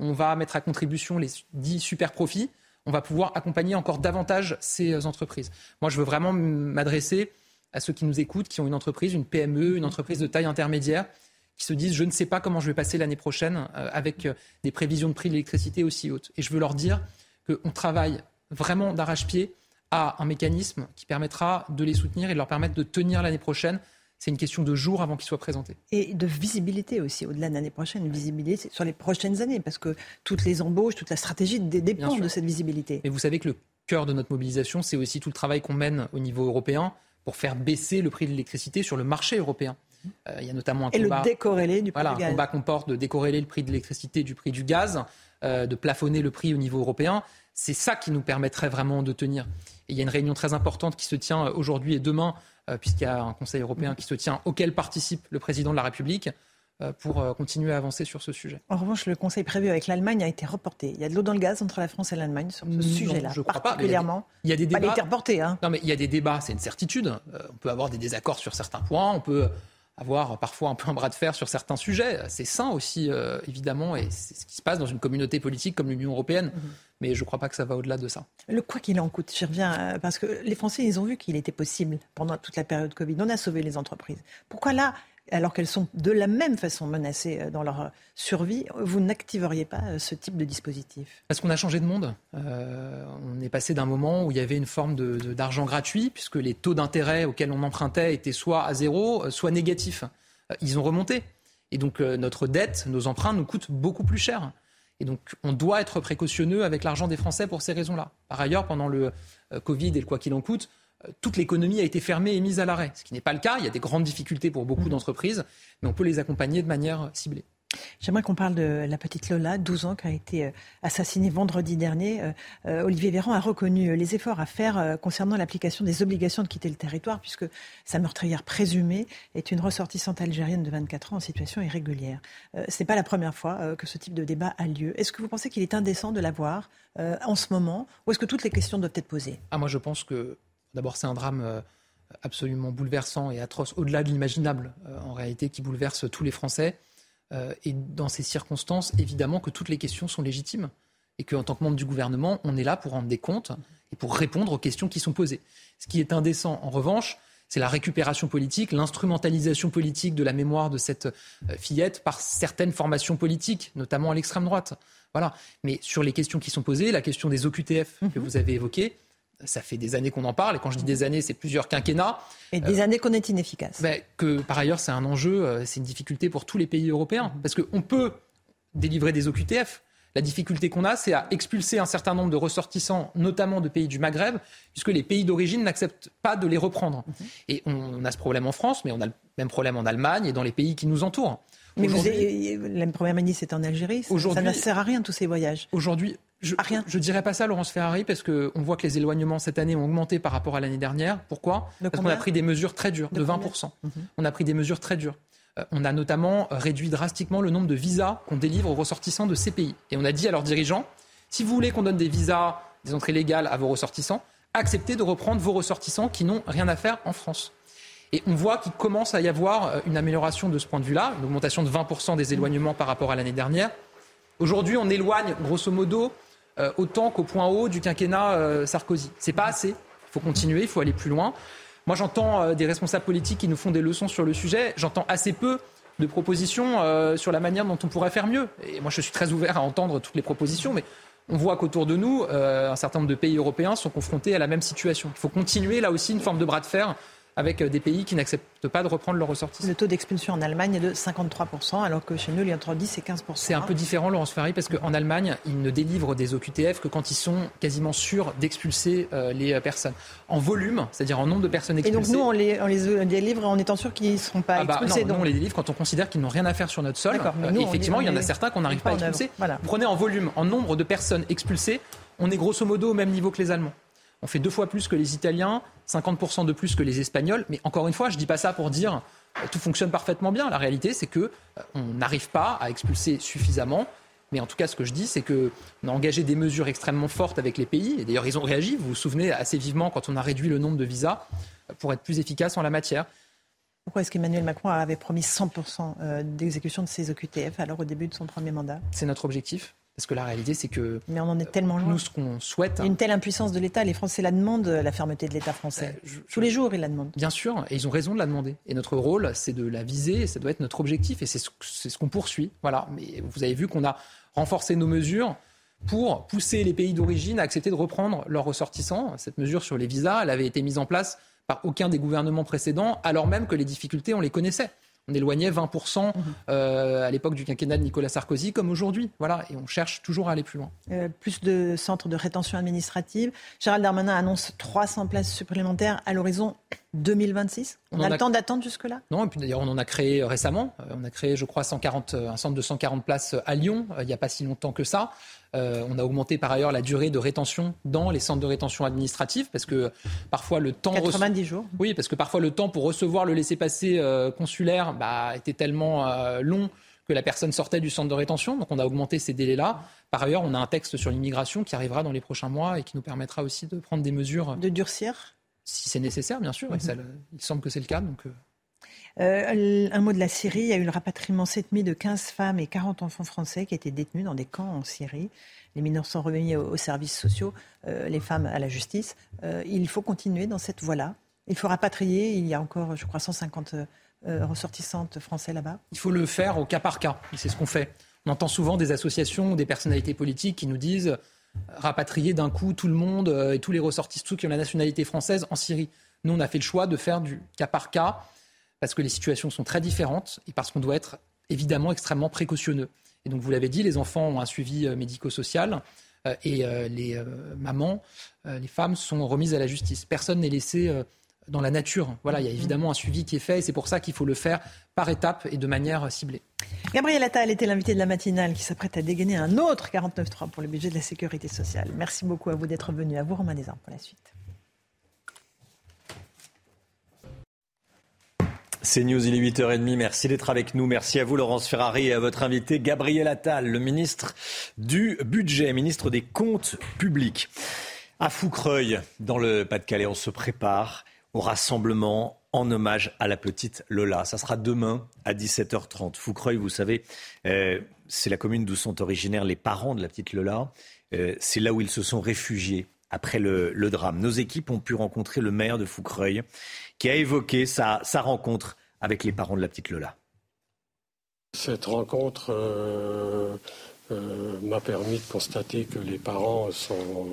on va mettre à contribution les 10 super profits, on va pouvoir accompagner encore davantage ces entreprises. Moi, je veux vraiment m'adresser à ceux qui nous écoutent, qui ont une entreprise, une PME, une entreprise de taille intermédiaire, qui se disent je ne sais pas comment je vais passer l'année prochaine euh, avec euh, des prévisions de prix de l'électricité aussi hautes. Et je veux leur dire qu'on travaille vraiment d'arrache-pied à un mécanisme qui permettra de les soutenir et de leur permettre de tenir l'année prochaine. C'est une question de jours avant qu'ils soient présentés. Et de visibilité aussi, au-delà de l'année prochaine, une visibilité sur les prochaines années, parce que toutes les embauches, toute la stratégie dépendent de cette visibilité. Et vous savez que le cœur de notre mobilisation, c'est aussi tout le travail qu'on mène au niveau européen pour faire baisser le prix de l'électricité sur le marché européen. Euh, il y a notamment un et combat. le décorrélé du prix voilà, du gaz. un combat qu'on porte de décorréler le prix de l'électricité du prix du gaz, euh, de plafonner le prix au niveau européen. C'est ça qui nous permettrait vraiment de tenir. Et il y a une réunion très importante qui se tient aujourd'hui et demain, euh, puisqu'il y a un Conseil européen qui se tient, auquel participe le président de la République pour continuer à avancer sur ce sujet. En revanche, le conseil prévu avec l'Allemagne a été reporté. Il y a de l'eau dans le gaz entre la France et l'Allemagne sur ce sujet-là, particulièrement. Il y a des, débats. il a été reporté. Hein. Non, mais il y a des débats, c'est une certitude. on peut avoir des désaccords sur certains points, on peut avoir parfois un peu un bras de fer sur certains sujets. C'est sain aussi, euh, évidemment, et c'est ce qui se passe dans une communauté politique comme l'Union européenne. Mhm. Mais je ne crois pas que ça va au-delà de ça. Le quoi qu'il en coûte, je reviens, euh, parce que les Français, ils ont vu qu'il était possible pendant toute la période Covid. On a sauvé les entreprises. Pourquoi là, alors qu'elles sont de la même façon menacées dans leur survie, vous n'activeriez pas ce type de dispositif? Parce qu'on a changé de monde? on est passé d'un moment où il y avait une forme d'argent gratuit, puisque les taux d'intérêt auxquels on empruntait étaient soit à zéro, soit négatifs. ils ont remonté. Et donc notre dette, nos emprunts nous coûtent beaucoup plus cher. Et donc, on doit être précautionneux avec l'argent des Français pour ces raisons-là. Par ailleurs, pendant le euh, Covid et le quoi qu'il en coûte, euh, toute l'économie a été fermée et mise à l'arrêt. Ce qui n'est pas le cas. Il y a des grandes difficultés pour beaucoup mmh. d'entreprises, mais on peut les accompagner de manière ciblée. J'aimerais qu'on parle de la petite Lola, 12 ans, qui a été euh, assassinée vendredi dernier. Euh, euh, Olivier Véran a reconnu les efforts à faire concernant l'application des obligations de quitter le territoire, puisque sa meurtrière présumée est une ressortissante algérienne de 24 ans en situation irrégulière. Ce n'est pas la première fois que ce type de débat a lieu. Est-ce que vous pensez qu'il est indécent de l'avoir en ce moment, ou est-ce que toutes les questions doivent être posées? Ah, Moi, je pense que d'abord, c'est un drame absolument bouleversant et atroce, au-delà de l'imaginable, en réalité, qui bouleverse tous les Français. Euh, et dans ces circonstances, évidemment que toutes les questions sont légitimes et qu'en tant que membre du gouvernement, on est là pour rendre des comptes et pour répondre aux questions qui sont posées. Ce qui est indécent, en revanche, c'est la récupération politique, l'instrumentalisation politique de la mémoire de cette euh, fillette par certaines formations politiques, notamment à l'extrême droite. Voilà. Mais sur les questions qui sont posées, la question des OQTF que mhm. vous avez évoquée, ça fait des années qu'on en parle, et quand je dis des années, c'est plusieurs quinquennats. Et des euh, années qu'on est inefficace. Ben, que par ailleurs, c'est un enjeu, euh, c'est une difficulté pour tous les pays européens, mhm. parce qu'on peut délivrer des OQTF. La difficulté qu'on a, c'est à expulser un certain nombre de ressortissants, notamment de pays du Maghreb, puisque les pays d'origine n'acceptent pas de les reprendre. Mhm. Et on a ce problème en France, mais on a le même problème en Allemagne et dans les pays qui nous entourent. Mais vous la première ministre est en Algérie. Ça ne sert à rien tous ces voyages. Aujourd'hui, je, ne dirais pas ça, Laurence Ferrari, parce qu'on voit que les éloignements cette année ont augmenté par rapport à l'année dernière. Pourquoi? Parce qu'on a pris des mesures très dures, de, 20%. Mhm. On a pris des mesures très dures. Euh, on a notamment réduit drastiquement le nombre de visas qu'on délivre aux ressortissants de ces pays. Et on a dit à leurs dirigeants, si vous voulez qu'on donne des visas, des entrées légales à vos ressortissants, acceptez de reprendre vos ressortissants qui n'ont rien à faire en France. On voit qu'il commence à y avoir euh, une amélioration de ce point de vue-là, une augmentation de 20% des éloignements par rapport à l'année dernière. Aujourd'hui, on éloigne grosso modo euh, autant qu'au point haut du quinquennat euh, Sarkozy. C'est pas assez. Il faut continuer, il faut aller plus loin. Moi, j'entends euh, des responsables politiques qui nous font des leçons sur le sujet. J'entends assez peu de propositions sur la manière dont on pourrait faire mieux. Et moi, je suis très ouvert à entendre toutes les propositions, mais on voit qu'autour de nous, un certain nombre de pays européens sont confrontés à la même situation. Il faut continuer là aussi une forme de bras de fer avec euh, des pays qui n'acceptent pas de reprendre leurs ressortissants. Le taux d'expulsion en Allemagne est de 53%, alors que chez nous, il est entre 10 et 15%. C'est un peu différent, Laurence Ferrari, parce qu'en Allemagne, ils ne délivrent des OQTF que quand ils sont quasiment sûrs d'expulser euh, les euh, personnes. En volume, c'est-à-dire en nombre de personnes expulsées. Et donc nous, on les, on les délivre en étant sûr qu'ils ne seront pas ah bah, expulsés. non, on les délivre quand on considère qu'ils n'ont rien à faire sur notre sol. et effectivement, il y en a certains qu'on n'arrive pas à expulser. Prenez en volume, en nombre de personnes expulsées, on est grosso modo au même niveau que les Allemands. On fait deux fois plus que les Italiens, 50% de plus que les Espagnols. Mais encore une fois, je ne dis pas ça pour dire euh, tout fonctionne parfaitement bien. La réalité, c'est qu'on euh, n'arrive pas à expulser suffisamment. Mais en tout cas, ce que je dis, c'est qu'on a engagé des mesures extrêmement fortes avec les pays. Et d'ailleurs, ils ont réagi, vous vous souvenez, assez vivement quand on a réduit le nombre de visas euh, pour être plus efficace en la matière. Pourquoi est-ce qu'Emmanuel Macron avait promis 100% d'exécution de ses OQTF alors au début de son premier mandat? C'est notre objectif. Parce que la réalité, c'est que. Mais on en est tellement loin. Nous, ce qu'on souhaite. Il y a une telle impuissance de l'État. Les Français la demandent, la fermeté de l'État français. Euh, Tous les jours, ils la demandent. Bien sûr, et ils ont raison de la demander. Et notre rôle, c'est de la viser, et ça doit être notre objectif, et c'est ce, ce qu'on poursuit. Voilà. Mais vous avez vu qu'on a renforcé nos mesures pour pousser les pays d'origine à accepter de reprendre leurs ressortissants. Cette mesure sur les visas, elle avait été mise en place par aucun des gouvernements précédents, alors même que les difficultés, on les connaissait on éloignait 20% mhm. euh, à l'époque du quinquennat de Nicolas Sarkozy, comme aujourd'hui. Voilà, et on cherche toujours à aller plus loin. Euh, plus de centres de rétention administrative. Gérald Darmanin annonce 300 places supplémentaires à l'horizon 2026. On, a le temps d'attendre jusque-là? Non, et puis d'ailleurs, on en a créé récemment. Euh, on a créé, je crois, 140, un centre de 140 places à Lyon, il n'y a pas si longtemps que ça. Euh, on a augmenté par ailleurs la durée de rétention dans les centres de rétention administrative parce que parfois le temps 90 jours. Oui, parce que parfois le temps pour recevoir le laissez-passer euh, consulaire bah, était tellement euh, long que la personne sortait du centre de rétention. Donc on a augmenté ces délais-là. Par ailleurs, on a un texte sur l'immigration qui arrivera dans les prochains mois et qui nous permettra aussi de prendre des mesures. De durcir? Si c'est nécessaire, bien sûr. Mhm. il semble que c'est le cas. Donc, euh, un mot de la Syrie. Il y a eu le rapatriement cette nuit de 15 femmes et 40 enfants français qui étaient détenus dans des camps en Syrie. Les mineurs sont remis aux, services sociaux, euh, les femmes à la justice. Euh, il faut continuer dans cette voie-là. Il faut rapatrier. Il y a encore, je crois, 150 ressortissantes français là-bas Il faut le faire au cas par cas. C'est ce qu'on fait. On entend souvent des associations, des personnalités politiques qui nous disent rapatrier d'un coup tout le monde et tous les ressortissants qui ont la nationalité française en Syrie. Nous, on a fait le choix de faire du cas par cas parce que les situations sont très différentes et parce qu'on doit être évidemment extrêmement précautionneux. Et donc, vous l'avez dit, les enfants ont un suivi euh, médico-social euh, et euh, les mamans, les femmes sont remises à la justice. Personne n'est laissé dans la nature. Voilà, il y a évidemment un suivi qui est fait et c'est pour ça qu'il faut le faire par étapes et de manière ciblée. Gabriel Attal était l'invité de la matinale qui s'apprête à dégainer un autre 49.3 pour le budget de la sécurité sociale. Merci beaucoup à vous d'être venu. À vous, Romain Desarmes, pour la suite. C'est News, il est 8h30. Merci d'être avec nous. Merci à vous, Laurence Ferrari, et à votre invité, Gabriel Attal, le ministre du Budget, ministre des Comptes publics. À Foucreuil, dans le Pas-de-Calais, on se prépare au rassemblement en hommage à la petite Lola. Ça sera demain à 17h30. Foucreuil, vous savez, euh, c'est la commune d'où sont originaires les parents de la petite Lola. Euh, c'est là où ils se sont réfugiés après le, drame. Nos équipes ont pu rencontrer le maire de Foucreuil qui a évoqué sa, rencontre avec les parents de la petite Lola. Cette rencontre euh, m'a permis de constater que les parents sont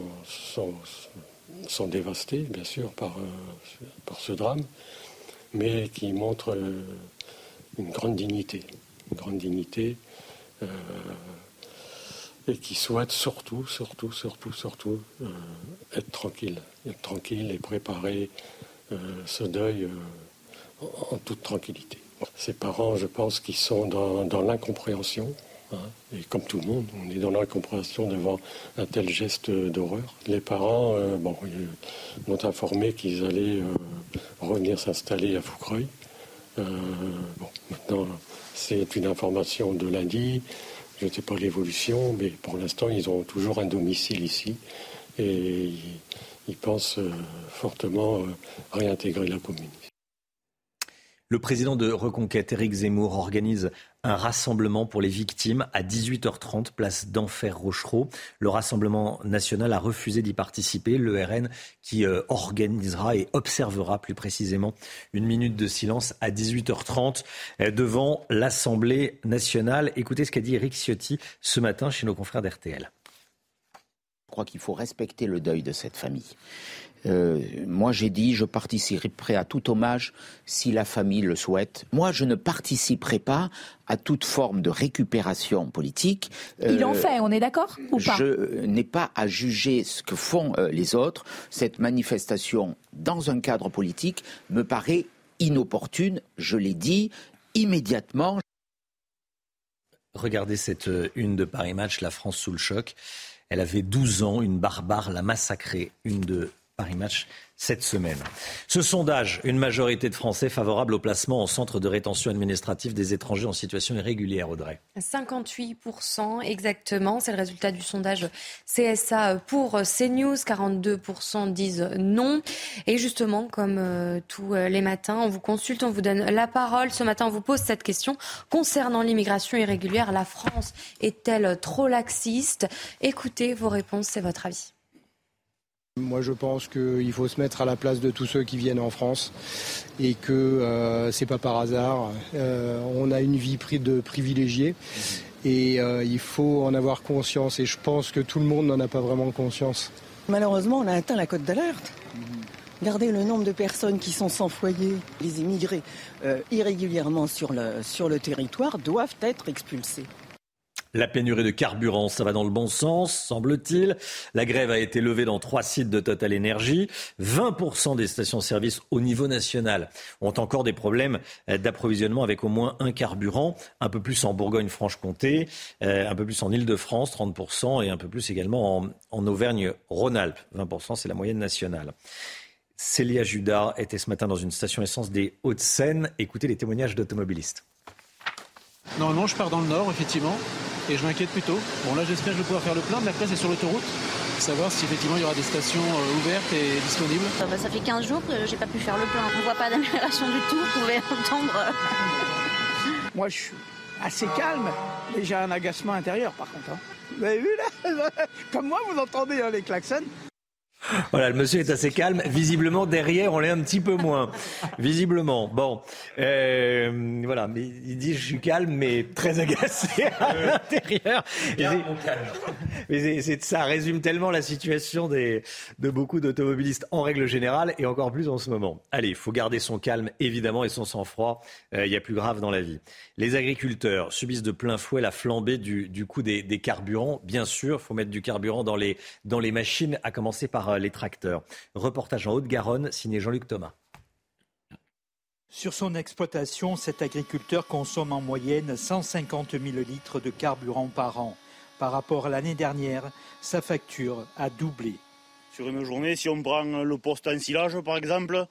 dévastés, bien sûr, par, euh, par, ce drame, mais qui montre euh, une grande dignité. Une grande dignité euh, et qui souhaitent surtout, surtout, surtout, surtout être tranquille, être tranquille et préparer ce deuil en, toute tranquillité. Ces parents, je pense, qui sont dans, l'incompréhension, et comme tout le monde, on est dans l'incompréhension devant un tel geste d'horreur. Les parents euh, bon, m'ont informé qu'ils allaient euh, revenir s'installer à Foucreuil. Euh, bon, maintenant, c'est une information de lundi. Je ne sais pas l'évolution, mais pour l'instant, ils ont toujours un domicile ici. Et ils pensent euh, fortement euh, réintégrer la commune. Le président de Reconquête, Éric Zemmour, organise un rassemblement pour les victimes à 18h30, place d'Enfer Rochereau. Le Rassemblement national a refusé d'y participer. Le RN qui euh, organisera et observera plus précisément une minute de silence à 18h30 devant l'Assemblée nationale. Écoutez ce qu'a dit Éric Ciotti ce matin chez nos confrères d'RTL. Je crois qu'il faut respecter le deuil de cette famille. Euh, moi, j'ai dit, je participerai à tout hommage si la famille le souhaite. Moi, je ne participerai pas à toute forme de récupération politique. Euh, Il en fait, on est d'accord ou pas? Je n'ai pas à juger ce que font euh, les autres. Cette manifestation, dans un cadre politique, me paraît inopportune. Je l'ai dit immédiatement. Regardez cette une de Paris Match, la France sous le choc. Elle avait 12 ans, une barbare l'a massacrée, une de Paris Match cette semaine. Ce sondage, une majorité de Français favorables au placement en centre de rétention administrative des étrangers en situation irrégulière, Audrey. 58% exactement, c'est le résultat du sondage CSA pour CNews. 42% disent non. Et justement, comme euh, tous les matins, on vous consulte, on vous donne la parole. Ce matin, on vous pose cette question concernant l'immigration irrégulière. La France est-elle trop laxiste? Écoutez vos réponses, c'est votre avis. Moi, je pense qu'il faut se mettre à la place de tous ceux qui viennent en France et que euh, c'est pas par hasard. Euh, on a une vie de privilégiée et euh, il faut en avoir conscience. Et je pense que tout le monde n'en a pas vraiment conscience. Malheureusement, on a atteint la cote d'alerte. Regardez le nombre de personnes qui sont sans foyer. Les immigrés irrégulièrement sur le, sur le territoire doivent être expulsés. La pénurie de carburant, ça va dans le bon sens, semble-t-il. La grève a été levée dans trois sites de Total Energy. 20% des stations-service au niveau national ont encore des problèmes d'approvisionnement avec au moins un carburant. Un peu plus en Bourgogne-Franche-Comté, euh, un peu plus en Ile-de-France, 30%, et un peu plus également en, Auvergne-Rhône-Alpes. 20%, c'est la moyenne nationale. Célia Judas était ce matin dans une station essence des Hauts-de-Seine. Écoutez les témoignages d'automobilistes. Normalement, je pars dans le nord, effectivement, et je m'inquiète plutôt. Bon, là, j'espère que je vais pouvoir faire le plein, mais après, c'est sur l'autoroute. Savoir si effectivement il y aura des stations euh, ouvertes et disponibles. Ça, bah, ça fait 15 jours que j'ai pas pu faire le plein. On voit pas d'amélioration du tout, vous pouvez entendre. Moi, je suis assez calme, mais j'ai un agacement intérieur par contre. Hein. Vous avez vu là? Comme moi, vous entendez hein, les klaxons Voilà, le monsieur est assez calme. Visiblement, derrière, on l'est un petit peu moins. Visiblement. Bon. Euh, voilà. Mais il dit je suis calme, mais très agacé à l'intérieur. Mais ça résume tellement la situation des, de beaucoup d'automobilistes en règle générale et encore plus en ce moment. Allez, il faut garder son calme, évidemment, et son sang-froid. Euh, il y a plus grave dans la vie. Les agriculteurs subissent de plein fouet la flambée du, du coût des, des carburants. Bien sûr, il faut mettre du carburant dans les, dans les machines, à commencer par euh, les tracteurs. Reportage en Haute-Garonne, signé Jean-Luc Thomas. Sur son exploitation, cet agriculteur consomme en moyenne 150 000 litres de carburant par an. Par rapport à l'année dernière, sa facture a doublé. Sur une journée, si on prend le poste en silage par exemple,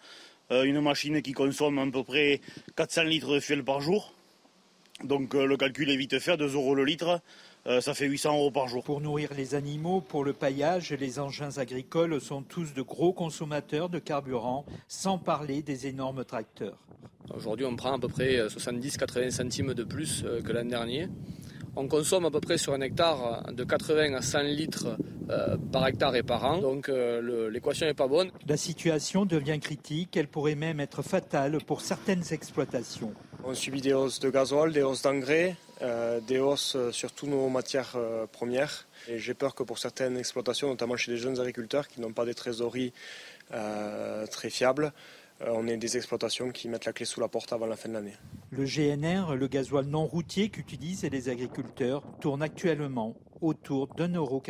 euh, une machine qui consomme à peu près 400 litres de fuel par jour, donc euh, le calcul est vite fait, 2 euros le litre, euh, ça fait 800 euros par jour. Pour nourrir les animaux, pour le paillage, les engins agricoles sont tous de gros consommateurs de carburant, sans parler des énormes tracteurs. Aujourd'hui, on prend à peu près 70-80 centimes de plus euh, que l'an dernier. On consomme à peu près sur un hectare de 80 à 100 litres euh, par hectare et par an, donc l'équation n'est pas bonne. La situation devient critique, elle pourrait même être fatale pour certaines exploitations. On subit des hausses de gasoil, des hausses d'engrais, euh, des hausses sur toutes nos matières euh, premières. Et j'ai peur que pour certaines exploitations, notamment chez les jeunes agriculteurs qui n'ont pas des trésoreries euh, très fiables, on ait des exploitations qui mettent la clé sous la porte avant la fin de l'année. Le GNR, le gasoil non routier qu'utilisent les agriculteurs, tourne actuellement autour d'un euro.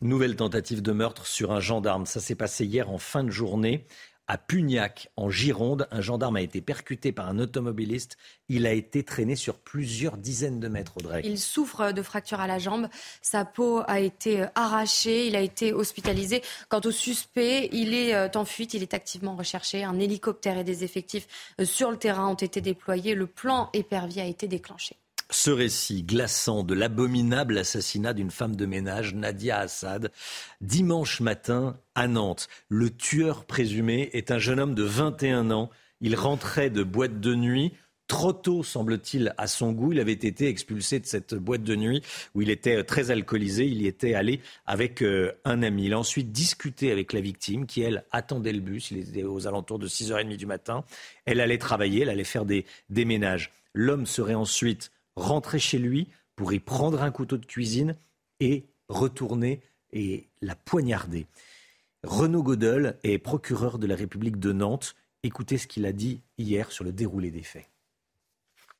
Nouvelle tentative de meurtre sur un gendarme. Ça s'est passé hier en fin de journée à Pugnac, en Gironde. Un gendarme a été percuté par un automobiliste. Il a été traîné sur plusieurs dizaines de mètres, Audrey. Il souffre de fractures à la jambe. Sa peau a été euh, arrachée. Il a été hospitalisé. Quant au suspect, il est euh, en fuite. Il est activement recherché. Un hélicoptère et des effectifs euh, sur le terrain ont été déployés. Le plan épervier a été déclenché. Ce récit glaçant de l'abominable assassinat d'une femme de ménage, Nadia Assad, dimanche matin à Nantes. Le tueur présumé est un jeune homme de 21 ans. Il rentrait de boîte de nuit. Trop tôt, semble-t-il, à son goût. Il avait été expulsé de cette boîte de nuit où il était très alcoolisé. Il y était allé avec euh, un ami. Il a ensuite discuté avec la victime qui, elle, attendait le bus. Il était aux alentours de 6h30 du matin. Elle allait travailler, elle allait faire des, des ménages. L'homme serait ensuite rentrer chez lui pour y prendre un couteau de cuisine et retourner et la poignarder. Renaud Godel est procureur de la République de Nantes. Écoutez ce qu'il a dit hier sur le déroulé des faits.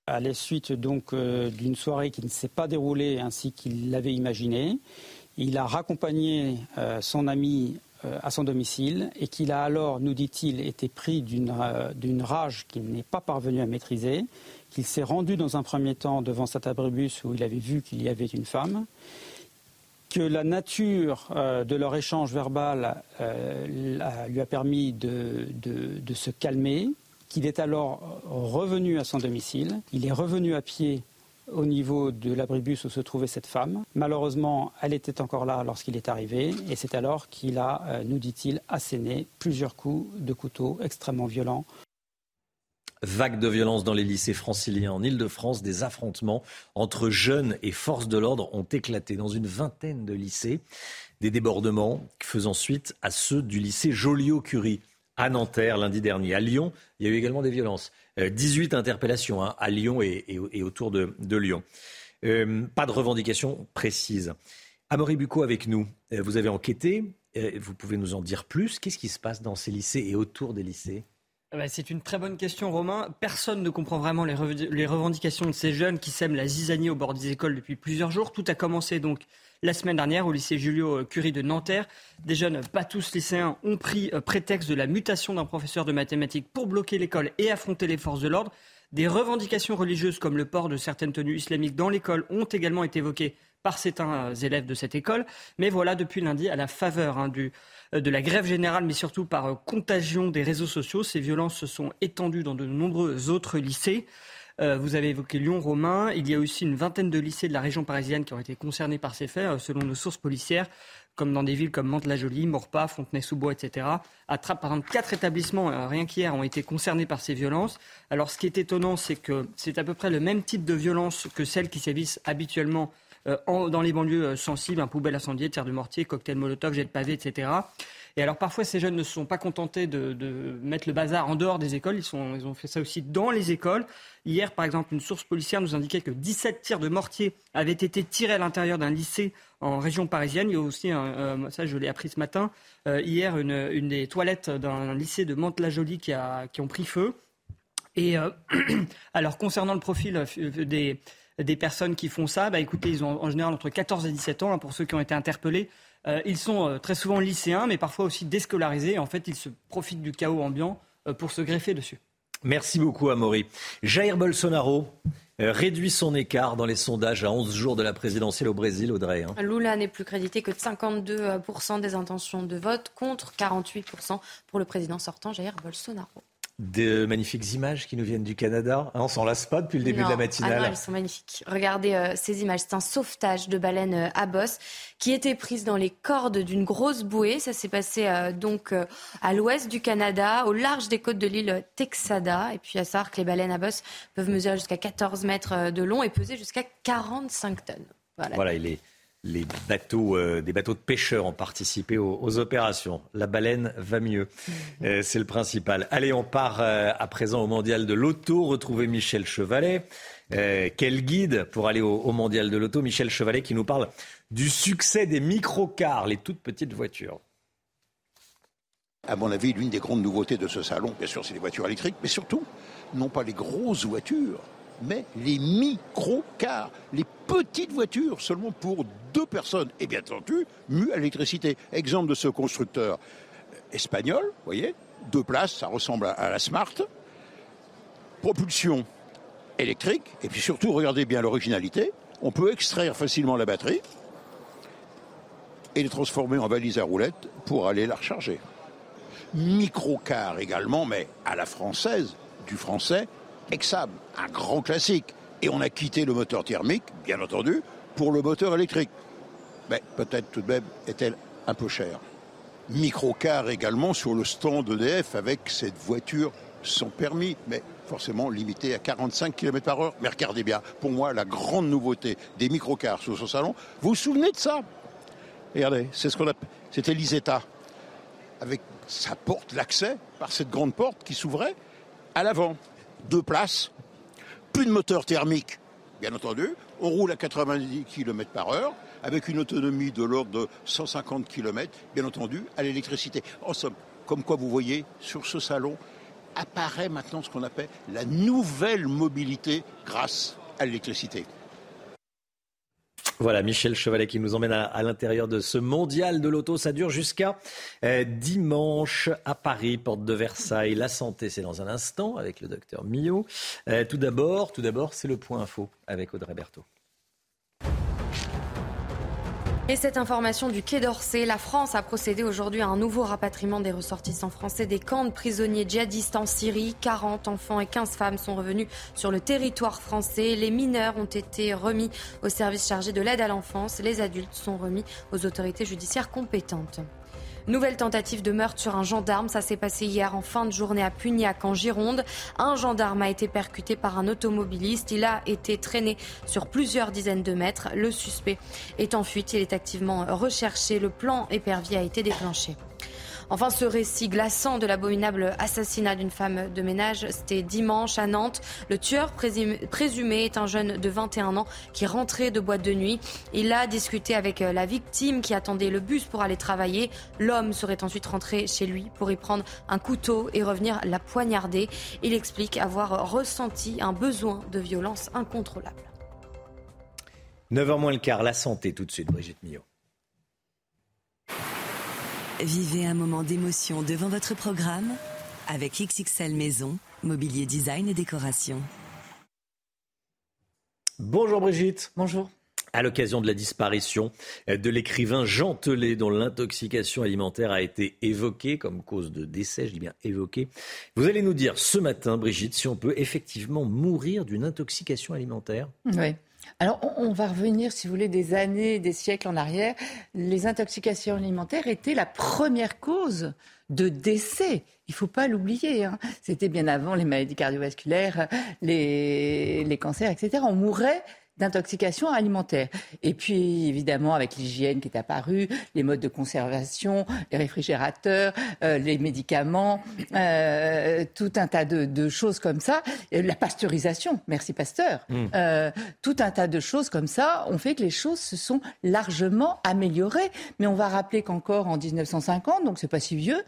À la suite donc euh, d'une soirée qui ne s'est pas déroulée ainsi qu'il l'avait imaginé, il a raccompagné euh, son ami à son domicile et qu'il a alors, nous dit-il, été pris d'une rage qu'il n'est pas parvenu à maîtriser qu'il s'est rendu dans un premier temps devant cet abribus où il avait vu qu'il y avait une femme, que la nature euh, de leur échange verbal euh, lui a permis de, de se calmer, qu'il est alors revenu à son domicile, il est revenu à pied au niveau de l'abribus où se trouvait cette femme. Malheureusement, elle était encore là lorsqu'il est arrivé et c'est alors qu'il a, euh, nous dit-il, asséné plusieurs coups de couteau extrêmement violents Vague de violence dans les lycées franciliens en Ile-de-France, des affrontements entre jeunes et forces de l'ordre ont éclaté dans une vingtaine de lycées. Des débordements faisant suite à ceux du lycée Joliot-Curie à Nanterre lundi dernier. À Lyon, il y a eu également des violences. 18 euh, interpellations hein, à Lyon et, autour de, Lyon. Euh, pas de revendications précises. Amaury Bucco avec nous. Euh, vous avez enquêté. vous pouvez nous en dire plus. Qu'est-ce qui se passe dans ces lycées et autour des lycées? C'est une très bonne question, Romain. Personne ne comprend vraiment les, revendications de ces jeunes qui sèment la zizanie au bord des écoles depuis plusieurs jours. Tout a commencé donc la semaine dernière au lycée Julio Curie de Nanterre. Des jeunes, pas tous lycéens, ont pris euh, prétexte de la mutation d'un professeur de mathématiques pour bloquer l'école et affronter les forces de l'ordre. Des revendications religieuses comme le port de certaines tenues islamiques dans l'école ont également été évoquées par certains élèves de cette école. Mais voilà, depuis lundi, à la faveur hein, du, euh, de la grève générale, mais surtout par euh, contagion des réseaux sociaux. Ces violences se sont étendues dans de nombreux autres lycées. Euh, vous avez évoqué Lyon, Romain. Il y a aussi une vingtaine de lycées de la région parisienne qui ont été concernés par ces faits, selon nos sources policières, comme dans des villes comme Mantes-la-Jolie, Maurepas, Fontenay-sous-Bois, etc. À par exemple, quatre établissements, rien qu'hier, ont été concernés par ces violences. Alors, ce qui est étonnant, c'est que c'est à peu près le même type de violence que celles qui sévissent habituellement dans les banlieues sensibles, un poubelle incendiée, tir de mortier, cocktail molotov, jet de pavé, etc. Et alors parfois, ces jeunes ne sont pas contentés de, mettre le bazar en dehors des écoles, ils, ont fait ça aussi dans les écoles. Hier, par exemple, une source policière nous indiquait que 17 tirs de mortier avaient été tirés à l'intérieur d'un lycée en région parisienne. Il y a aussi, euh, ça je l'ai appris ce matin, euh, hier, une, des toilettes d'un lycée de Mantes-la-Jolie qui, ont pris feu. Et euh, alors, concernant le profil des, des personnes qui font ça, bah, écoutez, ils ont en général entre 14 et 17 ans, hein, pour ceux qui ont été interpellés. Euh, ils sont euh, très souvent lycéens, mais parfois aussi déscolarisés. En fait, ils se profitent du chaos ambiant euh, pour se greffer dessus. Merci beaucoup, Amaury. Jair Bolsonaro réduit son écart dans les sondages à 11 jours de la présidentielle au Brésil, Audrey. Hein. Lula n'est plus crédité que de 52% des intentions de vote contre 48% pour le président sortant, Jair Bolsonaro de magnifiques images qui nous viennent du Canada. Hein, on s'en lasse pas depuis le début de la matinale. Ah non, elles sont magnifiques. Regardez euh, ces images. C'est un sauvetage de baleine euh, à bosse qui était prise dans les cordes d'une grosse bouée. Ça s'est passé euh, donc à l'ouest du Canada, au large des côtes de l'île Texada. Et puis à savoir que les baleines à bosse peuvent mesurer jusqu'à 14 mètres de long et peser jusqu'à 45 tonnes. Voilà, voilà il est les bateaux, euh, des bateaux de pêcheurs ont participé aux, opérations. La baleine va mieux, euh, c'est le principal. Allez, on part euh, à présent au mondial de l'auto. Retrouver Michel Chevalet. quel guide pour aller au, mondial de l'auto? Michel Chevalet qui nous parle du succès des microcars, les toutes petites voitures. À mon avis, l'une des grandes nouveautés de ce salon, bien sûr, c'est les voitures électriques, mais surtout, non pas les grosses voitures, mais les micro-cars, les petites voitures seulement pour deux personnes, et bien entendu, mues à l'électricité. Exemple de ce constructeur espagnol, vous voyez, deux places, ça ressemble à la Smart, propulsion électrique, et puis surtout, regardez bien l'originalité, on peut extraire facilement la batterie et les transformer en valise à roulettes pour aller la recharger. Micro-car également, mais à la française, du français, Exab, un grand classique. Et on a quitté le moteur thermique, bien entendu, pour le moteur électrique. Mais peut-être tout de même est-elle un peu chère. Microcar également sur le stand EDF avec cette voiture sans permis, mais forcément limitée à 45 km par heure. Mais regardez bien, pour moi, la grande nouveauté des microcars sur ce salon, vous vous souvenez de ça? Regardez, c'est ce qu'on appelle, c'était l'Isetta, avec sa porte, l'accès par cette grande porte qui s'ouvrait à l'avant deux places, plus de moteur thermique, bien entendu. On roule à 90 km par heure, avec une autonomie de l'ordre de 150 km, bien entendu, à l'électricité. En somme, comme quoi vous voyez, sur ce salon, apparaît maintenant ce qu'on appelle la nouvelle mobilité grâce à l'électricité. Voilà, Michel Chevalet qui nous emmène à, l'intérieur de ce mondial de l'auto. Ça dure jusqu'à euh, dimanche à Paris, porte de Versailles. La santé, c'est dans un instant avec le docteur Millot. Euh, tout d'abord, tout d'abord, c'est le point info avec Audrey Berthaud. Et cette information du Quai d'Orsay, la France a procédé aujourd'hui à un nouveau rapatriement des ressortissants français des camps de prisonniers djihadistes en Syrie. 40 enfants et 15 femmes sont revenus sur le territoire français. Les mineurs ont été remis au service chargé de l'aide à l'enfance. Les adultes sont remis aux autorités judiciaires compétentes. Nouvelle tentative de meurtre sur un gendarme. Ça s'est passé hier en fin de journée à Pugnac, en Gironde. Un gendarme a été percuté par un automobiliste. Il a été traîné sur plusieurs dizaines de mètres. Le suspect est en fuite. Il est activement recherché. Le plan épervier a été déclenché. Enfin, ce récit glaçant de l'abominable assassinat d'une femme de ménage, c'était dimanche à Nantes. Le tueur présumé est un jeune de 21 ans qui rentrait de boîte de nuit. Il a discuté avec euh, la victime qui attendait le bus pour aller travailler. L'homme serait ensuite rentré chez lui pour y prendre un couteau et revenir la poignarder. Il explique avoir ressenti un besoin de violence incontrôlable. 9h moins le quart, la santé tout de suite, Brigitte Millot. Vivez un moment d'émotion devant votre programme avec XXL Maison, mobilier design et décoration. Bonjour Brigitte. Bonjour. À l'occasion de la disparition de l'écrivain Jean Telet, dont l'intoxication alimentaire a été évoquée comme cause de décès, je dis bien évoquée, vous allez nous dire ce matin, Brigitte, si on peut effectivement mourir d'une intoxication alimentaire. Oui. Alors, on, va revenir, si vous voulez, des années, des siècles en arrière. Les intoxications alimentaires étaient la première cause de décès. Il ne faut pas l'oublier. Hein. C'était bien avant les maladies cardiovasculaires, les, les cancers, etc. On mourait d'intoxication alimentaire. Et puis, évidemment, avec l'hygiène qui est apparue, les modes de conservation, les réfrigérateurs, euh, les médicaments, euh, tout un tas de, choses comme ça. La pasteurisation, merci Pasteur. Mm. Euh, tout un tas de choses comme ça ont fait que les choses se sont largement améliorées. Mais on va rappeler qu'encore en 1950, donc c'est pas si vieux,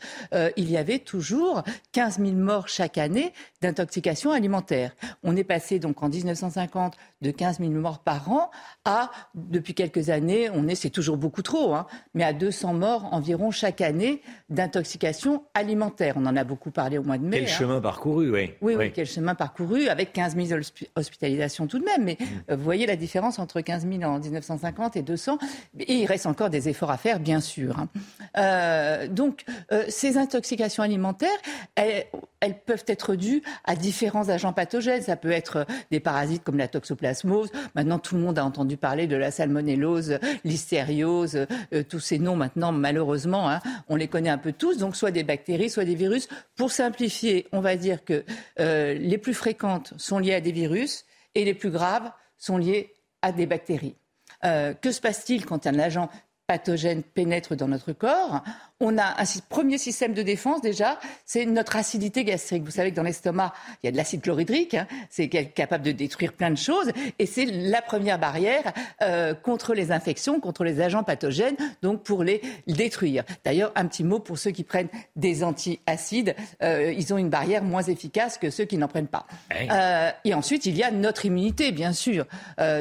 il y avait toujours 15 000 morts chaque année d'intoxication alimentaire. On est passé donc en 1950 de 15 000 morts par an à, depuis quelques années, on est, c'est toujours beaucoup trop, hein, mais à 200 morts environ chaque année d'intoxication alimentaire. On en a beaucoup parlé au mois de mai. Quel hein. chemin parcouru, oui. oui. oui. quel chemin parcouru, avec 15 000 hospitalisations tout de même. Mais mm. euh, vous voyez la différence entre 15 000 en 1950 et 200. Et il reste encore des efforts à faire, bien sûr. Hein. Euh, donc, euh, ces intoxications alimentaires, elles, elles, peuvent être dues à différents agents pathogènes. Ça peut être des parasites comme la toxoplasmose. Maintenant, tout le monde a entendu parler de la salmonellose, l'hystériose, euh, tous ces noms maintenant, malheureusement, hein, on les connaît un peu tous, donc soit des bactéries, soit des virus. Pour simplifier, on va dire que euh, les plus fréquentes sont liées à des virus et les plus graves sont liées à des bactéries. Euh, que se passe-t-il quand un agent pathogène pénètre dans notre corps? On a un premier système de défense déjà, c'est notre acidité gastrique. Vous savez que dans l'estomac, il y a de l'acide chlorhydrique, hein, c'est capable de détruire plein de choses, et c'est la première barrière euh, contre les infections, contre les agents pathogènes, donc pour les détruire. D'ailleurs, un petit mot pour ceux qui prennent des antiacides, euh, ils ont une barrière moins efficace que ceux qui n'en prennent pas. Euh, et ensuite, il y a notre immunité, bien sûr.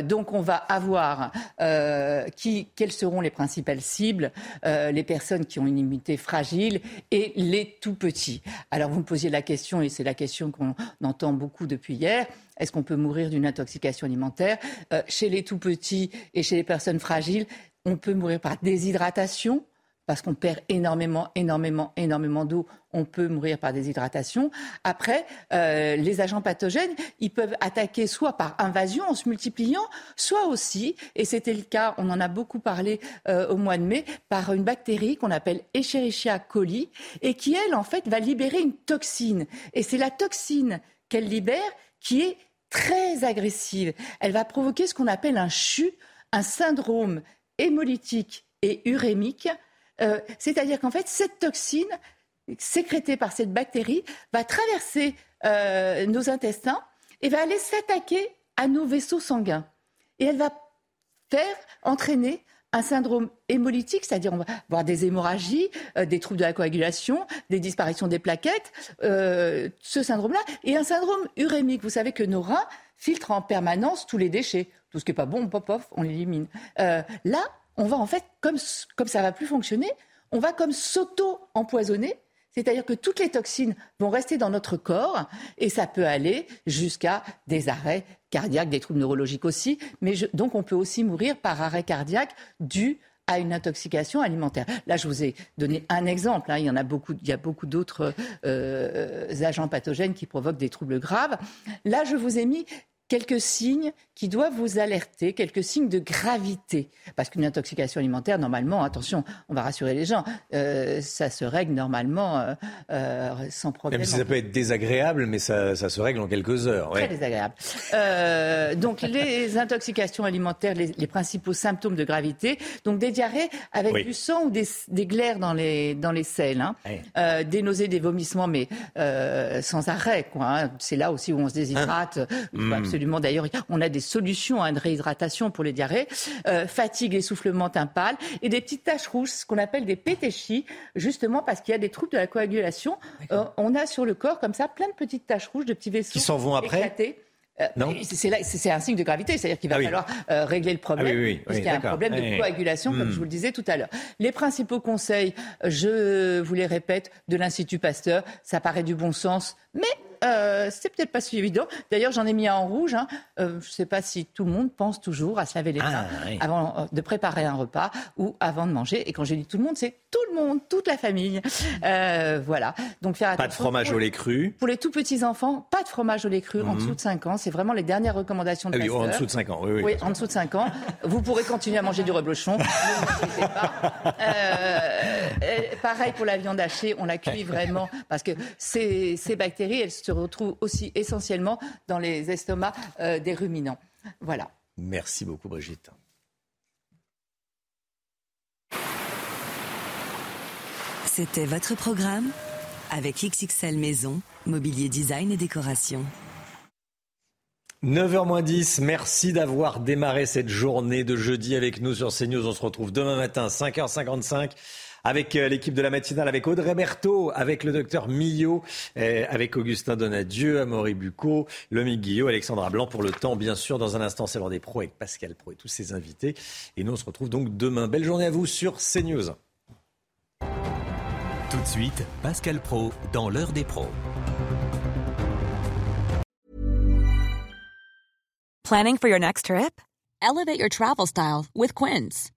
Donc, on va avoir qui, quelles seront les principales cibles, les personnes qui ont une immunité fragile et les tout petits. Alors vous me posiez la question, et c'est la question qu'on entend beaucoup depuis hier, est-ce qu'on peut mourir d'une intoxication alimentaire? Euh, Chez les tout petits et chez les personnes fragiles, on peut mourir par déshydratation? Parce qu'on perd énormément, énormément, énormément d'eau, on peut mourir par déshydratation. Après, euh, les agents pathogènes, ils peuvent attaquer soit par invasion en se multipliant, soit aussi, et c'était le cas, on en a beaucoup parlé euh, au mois de mai, par une bactérie qu'on appelle Escherichia coli, et qui, elle, en fait, va libérer une toxine. Et c'est la toxine qu'elle libère qui est très agressive. Elle va provoquer ce qu'on appelle un CHU, un syndrome hémolytique et urémique euh, c'est-à-dire qu'en fait, cette toxine sécrétée par cette bactérie va traverser euh, nos intestins et va aller s'attaquer à nos vaisseaux sanguins. Et elle va faire entraîner un syndrome hémolytique, c'est-à-dire on va avoir des hémorragies, euh, des troubles de la coagulation, des disparitions des plaquettes, ce syndrome-là, et un syndrome urémique. Vous savez que nos reins filtrent en permanence tous les déchets. Tout ce qui n'est pas bon, pop, pop, on l'élimine. là, on va en fait, comme, comme ça va plus fonctionner, on va comme s'auto-empoisonner. C'est-à-dire que toutes les toxines vont rester dans notre corps et ça peut aller jusqu'à des arrêts cardiaques, des troubles neurologiques aussi. Mais donc on peut aussi mourir par arrêt cardiaque dû à une intoxication alimentaire. Là, je vous ai donné un exemple. Hein. Il y en a beaucoup, il y a beaucoup d'autres euh, agents pathogènes qui provoquent des troubles graves. Là, je vous ai mis quelques signes qui doivent vous alerter, quelques signes de gravité. Parce qu'une intoxication alimentaire, normalement, attention, on va rassurer les gens, euh, ça se règle normalement euh, euh, sans problème. Même si ça peut être désagréable, mais ça, se règle en quelques heures. Très désagréable. donc les intoxications alimentaires, les, principaux symptômes de gravité, donc des diarrhées avec du sang ou des, glaires dans les, dans les selles, hein. des nausées, des vomissements, mais sans arrêt. Hein. C'est là aussi où on se déshydrate. Hein D'ailleurs, on a des solutions à une réhydratation pour les diarrhées. Euh, fatigue, essoufflement, teint pâle et des petites taches rouges, ce qu'on appelle des pétéchis, justement parce qu'il y a des troubles de la coagulation. Euh, on a sur le corps comme ça plein de petites taches rouges, de petits vaisseaux qui s'en vont après. Euh, c'est un signe de gravité, c'est-à-dire qu'il va ah falloir euh, régler le problème, ah puisqu'il y a un problème de coagulation, comme je hmm. vous le disais tout à l'heure. Les principaux conseils, je vous les répète, de l'Institut Pasteur, ça paraît du bon sens, mais euh, c'est peut-être pas si évident. D'ailleurs, j'en ai mis un en rouge. Hein. Euh, je ne sais pas si tout le monde pense toujours à se laver les mains ah, avant euh, de préparer un repas ou avant de manger. Et quand je dis tout le monde, c'est tout le monde, toute la famille. voilà. Donc faire Pas de fromage au lait cru. Pour les tout petits enfants, pas de fromage au lait cru en mhm. dessous de 5 ans. C'est vraiment les dernières recommandations de ah oui, en dessous de 5 ans. Oui, oui. en dessous de 5 ans. Vous pourrez continuer à manger du reblochon. pareil pour la viande hachée, on la cuit vraiment parce que ces, ces bactéries, elles se retrouvent aussi essentiellement dans les estomacs euh, des ruminants. Voilà. Merci beaucoup Brigitte. C'était votre programme avec XXL Maison, Mobilier Design et Décoration. 9h10, merci d'avoir démarré cette journée de jeudi avec nous sur CNews. On se retrouve demain matin, 5h55 avec euh, l'équipe de la matinale, avec Audrey Berthaud, avec le docteur Millot, euh, avec Augustin Donadieu, Amaury Bucco, Lomi Guillot, Alexandra Blanc pour le temps, bien sûr. Dans un instant, c'est l'heure des pros avec Pascal Pro et tous ses invités. Et nous, on se retrouve donc demain. Belle journée à vous sur CNews. Tout de suite, Pascal Pro dans l'heure des pros. Planning for your next trip? Elevate your travel style with Quince.